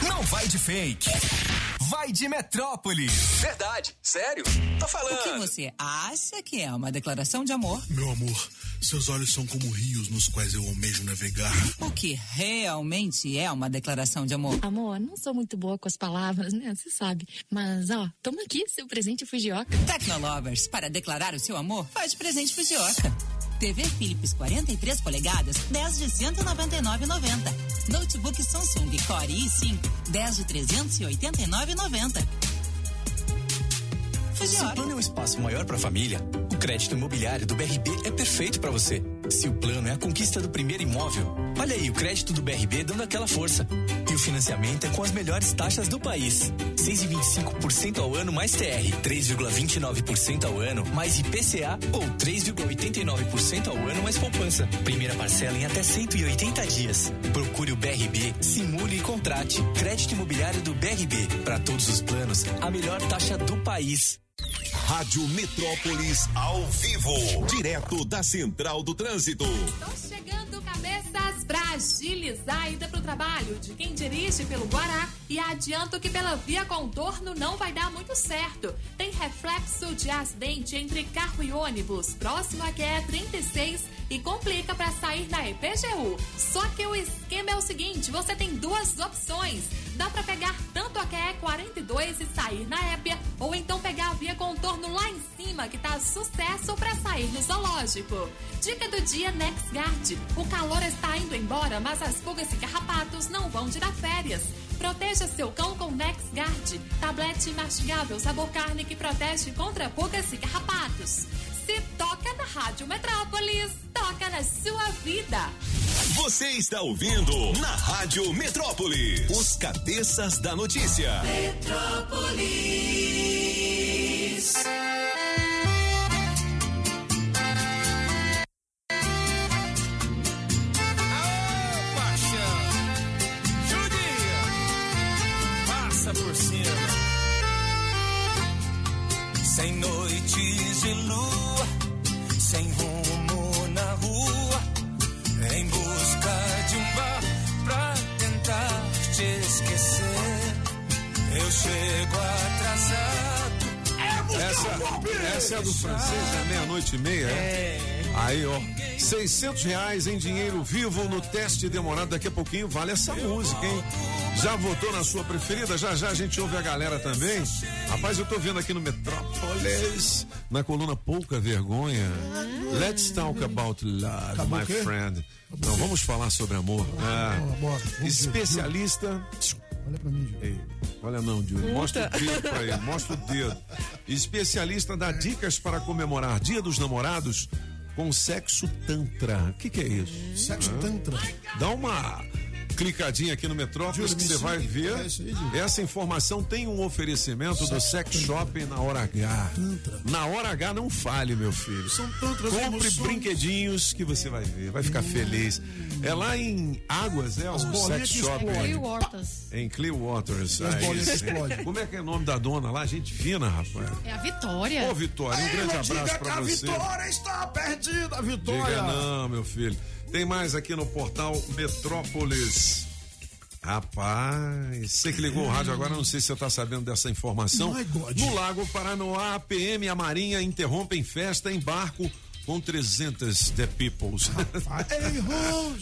Speaker 23: Não vai de fake. Vai de Metrópolis. Verdade, sério. Tô falando.
Speaker 43: O que você acha que é uma declaração de amor?
Speaker 9: Meu amor, seus olhos são como rios nos quais eu almejo navegar.
Speaker 43: O que realmente é uma declaração de amor?
Speaker 42: Amor, não sou muito boa com as palavras, né? Você sabe. Mas, ó, toma aqui seu presente Fujioka.
Speaker 43: Tecnolovers, para declarar o seu amor, faz presente Fujioka. TV Philips 43 polegadas, 10 de 199,90. Notebook Samsung Core i5, 10 de 389,90.
Speaker 35: Se o plano é um espaço maior para a família, o crédito imobiliário do BRB é perfeito para você. Se o plano é a conquista do primeiro imóvel, olha aí o crédito do BRB dando aquela força. E o financiamento é com as melhores taxas do país. 6,25% ao ano mais TR, 3,29% ao ano mais IPCA ou 3,89% ao ano mais poupança. Primeira parcela em até 180 dias. Procure o BRB, simule e contrate. Crédito imobiliário do BRB. Para todos os planos, a melhor taxa do país.
Speaker 40: Rádio Metrópolis ao vivo, direto da Central do Trânsito.
Speaker 37: Estão chegando cabeças agilizar a ida pro trabalho de quem dirige pelo Guará e adianto que pela via contorno não vai dar muito certo. Tem reflexo de acidente entre carro e ônibus, próximo a QE 36 e complica para sair na EPGU. Só que o esquema é o seguinte, você tem duas opções. Dá para pegar tanto a QE 42 e sair na Épia, ou então pegar a via contorno lá em cima, que tá sucesso para sair no zoológico. Dica do dia NexGuard. O calor está indo embora, mas as pulgas e carrapatos não vão tirar férias. Proteja seu cão com NexGuard, tablete mastigável sabor carne que protege contra pulgas e carrapatos. Se toca na Rádio Metrópolis, toca na sua vida.
Speaker 40: Você está ouvindo na Rádio Metrópolis. Os cabeças da notícia.
Speaker 44: Metrópolis. Chego atrasado.
Speaker 4: Essa, essa é a do francês, é meia-noite e meia, é? Aí, ó, 600 reais em dinheiro vivo no teste demorado. Daqui a pouquinho vale essa música, hein? Já votou na sua preferida? Já já a gente ouve a galera também. Rapaz, eu tô vendo aqui no Metrópolis, na coluna Pouca Vergonha. Let's talk about love,
Speaker 41: Acabou
Speaker 4: my friend. Não, vamos falar sobre amor. Ah,
Speaker 41: ver.
Speaker 4: especialista.
Speaker 41: Olha pra mim, Gil.
Speaker 4: Ei, olha não, Júlio. Mostra o dedo pra ele, mostra o dedo. Especialista dá dicas para comemorar Dia dos Namorados com sexo tantra. O que, que é isso?
Speaker 41: Sexo
Speaker 4: Hã?
Speaker 41: tantra.
Speaker 4: Dá uma clicadinha aqui no Metrópolis que você vai ver. Essa informação tem um oferecimento do Sex Shop na hora H. Na hora H não fale, meu filho.
Speaker 41: São tantras
Speaker 4: Compre brinquedinhos que você vai ver, vai ficar feliz. É lá em Águas, é o Sex
Speaker 41: que
Speaker 4: Shop.
Speaker 41: explodem.
Speaker 4: Em- Clearwaters. Aí,
Speaker 41: explodem.
Speaker 4: Como é que é o nome da dona lá? Gente fina, rapaz.
Speaker 45: É a Vitória.
Speaker 4: Ô, Vitória, um grande abraço pra
Speaker 41: a
Speaker 4: você.
Speaker 41: Vitória está perdida, Vitória.
Speaker 4: Diga não, meu filho. Tem mais aqui no portal Metrópolis. Rapaz, você que ligou o rádio agora, não sei se você está sabendo dessa informação. No Lago Paranoá, a PM e a Marinha interrompem festa em barco com 300 The Peoples. [LAUGHS]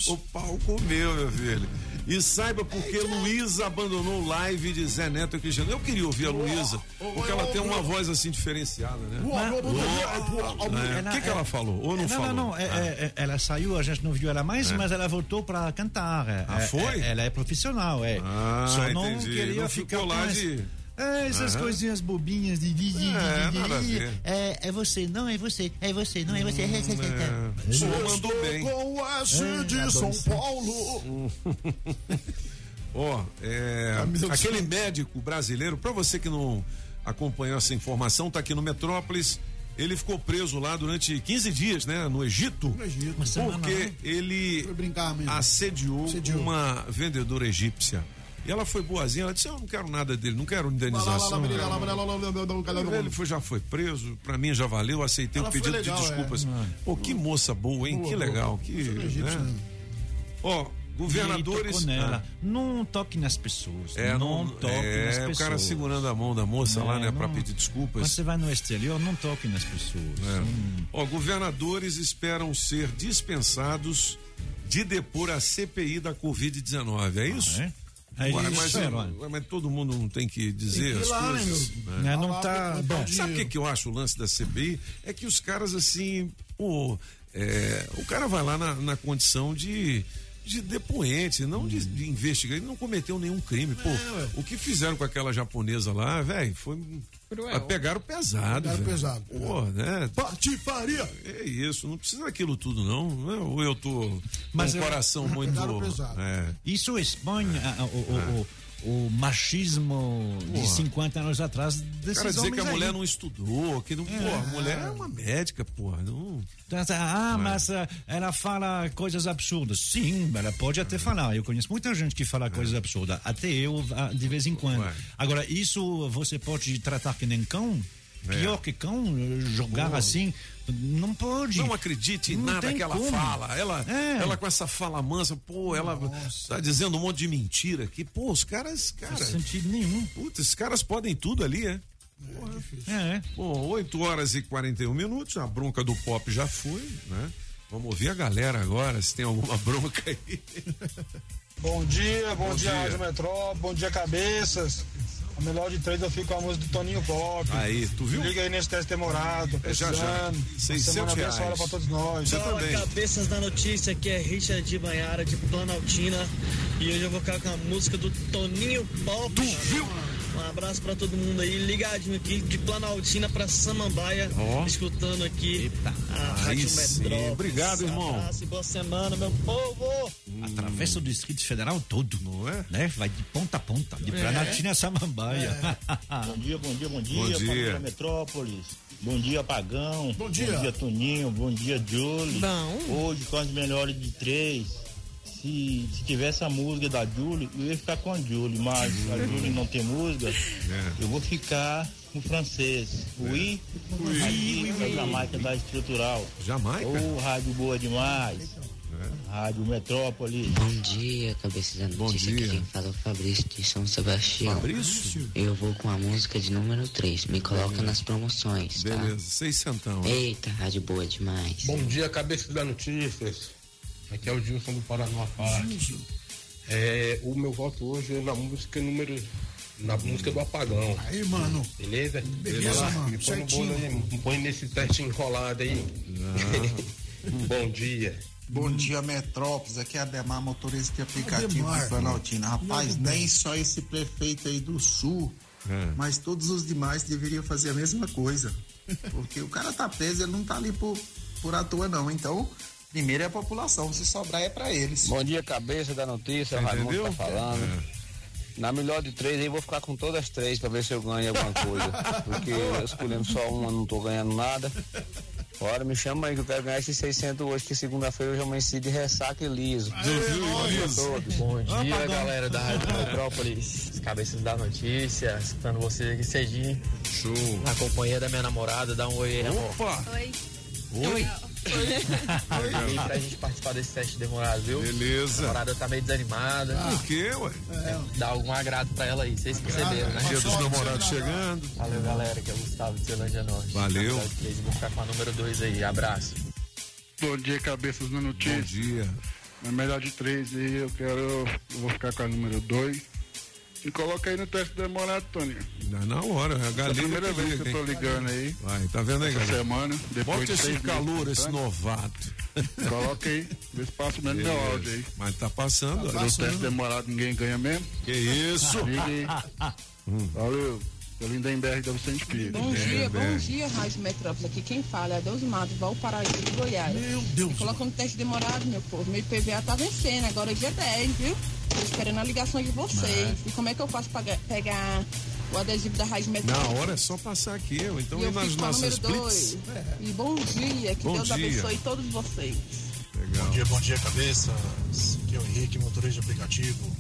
Speaker 4: O pau comeu, meu filho. E saiba por que Luísa abandonou o live de Zé Neto e Cristiano. Eu queria ouvir a Luísa, porque ela tem uma voz assim diferenciada, né? É, O que, que ela falou? Ou não,
Speaker 7: não,
Speaker 4: falou?
Speaker 7: não, não. É,
Speaker 4: Ah.
Speaker 7: é, ela saiu, a gente não viu ela mais,
Speaker 4: É.
Speaker 7: mas ela voltou para cantar. É,
Speaker 4: Ah,
Speaker 7: é,
Speaker 4: foi?
Speaker 7: é, ela é profissional, é.
Speaker 4: Ah,
Speaker 7: Só não
Speaker 4: entendi.
Speaker 7: queria
Speaker 4: Não
Speaker 7: ficar
Speaker 4: ficou lá de-
Speaker 7: É, essas
Speaker 4: Aham.
Speaker 7: coisinhas bobinhas de. de, de, de-
Speaker 4: É,
Speaker 7: de- de-
Speaker 4: ver.
Speaker 7: é, é você, não é você, é você, não é você. É, é, é,
Speaker 4: Só mandou bem.
Speaker 41: Com o S de
Speaker 7: É,
Speaker 41: São. Paulo. [LAUGHS]
Speaker 4: Ó, é,
Speaker 9: Camisa do
Speaker 4: aquele médico brasileiro, pra você que não acompanhou essa informação, tá aqui no Metrópolis. Ele ficou preso lá durante 15 dias, né? No Egito.
Speaker 9: No Egito.
Speaker 41: Semana,
Speaker 4: Porque
Speaker 41: né?
Speaker 4: ele assediou,
Speaker 9: Assediou.
Speaker 4: uma vendedora egípcia. E ela foi boazinha, ela disse: Eu não quero nada dele, não quero indenização. Ele foi, já foi preso, pra mim já valeu, aceitei
Speaker 9: ela
Speaker 4: o pedido
Speaker 9: legal,
Speaker 4: de desculpas.
Speaker 9: É.
Speaker 4: Pô, que moça boa, hein?
Speaker 9: Boa,
Speaker 4: que legal.
Speaker 9: Boa, que,
Speaker 4: né? Ó, governadores. Ah,
Speaker 7: não toque nas pessoas.
Speaker 4: É,
Speaker 7: não,
Speaker 4: não
Speaker 7: toque
Speaker 4: é,
Speaker 7: nas pessoas.
Speaker 4: É o cara segurando a mão da moça
Speaker 7: é,
Speaker 4: lá, né,
Speaker 7: não, pra
Speaker 4: pedir desculpas.
Speaker 7: Quando você vai no exterior, não toque nas pessoas.
Speaker 4: É.
Speaker 7: Hum.
Speaker 4: Ó, governadores esperam ser dispensados de depor a CPI da Covid-19, é isso?
Speaker 7: Ah, é?
Speaker 4: Ué,
Speaker 7: isso,
Speaker 4: mas,
Speaker 7: é,
Speaker 4: mas todo mundo não tem que dizer
Speaker 7: Tem que
Speaker 4: as
Speaker 7: lá, né,
Speaker 4: coisas.
Speaker 7: meu? Né, não tá- bom.
Speaker 4: Sabe o que, que eu acho o lance da CPI? É que os caras, assim, pô, é, o cara vai lá na, na condição de. De depoente, não de, de investigar. Ele não cometeu nenhum crime. Pô, o que fizeram com aquela japonesa lá, velho, foi. Ah, Pegaram pesado.
Speaker 9: Pegaram
Speaker 4: velho.
Speaker 9: pesado,
Speaker 4: Pô, né?
Speaker 9: Patifaria!
Speaker 4: É isso, não precisa daquilo tudo, não. Ou eu tô
Speaker 7: Mas
Speaker 4: com um
Speaker 7: eu-
Speaker 4: coração muito.
Speaker 7: Pegaram pesado.
Speaker 4: É.
Speaker 7: Isso expõe ah, o, o- o- o machismo de
Speaker 4: Porra.
Speaker 7: 50 anos atrás desses
Speaker 4: cara dizer que a mulher
Speaker 7: aí.
Speaker 4: não estudou, que não. Pô, a mulher é uma médica, porra. Não.
Speaker 7: Ah,
Speaker 4: É.
Speaker 7: mas ah, ela fala coisas absurdas. Sim, ela pode até falar. Eu conheço muita gente que fala coisas absurdas, até eu ah, de vez em quando. Agora, isso você pode tratar que nem cão?
Speaker 4: É.
Speaker 7: Pior que cão, jogar
Speaker 4: Pô.
Speaker 7: assim, não pode.
Speaker 4: Não acredite em
Speaker 7: Não
Speaker 4: nada que ela
Speaker 7: como.
Speaker 4: fala. Ela,
Speaker 7: É.
Speaker 4: ela com essa fala mansa, pô, ela tá dizendo um monte de mentira aqui. Pô, os caras, cara.
Speaker 7: Não faz sentido nenhum.
Speaker 4: Putz, esses caras podem tudo ali, é?
Speaker 7: É.
Speaker 4: Bom, 8 horas e 41 minutos, a bronca do pop já foi, né? Vamos ouvir a galera agora, se tem alguma [LAUGHS] bronca aí.
Speaker 46: Bom dia, bom,
Speaker 4: Bom
Speaker 46: dia,
Speaker 4: dia.
Speaker 46: Rádio Metrópole, bom dia, cabeças. A melhor de três eu fico com a música do Toninho Pop.
Speaker 4: Aí, tu viu?
Speaker 46: Liga aí nesse teste demorado,
Speaker 4: É, já, já.
Speaker 46: precisando. Uma
Speaker 4: 600
Speaker 46: semana
Speaker 4: reais.
Speaker 46: abençoada pra todos nós.
Speaker 45: Fala, cabeças da notícia, aqui é Richard de Banhara, de Planaltina. E hoje eu vou ficar com a música do Toninho Pop. Tu viu? Um abraço pra todo mundo aí, ligadinho aqui de Planaltina pra Samambaia,
Speaker 4: Ó.
Speaker 45: escutando aqui a
Speaker 4: Aí
Speaker 45: Rádio
Speaker 4: sim.
Speaker 45: Metrópolis.
Speaker 4: Obrigado, irmão.
Speaker 45: Abraço e boa semana, meu povo!
Speaker 7: Atravessa o Distrito Federal todo.
Speaker 4: Não é?
Speaker 7: Né? Vai de ponta a ponta, de
Speaker 45: É.
Speaker 7: Planaltina a Samambaia. [LAUGHS]
Speaker 47: Bom dia, bom dia, bom dia,
Speaker 7: Bom dia.
Speaker 47: Metrópolis. Bom dia, Pagão.
Speaker 9: Bom dia.
Speaker 47: Bom dia, Toninho. Bom dia, Julie.
Speaker 5: Bom.
Speaker 47: Hoje, com as melhores de três. Se, se tivesse a música da Julie, eu ia ficar com a Julie, mas a Julie não tem música, eu vou ficar com o francês. Oui,
Speaker 4: Oui,
Speaker 47: aqui
Speaker 4: oui,
Speaker 47: da. Jamaica da Estrutural.
Speaker 4: Jamaica?
Speaker 47: Ô, rádio boa demais. Rádio Metrópolis.
Speaker 48: Bom dia, cabeça da notícia. Aqui quem fala é o Fabrício de São Sebastião.
Speaker 4: Fabrício?
Speaker 48: Eu vou com a música de número 3. Me coloca nas promoções, tá?
Speaker 4: Beleza, seis centão. né?
Speaker 48: Eita, rádio boa demais.
Speaker 49: Bom dia, cabeça da notícias. Aqui é o Gilson do Paraná Parque. É, o meu voto hoje é na música número. Na música do apagão.
Speaker 9: Aí, mano.
Speaker 49: Beleza?
Speaker 9: Beleza,
Speaker 49: lá,
Speaker 9: mano,
Speaker 49: Me põe bolo aí, me põe nesse teste enrolado aí. [LAUGHS] Bom dia.
Speaker 50: Bom dia, Metrópolis. Aqui é Ademar, motorista de aplicativo
Speaker 49: Ademar.
Speaker 50: de Planaltina. Rapaz, nem só esse prefeito aí do Sul, mas todos os demais deveriam fazer a mesma coisa. [LAUGHS] Porque o cara tá preso, ele não tá ali por, por à toa, não. Então, primeiro é a população, se sobrar é pra eles.
Speaker 51: Bom dia, cabeça da notícia,
Speaker 50: Você
Speaker 51: Raimundo
Speaker 50: entendeu?
Speaker 51: tá falando. Na melhor de três aí, vou ficar com todas as três pra ver se eu ganho alguma coisa. Porque [LAUGHS] eu escolhendo só uma, não tô ganhando nada. Bora, me chama aí que eu quero ganhar esses 600 hoje, que segunda-feira eu já amanheci de ressaca e liso. Bom dia a todos.
Speaker 52: Bom dia,
Speaker 51: Opa,
Speaker 52: galera da Rádio [LAUGHS] Metrópolis, cabeças da notícia, escutando vocês aqui cedinho.
Speaker 4: Show.
Speaker 52: Na companhia da minha namorada, dá um oi aí, amor.
Speaker 4: Opa!
Speaker 52: Oi.
Speaker 4: Oi.
Speaker 52: Aí pra gente participar desse teste demorado, viu?
Speaker 4: Beleza.
Speaker 52: A namorada tá meio desanimada.
Speaker 4: Ah, por quê, ué?
Speaker 52: É, dá algum agrado pra ela aí, vocês perceberam, né?
Speaker 4: Dia dos namorados chegando.
Speaker 52: Valeu, galera, que é o Gustavo de Celândia Norte.
Speaker 4: Valeu.
Speaker 52: Vou ficar com a número 2 aí, abraço.
Speaker 46: Bom dia, cabeças na notícia.
Speaker 4: Bom dia.
Speaker 46: Na melhor de três aí, eu quero. Eu vou ficar com a número 2 e coloca aí no teste demorado Tony
Speaker 4: Na hora, a galera.
Speaker 46: É a
Speaker 4: é
Speaker 46: primeira vez que, eu tô ligando aí.
Speaker 4: Vai, tá vendo aí, galera?
Speaker 46: semana, depois Bote
Speaker 4: esse calor,
Speaker 46: tá
Speaker 4: esse novato.
Speaker 46: Coloca aí, vê se passa mesmo meu áudio aí.
Speaker 4: Mas tá passando,
Speaker 46: tá
Speaker 4: passando.
Speaker 46: O teste demorado ninguém ganha mesmo.
Speaker 4: Que isso? [LAUGHS]
Speaker 46: Hum. Valeu. Tô Lindenberg da Vicente Pires.
Speaker 53: Bom dia, bom dia, Rádio Metrópole. Aqui quem fala é Deus Mato, Valparaíba de Goiás. Meu Deus. Coloca um teste demorado, meu povo. Meu IPVA tá vencendo, agora é dia 10, viu? Tô esperando a ligação de vocês. E como é que eu faço pra ga- pegar o adesivo da Rádio Metrópole?
Speaker 4: Na hora é só passar aqui, ou então
Speaker 53: E eu
Speaker 4: nas nossas
Speaker 53: dois. E bom dia, que
Speaker 4: Bom
Speaker 53: Deus
Speaker 4: dia.
Speaker 53: abençoe todos vocês.
Speaker 4: Legal.
Speaker 54: Bom dia, bom dia, cabeças. Aqui é o Henrique, motorista de aplicativo.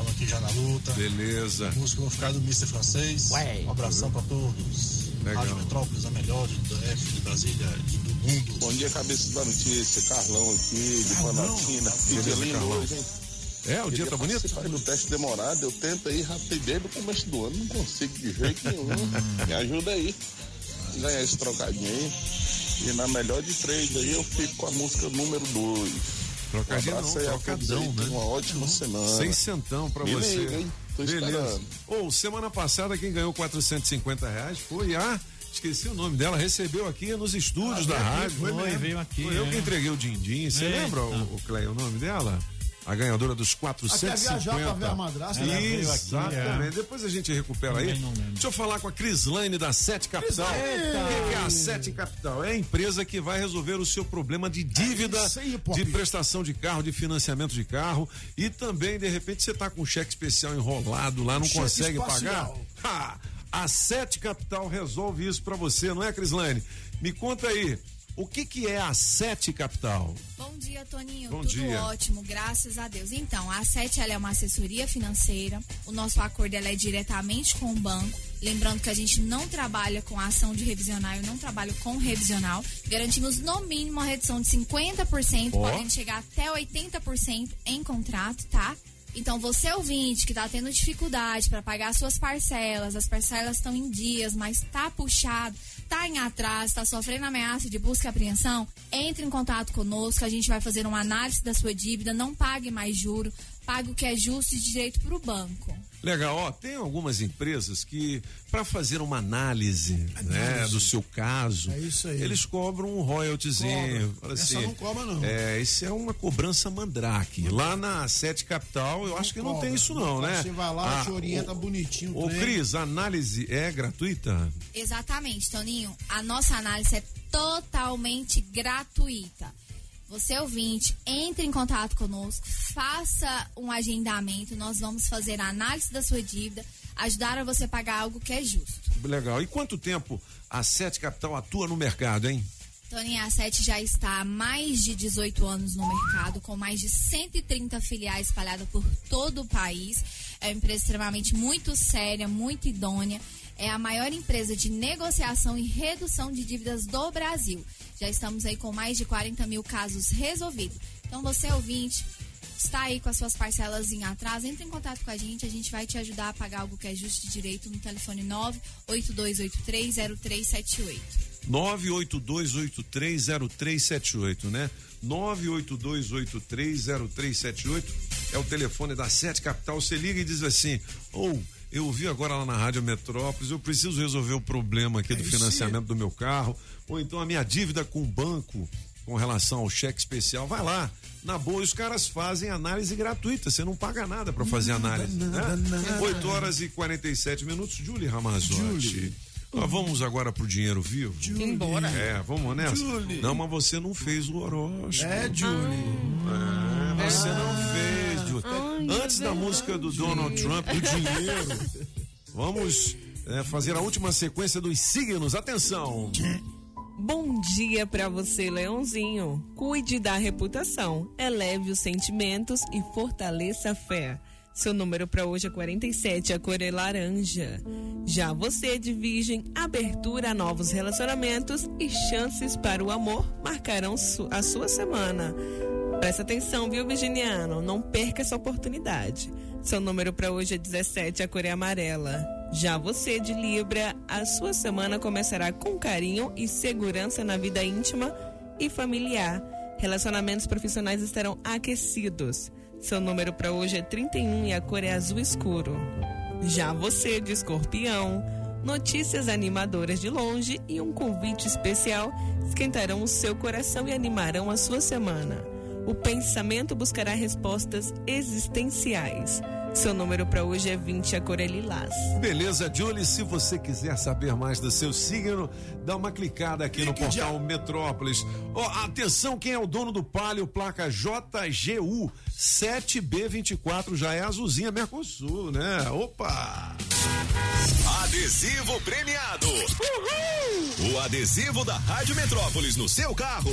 Speaker 54: Estamos aqui já na luta.
Speaker 4: Beleza.
Speaker 54: Música vou ficar do Mr. Francês.
Speaker 4: Ué.
Speaker 54: Um abração para todos.
Speaker 4: Legal.
Speaker 54: Rádio Metrópolis, a melhor de, do F de Brasília e do mundo.
Speaker 55: Bom dia, cabeça da notícia. Carlão aqui, de Planaltina. Que dia lindo
Speaker 4: Carlão.
Speaker 55: hoje, hein?
Speaker 4: É, o dia tá bonito?
Speaker 55: Do teste demorado, eu tento aí rápido desde o começo do ano, não consigo de jeito nenhum. [LAUGHS] Me ajuda aí. Ganhar esse trocadinho aí. E na melhor de três aí eu fico com a música número dois.
Speaker 4: Trocadinho
Speaker 55: um
Speaker 4: não, trocadão, né?
Speaker 55: Uma ótima semana.
Speaker 4: Sem centão pra
Speaker 55: Me
Speaker 4: você.
Speaker 55: liga, hein? Tô
Speaker 4: Beleza. Ou semana passada quem ganhou 450 reais foi a. Esqueci o nome dela, recebeu aqui nos estúdios
Speaker 7: Ah,
Speaker 4: da
Speaker 7: aqui,
Speaker 4: rádio.
Speaker 7: foi
Speaker 4: mesmo.
Speaker 7: veio aqui,
Speaker 4: Foi eu
Speaker 7: é.
Speaker 4: que entreguei o din-din. Você
Speaker 7: Eita.
Speaker 4: lembra, o, o Clei, o nome dela? A ganhadora dos
Speaker 41: Até
Speaker 4: 450.
Speaker 41: viajar pra ver a madrasta.
Speaker 7: Aqui,
Speaker 4: Exatamente.
Speaker 7: é.
Speaker 4: Depois a gente recupera aí.
Speaker 7: Não.
Speaker 4: Deixa eu falar com a Crislaine da Sete Capital. O que é a Sete Capital? É a empresa que vai resolver o seu problema de dívida,
Speaker 41: É aí,
Speaker 4: de prestação de carro, de financiamento de carro e também, de repente, você tá com um cheque especial enrolado lá, não
Speaker 41: Cheque
Speaker 4: consegue
Speaker 41: espacial.
Speaker 4: pagar. Ha! A Sete Capital resolve isso pra você, não é, Crislaine? Me conta aí, o que que é a Sete Capital?
Speaker 56: Bom dia, Toninho.
Speaker 4: Bom
Speaker 56: Tudo
Speaker 4: dia.
Speaker 56: ótimo, graças a Deus. Então, a SET ela é uma assessoria financeira. O nosso acordo ela é diretamente com o banco. Lembrando que a gente não trabalha com ação de revisional, eu não trabalho com revisional. Garantimos no mínimo uma redução de 50%,
Speaker 57: Ó.
Speaker 56: podendo chegar até 80% em contrato, tá? Então, você ouvinte que está tendo dificuldade para pagar suas parcelas, as parcelas estão em dias, mas está puxado, está em atraso, está sofrendo ameaça de busca e apreensão, entre em contato conosco, a gente vai fazer uma análise da sua dívida, não pague mais juro, pague o que é justo e direito para o banco.
Speaker 4: Legal, ó, tem algumas empresas que, para fazer uma análise, né, do seu caso, eles cobram um royaltyzinho.
Speaker 41: Cobra.
Speaker 4: Fala
Speaker 41: Essa
Speaker 4: assim,
Speaker 41: não cobra, não.
Speaker 4: É, isso é uma cobrança mandrake. Lá na Sete Capital, eu acho que não
Speaker 41: cobra.
Speaker 4: tem isso não, né?
Speaker 41: Você vai lá,
Speaker 4: Ah,
Speaker 41: te orienta bonitinho.
Speaker 4: Ô. Cris, a análise é gratuita?
Speaker 56: Exatamente, Toninho. A nossa análise é totalmente gratuita. Você ouvinte, entre em contato conosco, faça um agendamento, nós vamos fazer a análise da sua dívida, ajudar a você pagar algo que é justo.
Speaker 4: Legal. E quanto tempo a Sete Capital atua no mercado, hein?
Speaker 56: Toninho, a SET já está há mais de 18 anos no mercado, com mais de 130 filiais espalhadas por todo o país. É uma empresa extremamente muito séria, muito idônea. É a maior empresa de negociação e redução de dívidas do Brasil. Já estamos aí com mais de 40 mil casos resolvidos. Então, você ouvinte, está aí com as suas parcelas em atraso, entre em contato com a gente, a gente vai te ajudar a pagar algo que é justo de direito no telefone 982830378.
Speaker 4: 982830378, né? 982830378 é o telefone da Sete Capital. Você liga e diz assim: ou eu ouvi agora lá na Rádio Metrópolis, eu preciso resolver o problema aqui do financiamento do meu carro, ou então a minha dívida com o banco com relação ao cheque especial. Vai lá, na boa, os caras fazem análise gratuita, você não paga nada para fazer análise.
Speaker 41: nada,
Speaker 4: né?
Speaker 41: nada.
Speaker 4: 8 horas e 47 minutos. Julie Ramazotti. Ah, vamos agora pro dinheiro vivo?
Speaker 5: Embora.
Speaker 4: É, vamos nessa?
Speaker 41: Julie.
Speaker 4: Não, mas você não fez o horóscopo.
Speaker 41: É, Julie.
Speaker 4: É, você não fez, Julie. Antes da música do Donald Trump, do dinheiro, vamos é, fazer a última sequência dos signos. Atenção!
Speaker 5: Bom dia pra você, Leãozinho. Cuide da reputação, eleve os sentimentos e fortaleça a fé. Seu número para hoje é 47, a cor é laranja. Já você de Virgem, abertura a novos relacionamentos e chances para o amor marcarão a sua semana. Presta atenção, viu, Virginiano? Não perca essa oportunidade. Seu número para hoje é 17, a cor é amarela. Já você de Libra, a sua semana começará com carinho e segurança na vida íntima e familiar. Relacionamentos profissionais estarão aquecidos. Seu número para hoje é 31 e a cor é azul escuro. Já você de Escorpião, notícias animadoras de longe e um convite especial esquentarão o seu coração e animarão a sua semana. O pensamento buscará respostas existenciais. Seu número para hoje é 20, a cor é lilás.
Speaker 4: Beleza, Julie, se você quiser saber mais do seu signo, dá uma clicada aqui no portal Metrópolis. Ó, atenção, quem é o dono do Palio, placa JGU 7B24, já é azulzinha Mercosul, né? Opa!
Speaker 58: Adesivo premiado. O adesivo da Rádio Metrópolis no seu carro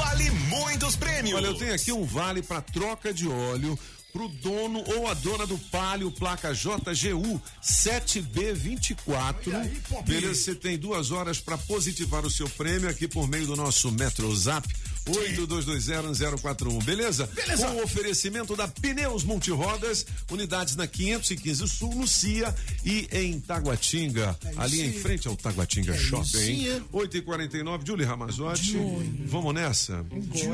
Speaker 58: vale muitos prêmios.
Speaker 4: Olha, eu tenho aqui um vale para troca de óleo pro dono ou a dona do Palio, placa JGU 7B24. Beleza, você tem duas horas para positivar o seu prêmio aqui por meio do nosso Metro Zap 82201041, beleza?
Speaker 41: Beleza.
Speaker 4: Com o oferecimento da Pneus Multirodas, unidades na 515 Sul, no CIA e em Taguatinga, ali em frente ao Taguatinga
Speaker 41: É
Speaker 4: Shopping.
Speaker 41: sim, é.
Speaker 4: 8 e 49 Julie Ramazotti. Vamos nessa?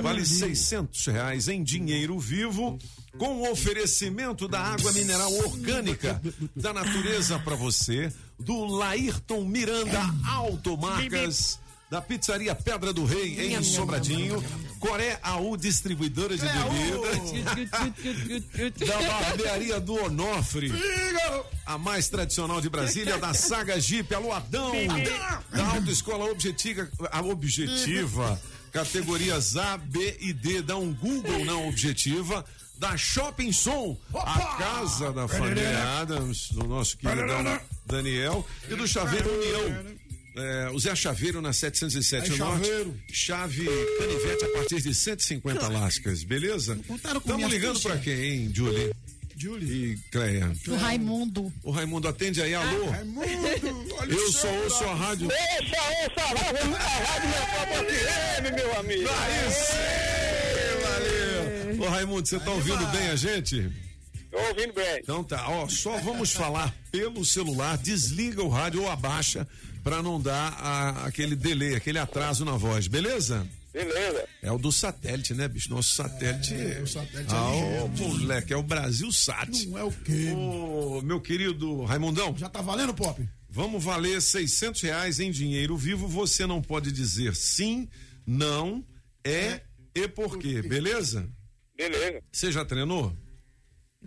Speaker 4: Vale 600 reais em dinheiro vivo. Com o oferecimento da água mineral orgânica da natureza para você, do Laírton Miranda Automarcas, da Pizzaria Pedra do Rei em Sobradinho, Coré AU Distribuidora de Bebidas, [LAUGHS] da Barbearia do Onofre, a mais tradicional de Brasília, da Saga Jeep, alô Adão, da Autoescola Objetiva, a Objetiva, categorias A, B e D, dá um Google na Objetiva, da Shopping Som, a casa da família Adams, do nosso querido Daniel, e do Chaveiro União. É, o Zé Chaveiro na 707
Speaker 41: É,
Speaker 4: Norte.
Speaker 41: Chaveiro.
Speaker 4: Chave canivete a partir de 150 lascas, beleza? Estamos ligando pra
Speaker 41: fichas.
Speaker 4: quem, hein, Julie?
Speaker 41: Julie.
Speaker 4: E Cleia.
Speaker 59: Do Raimundo.
Speaker 4: O Raimundo atende aí, alô?
Speaker 41: Raimundo, olha
Speaker 4: Eu
Speaker 41: o
Speaker 4: só ouço a rádio.
Speaker 60: Ouça, ouça, a rádio, a rádio Metrópole FM, meu amigo.
Speaker 4: Aí sim, valeu. Ô Raimundo, você tá ouvindo bem a gente?
Speaker 60: Tô ouvindo bem.
Speaker 4: Então tá, ó, só vamos falar pelo celular, desliga o rádio ou abaixa pra não dar a- aquele delay, aquele atraso na voz, beleza?
Speaker 60: Beleza.
Speaker 4: É o do satélite, né, bicho? Nosso satélite.
Speaker 41: É, o satélite é
Speaker 4: ah, ô, moleque, é o Brasil Sat.
Speaker 41: Não é o quê?
Speaker 4: Ô, meu querido Raimundão.
Speaker 41: Já tá valendo, Pop?
Speaker 4: Vamos valer 600 reais em dinheiro vivo. Você não pode dizer sim, não, é e por quê, beleza?
Speaker 60: Beleza.
Speaker 4: Você já treinou?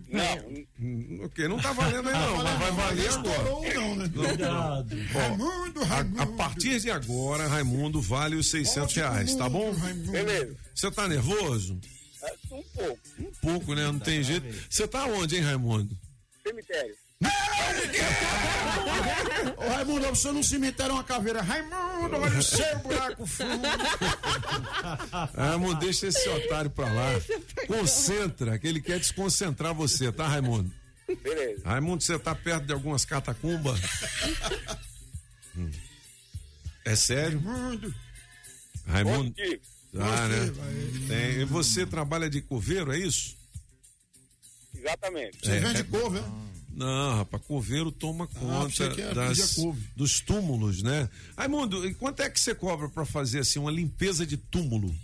Speaker 60: Não.
Speaker 4: Hum, Ok, não tá valendo aí não, mas vai valer agora.
Speaker 41: Não, né?
Speaker 4: Cuidado.
Speaker 41: Raimundo, Raimundo.
Speaker 4: A, a partir de agora, Raimundo vale os 600 reais, tá bom?
Speaker 60: Beleza.
Speaker 4: Você tá nervoso?
Speaker 60: Um pouco.
Speaker 4: Um pouco, né? Não tem jeito. Você tá onde, hein, Raimundo?
Speaker 60: Cemitério.
Speaker 41: Ô, Raimundo, eu sou num cemitério uma caveira. Raimundo, olha o seu buraco fundo. [LAUGHS]
Speaker 4: Raimundo, deixa esse otário pra lá. Concentra, que ele quer desconcentrar você, tá, Raimundo?
Speaker 60: Beleza.
Speaker 4: Raimundo, você tá perto de algumas catacumbas? [LAUGHS] Hum. É sério?
Speaker 41: Raimundo.
Speaker 4: Raimundo. Ah, né? Tem. E você trabalha de coveiro, é isso?
Speaker 60: Exatamente.
Speaker 41: Você
Speaker 4: É,
Speaker 41: vende
Speaker 4: é-
Speaker 41: couve, é?
Speaker 4: Não, rapaz, coveiro toma conta
Speaker 41: pensei que era
Speaker 4: das, dos túmulos, né? Raimundo, e quanto é que você cobra pra fazer assim uma limpeza de túmulo?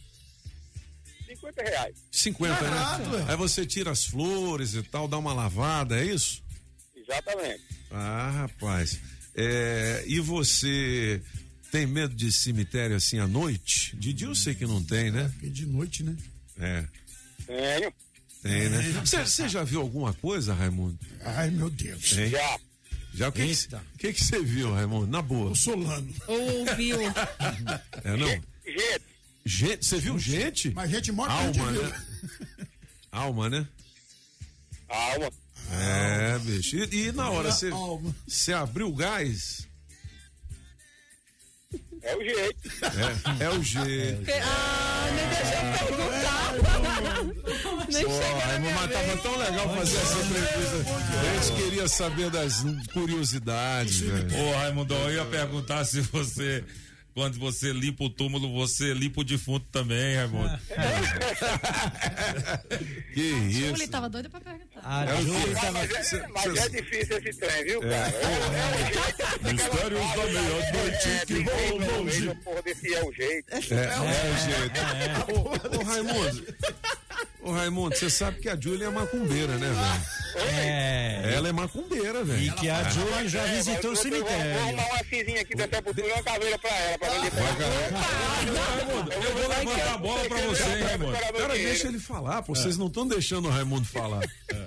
Speaker 60: 50 reais.
Speaker 4: 50,
Speaker 41: Barato,
Speaker 4: né?
Speaker 41: é.
Speaker 4: Aí você tira as flores e tal, dá uma lavada, é isso?
Speaker 60: Exatamente.
Speaker 4: Ah, rapaz. É, e você tem medo de cemitério assim à noite? De dia eu sei que não tem, né?
Speaker 41: Porque de noite, né?
Speaker 4: É,
Speaker 60: Tenho.
Speaker 4: Tem, né? Você já viu alguma coisa, Raimundo?
Speaker 41: Ai, meu Deus.
Speaker 4: Hein?
Speaker 60: Já.
Speaker 4: Já o que que- o que que você viu, Raimundo? Na boa.
Speaker 41: O Solano.
Speaker 5: Ouviu?
Speaker 4: É não?
Speaker 60: Gente,
Speaker 4: Gente, você viu gente?
Speaker 41: Mas gente morta gente
Speaker 4: Alma,
Speaker 41: viu.
Speaker 4: né? Alma, né?
Speaker 60: alma.
Speaker 4: É, bicho. E, e na hora você
Speaker 41: Alma.
Speaker 4: você abriu o gás?
Speaker 60: É o jeito.
Speaker 4: É, é o jeito.
Speaker 5: Ah, nem deixa eu perguntar. Nem minha
Speaker 4: mas tava
Speaker 5: vez.
Speaker 4: tão legal fazer essa entrevista. A gente queria saber das curiosidades, velho.
Speaker 57: Ô, Raimundo, eu ia perguntar se você, quando você limpa o túmulo, você limpa o defunto também, Raimundo. [LAUGHS] [LAUGHS]
Speaker 4: Que
Speaker 59: Ele
Speaker 4: isso.
Speaker 59: tava doida pra perguntar.
Speaker 7: A
Speaker 4: É o
Speaker 7: Júlia tava.
Speaker 60: Mas, é, mas é difícil esse trem, viu, cara? É, é o jeito.
Speaker 57: Mistérios da meia-noite
Speaker 60: É,
Speaker 57: que
Speaker 60: jeito,
Speaker 57: longe.
Speaker 60: porra, desse é o jeito.
Speaker 4: É, é o jeito. Ô, [LAUGHS] ô, Raimundo. Ô, Raimundo, você sabe que a Júlia é macumbeira, né, velho?
Speaker 7: É.
Speaker 4: Ela é macumbeira, velho.
Speaker 7: E que a Júlia já
Speaker 60: É,
Speaker 7: visitou o
Speaker 60: eu vou-
Speaker 7: cemitério.
Speaker 60: arrumar uma cinzinha aqui da sepultura e uma caveira pra ela, pra vender pra ela.
Speaker 57: Raimundo, eu vou levantar a bola pra você, hein, Raimundo.
Speaker 4: Cara, deixa ele falar, pô. Vocês não estão deixando o Raimundo falar.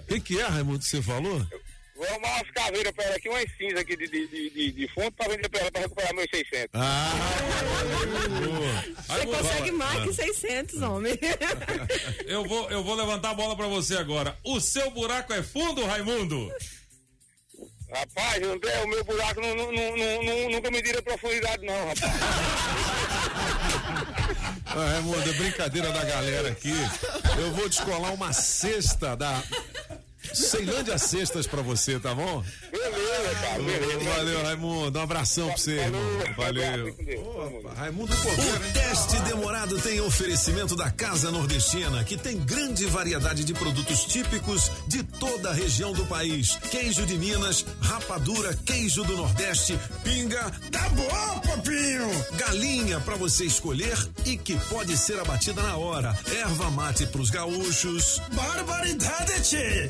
Speaker 4: que, que é, Raimundo, que você falou?
Speaker 60: Vou arrumar umas caveiras pra ela aqui, umas cinzas aqui de, de, de, de, de fundo pra vender pra ela pra recuperar meus 600.
Speaker 4: Ah, [LAUGHS]
Speaker 5: Você consegue mais que 600, homem. [LAUGHS]
Speaker 8: Eu vou, eu vou levantar a bola pra você agora. O seu buraco é fundo, Raimundo?
Speaker 60: Rapaz, tem, o meu buraco não, não, não, nunca me a profundidade não, rapaz. [LAUGHS]
Speaker 4: Ah, Raimundo, é brincadeira da galera aqui. Eu vou descolar uma cesta da Ceilândia Cestas pra você, tá bom?
Speaker 60: Beleza, cara, beleza.
Speaker 4: Valeu, Raimundo. Um abração pra você, irmão. Valeu. Opa, Raimundo Cordeiro,
Speaker 58: O teste demorado tem oferecimento da Casa Nordestina, que tem grande variedade de produtos típicos de toda a região do país. Queijo de Minas, rapadura, queijo do Nordeste, pinga. Tá bom, papinho! Galinha pra você escolher e que pode ser abatida na hora. Erva mate pros gaúchos. Barbaridade, tchê!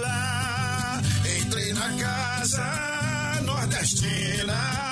Speaker 61: lá. Entrei na casa nordestina,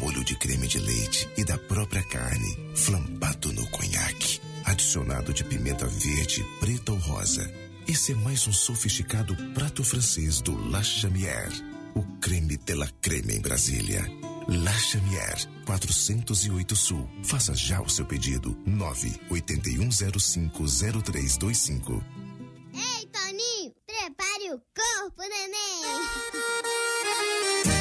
Speaker 62: molho de creme de leite e da própria carne, flambado no conhaque, adicionado de pimenta verde, preta ou rosa. Esse é mais um sofisticado prato francês do La Chamière, o creme de la creme em Brasília. La Chamière, 408 Sul. Faça já o seu pedido. 981050325.
Speaker 12: Ei, Toninho, prepare o corpo, neném. [LAUGHS]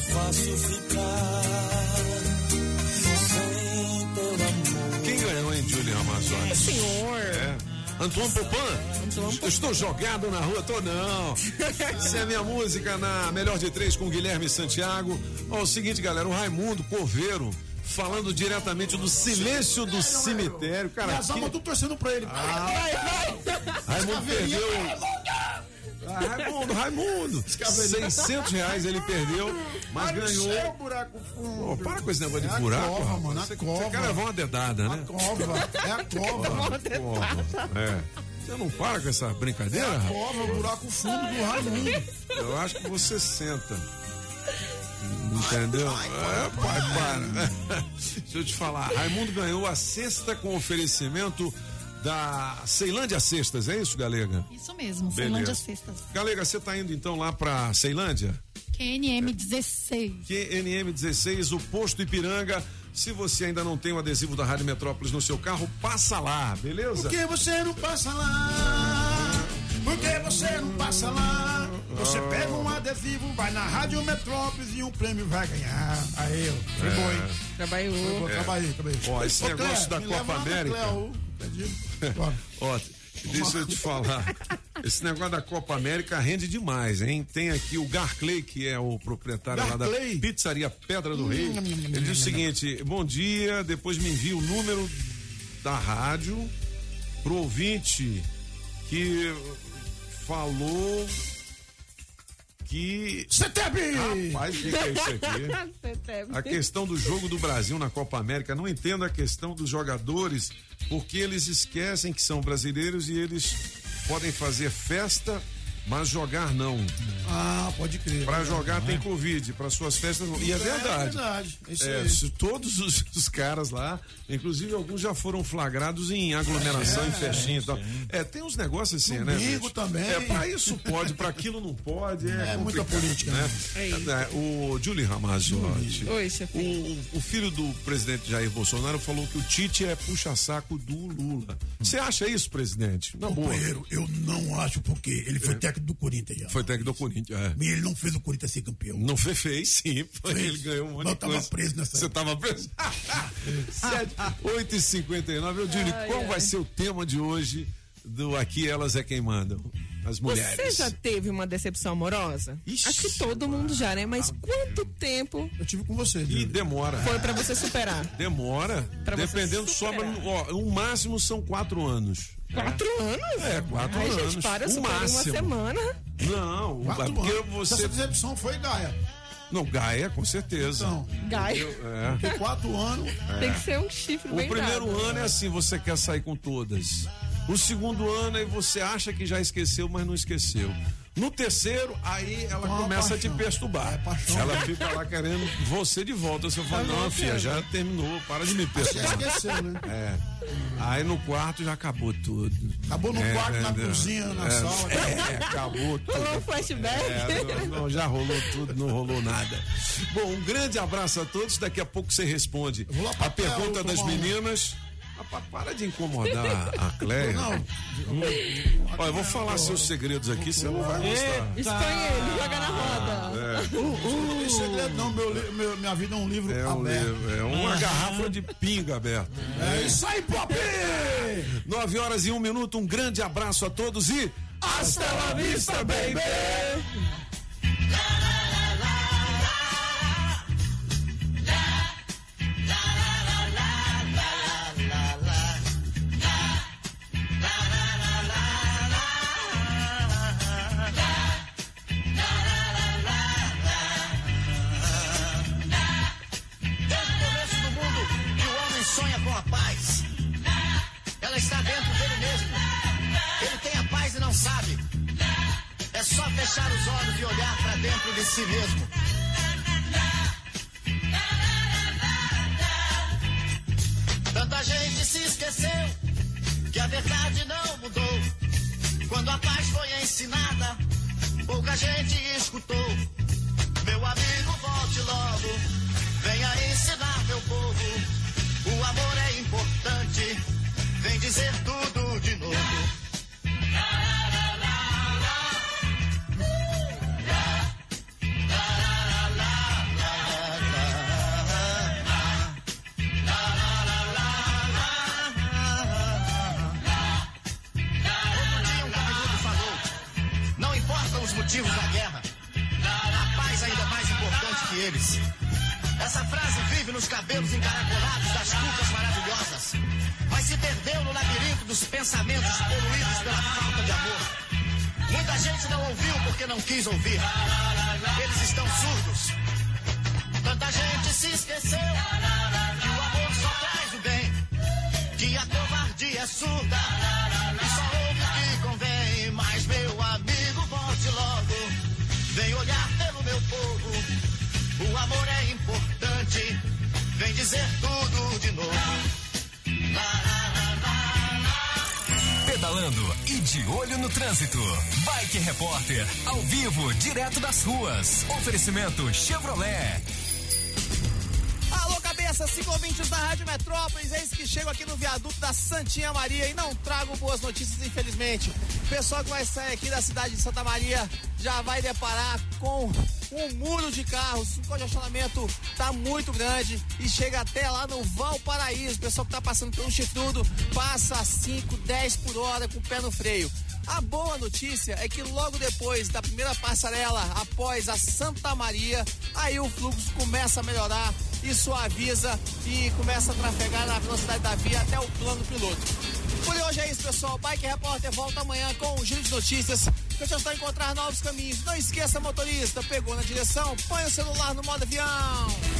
Speaker 61: fácil ficar sem teu amor.
Speaker 4: Quem ganhou, hein, Julie Ramazzotti?
Speaker 5: Senhor.
Speaker 4: É. Antoine Popan? Estou jogado na rua, tô não. [LAUGHS] Essa é a minha música na Melhor de Três com Guilherme Santiago. Ó, o seguinte, galera, o Raimundo Coveiro falando diretamente do silêncio do cemitério. Cara,
Speaker 9: As almas tudo torcendo pra ele.
Speaker 4: Ah. Raimundo perdeu. Ah, Raimundo, Raimundo. [LAUGHS] 600 reais ele perdeu, mas ganhou.
Speaker 9: É o buraco fundo.
Speaker 4: Para com esse negócio de
Speaker 9: É a
Speaker 4: buraco.
Speaker 9: cova,
Speaker 4: rapaz.
Speaker 9: mano, a
Speaker 4: você,
Speaker 9: cova.
Speaker 4: você quer levar uma dedada, né?
Speaker 9: Cova, é a [LAUGHS] cova.
Speaker 4: Cova. É. Você não para com essa brincadeira,
Speaker 9: É a cova, o buraco fundo do Raimundo.
Speaker 4: Eu acho que você senta. Entendeu? É, pai, para. [LAUGHS] Deixa eu te falar. Raimundo ganhou a sexta com oferecimento da Ceilândia Cestas, é isso, Galega?
Speaker 6: Isso mesmo,
Speaker 4: Beleza.
Speaker 6: Ceilândia Cestas.
Speaker 4: Galega, você tá indo então lá pra Ceilândia?
Speaker 6: QNM 16.
Speaker 4: QNM 16, o posto Ipiranga. Se você ainda não tem o adesivo da Rádio Metrópolis no seu carro, passa lá, beleza?
Speaker 9: Por que você não passa lá? Por que você não passa lá? Você pega um adesivo, vai na Rádio Metrópolis e um prêmio vai ganhar. Aí, ó. Foi bom, hein?
Speaker 5: Trabalhou.
Speaker 9: Foi bom,
Speaker 4: É.
Speaker 9: trabalhei, trabalhei.
Speaker 4: Ó, esse
Speaker 9: Ô,
Speaker 4: negócio da Copa América.
Speaker 9: Bora. [LAUGHS]
Speaker 4: Ó, deixa eu te falar. Esse negócio da Copa América rende demais, hein? Tem aqui o Garclay, que é o proprietário lá da
Speaker 9: Garclay?
Speaker 4: Pizzaria Pedra do
Speaker 9: Hum,
Speaker 4: Rei.
Speaker 9: nham,
Speaker 4: Ele diz o seguinte: bom dia, depois me envia o número da rádio pro ouvinte que falou que.
Speaker 9: CETEB!
Speaker 4: Rapaz, o que, que é isso aqui? [LAUGHS] A questão do jogo do Brasil na Copa América. Não entendo a questão dos jogadores, porque eles esquecem que são brasileiros e eles podem fazer festa mas jogar não.
Speaker 9: Ah, pode crer.
Speaker 4: Para jogar
Speaker 9: não
Speaker 4: tem
Speaker 9: é?
Speaker 4: Covid, para suas festas não. E é,
Speaker 9: É
Speaker 4: verdade.
Speaker 9: verdade, é isso
Speaker 4: É,
Speaker 9: aí.
Speaker 4: todos os, os caras lá, inclusive alguns já foram flagrados em aglomeração
Speaker 9: É,
Speaker 4: e festinha e tal. É, tem uns negócios assim, né? Gente?
Speaker 9: também.
Speaker 4: É, para isso pode, para aquilo não pode. É,
Speaker 9: É muita política,
Speaker 4: né?
Speaker 9: né?
Speaker 4: É, o Julie Ramazotti.
Speaker 5: Oi, chefe.
Speaker 4: O, o filho do presidente Jair Bolsonaro falou que o Tite é puxa-saco do Lula. Você acha isso, presidente? Na boa.
Speaker 9: Eu não acho porque ele foi técnico do Corinthians já.
Speaker 4: Foi técnico do Corinthians, é.
Speaker 9: E ele não fez o Corinthians ser campeão.
Speaker 4: Não fez, fez sim. Foi,
Speaker 9: Fez.
Speaker 4: Ele ganhou um monte
Speaker 9: Eu
Speaker 4: de
Speaker 9: tava
Speaker 4: coisa.
Speaker 9: preso nessa
Speaker 4: Você tava preso? [LAUGHS] 7, 8 e 59 Eu
Speaker 5: Ai,
Speaker 4: qual
Speaker 5: ai.
Speaker 4: vai ser o tema de hoje do Aqui Elas é Quem Mandam? As mulheres.
Speaker 5: Você já teve uma decepção amorosa? Acho que todo mundo já, né? Mas quanto tempo
Speaker 9: Eu tive com você.
Speaker 4: E demora.
Speaker 5: foi pra você superar?
Speaker 4: Demora.
Speaker 5: Pra
Speaker 4: Dependendo, sobra. Ó, o máximo são quatro anos.
Speaker 5: Quatro anos?
Speaker 4: É, quatro
Speaker 5: Ai,
Speaker 4: anos.
Speaker 5: gente, para,
Speaker 4: o
Speaker 5: em uma
Speaker 4: máximo.
Speaker 5: semana.
Speaker 4: Não,
Speaker 9: Quatro
Speaker 4: é porque
Speaker 9: anos.
Speaker 4: você.
Speaker 9: Essa decepção foi Gaia.
Speaker 4: Não, Gaia, com certeza.
Speaker 9: Então,
Speaker 5: Gaia.
Speaker 4: É.
Speaker 9: porque quatro anos.
Speaker 5: Tem que ser um chifre
Speaker 4: O
Speaker 5: bem
Speaker 4: primeiro
Speaker 5: dado.
Speaker 4: ano é assim, você quer sair com todas. O segundo ano aí você acha que já esqueceu, mas não esqueceu. No terceiro, aí ela
Speaker 9: Uma
Speaker 4: começa a te
Speaker 9: paixão.
Speaker 4: perturbar.
Speaker 9: É paixão.
Speaker 4: ela fica lá querendo você de volta. Você fala,
Speaker 9: Tá
Speaker 4: não, filha, já terminou, para de me
Speaker 9: Já
Speaker 4: perturbar.
Speaker 9: esqueceu, né? [LAUGHS]
Speaker 4: É. Aí no quarto já acabou tudo.
Speaker 9: Acabou no
Speaker 4: É,
Speaker 9: quarto, na
Speaker 4: entendeu?
Speaker 9: cozinha, na
Speaker 4: É,
Speaker 9: sala.
Speaker 4: É, acabou [LAUGHS] tudo.
Speaker 5: Rolou um flashback?
Speaker 4: É, não, não, já rolou tudo, não rolou nada. Bom, um grande abraço a todos. Daqui a pouco você responde
Speaker 9: vou lá pra
Speaker 4: a pergunta das meninas. Rapaz, para de incomodar a Cléia.
Speaker 9: Não.
Speaker 4: Hum. Olha, eu vou falar seus segredos aqui, você não vai gostar.
Speaker 5: Expõe ele, joga na roda.
Speaker 9: Não tem segredo, não. Meu, meu- minha vida é um livro
Speaker 4: É, um,
Speaker 9: aberto.
Speaker 4: livro, é uma garrafa de pinga aberta.
Speaker 9: É isso aí, Pop!
Speaker 4: Nove horas e um minuto, um grande abraço a todos e hasta la vista, baby!
Speaker 63: Si mesmo.
Speaker 1: Oferecimento Chevrolet.
Speaker 32: Alô, cabeça, cinco ouvintes da Rádio Metrópolis, eis que chego aqui no viaduto da Santinha Maria e não trago boas notícias, infelizmente. O pessoal que vai sair aqui da cidade de Santa Maria já vai deparar com um muro de carros, o congestionamento tá muito grande e chega até lá no Valparaíso. O pessoal que tá passando pelo chifrudo passa a 5, 10 por hora com o pé no freio. A boa notícia é que logo depois da primeira passarela, após a Santa Maria, aí o fluxo começa a melhorar e suaviza e começa a trafegar na velocidade da via até o plano piloto. Por hoje é isso, pessoal. Bike Repórter volta amanhã com um giro de notícias. Deixa eu encontrar novos caminhos. Não esqueça, motorista, pegou na direção, põe o celular no modo avião.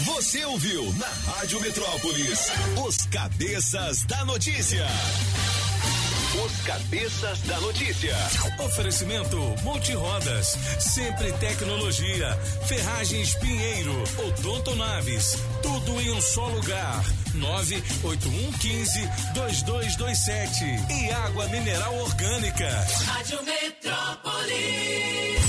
Speaker 1: Você ouviu na Rádio Metrópolis os cabeças da notícia. Os cabeças da notícia.
Speaker 22: Oferecimento Multirodas, sempre tecnologia, Ferragens Pinheiro, Odonto Naves, tudo em um só lugar. 98115 2227 e água mineral orgânica.
Speaker 64: Rádio Metrópolis.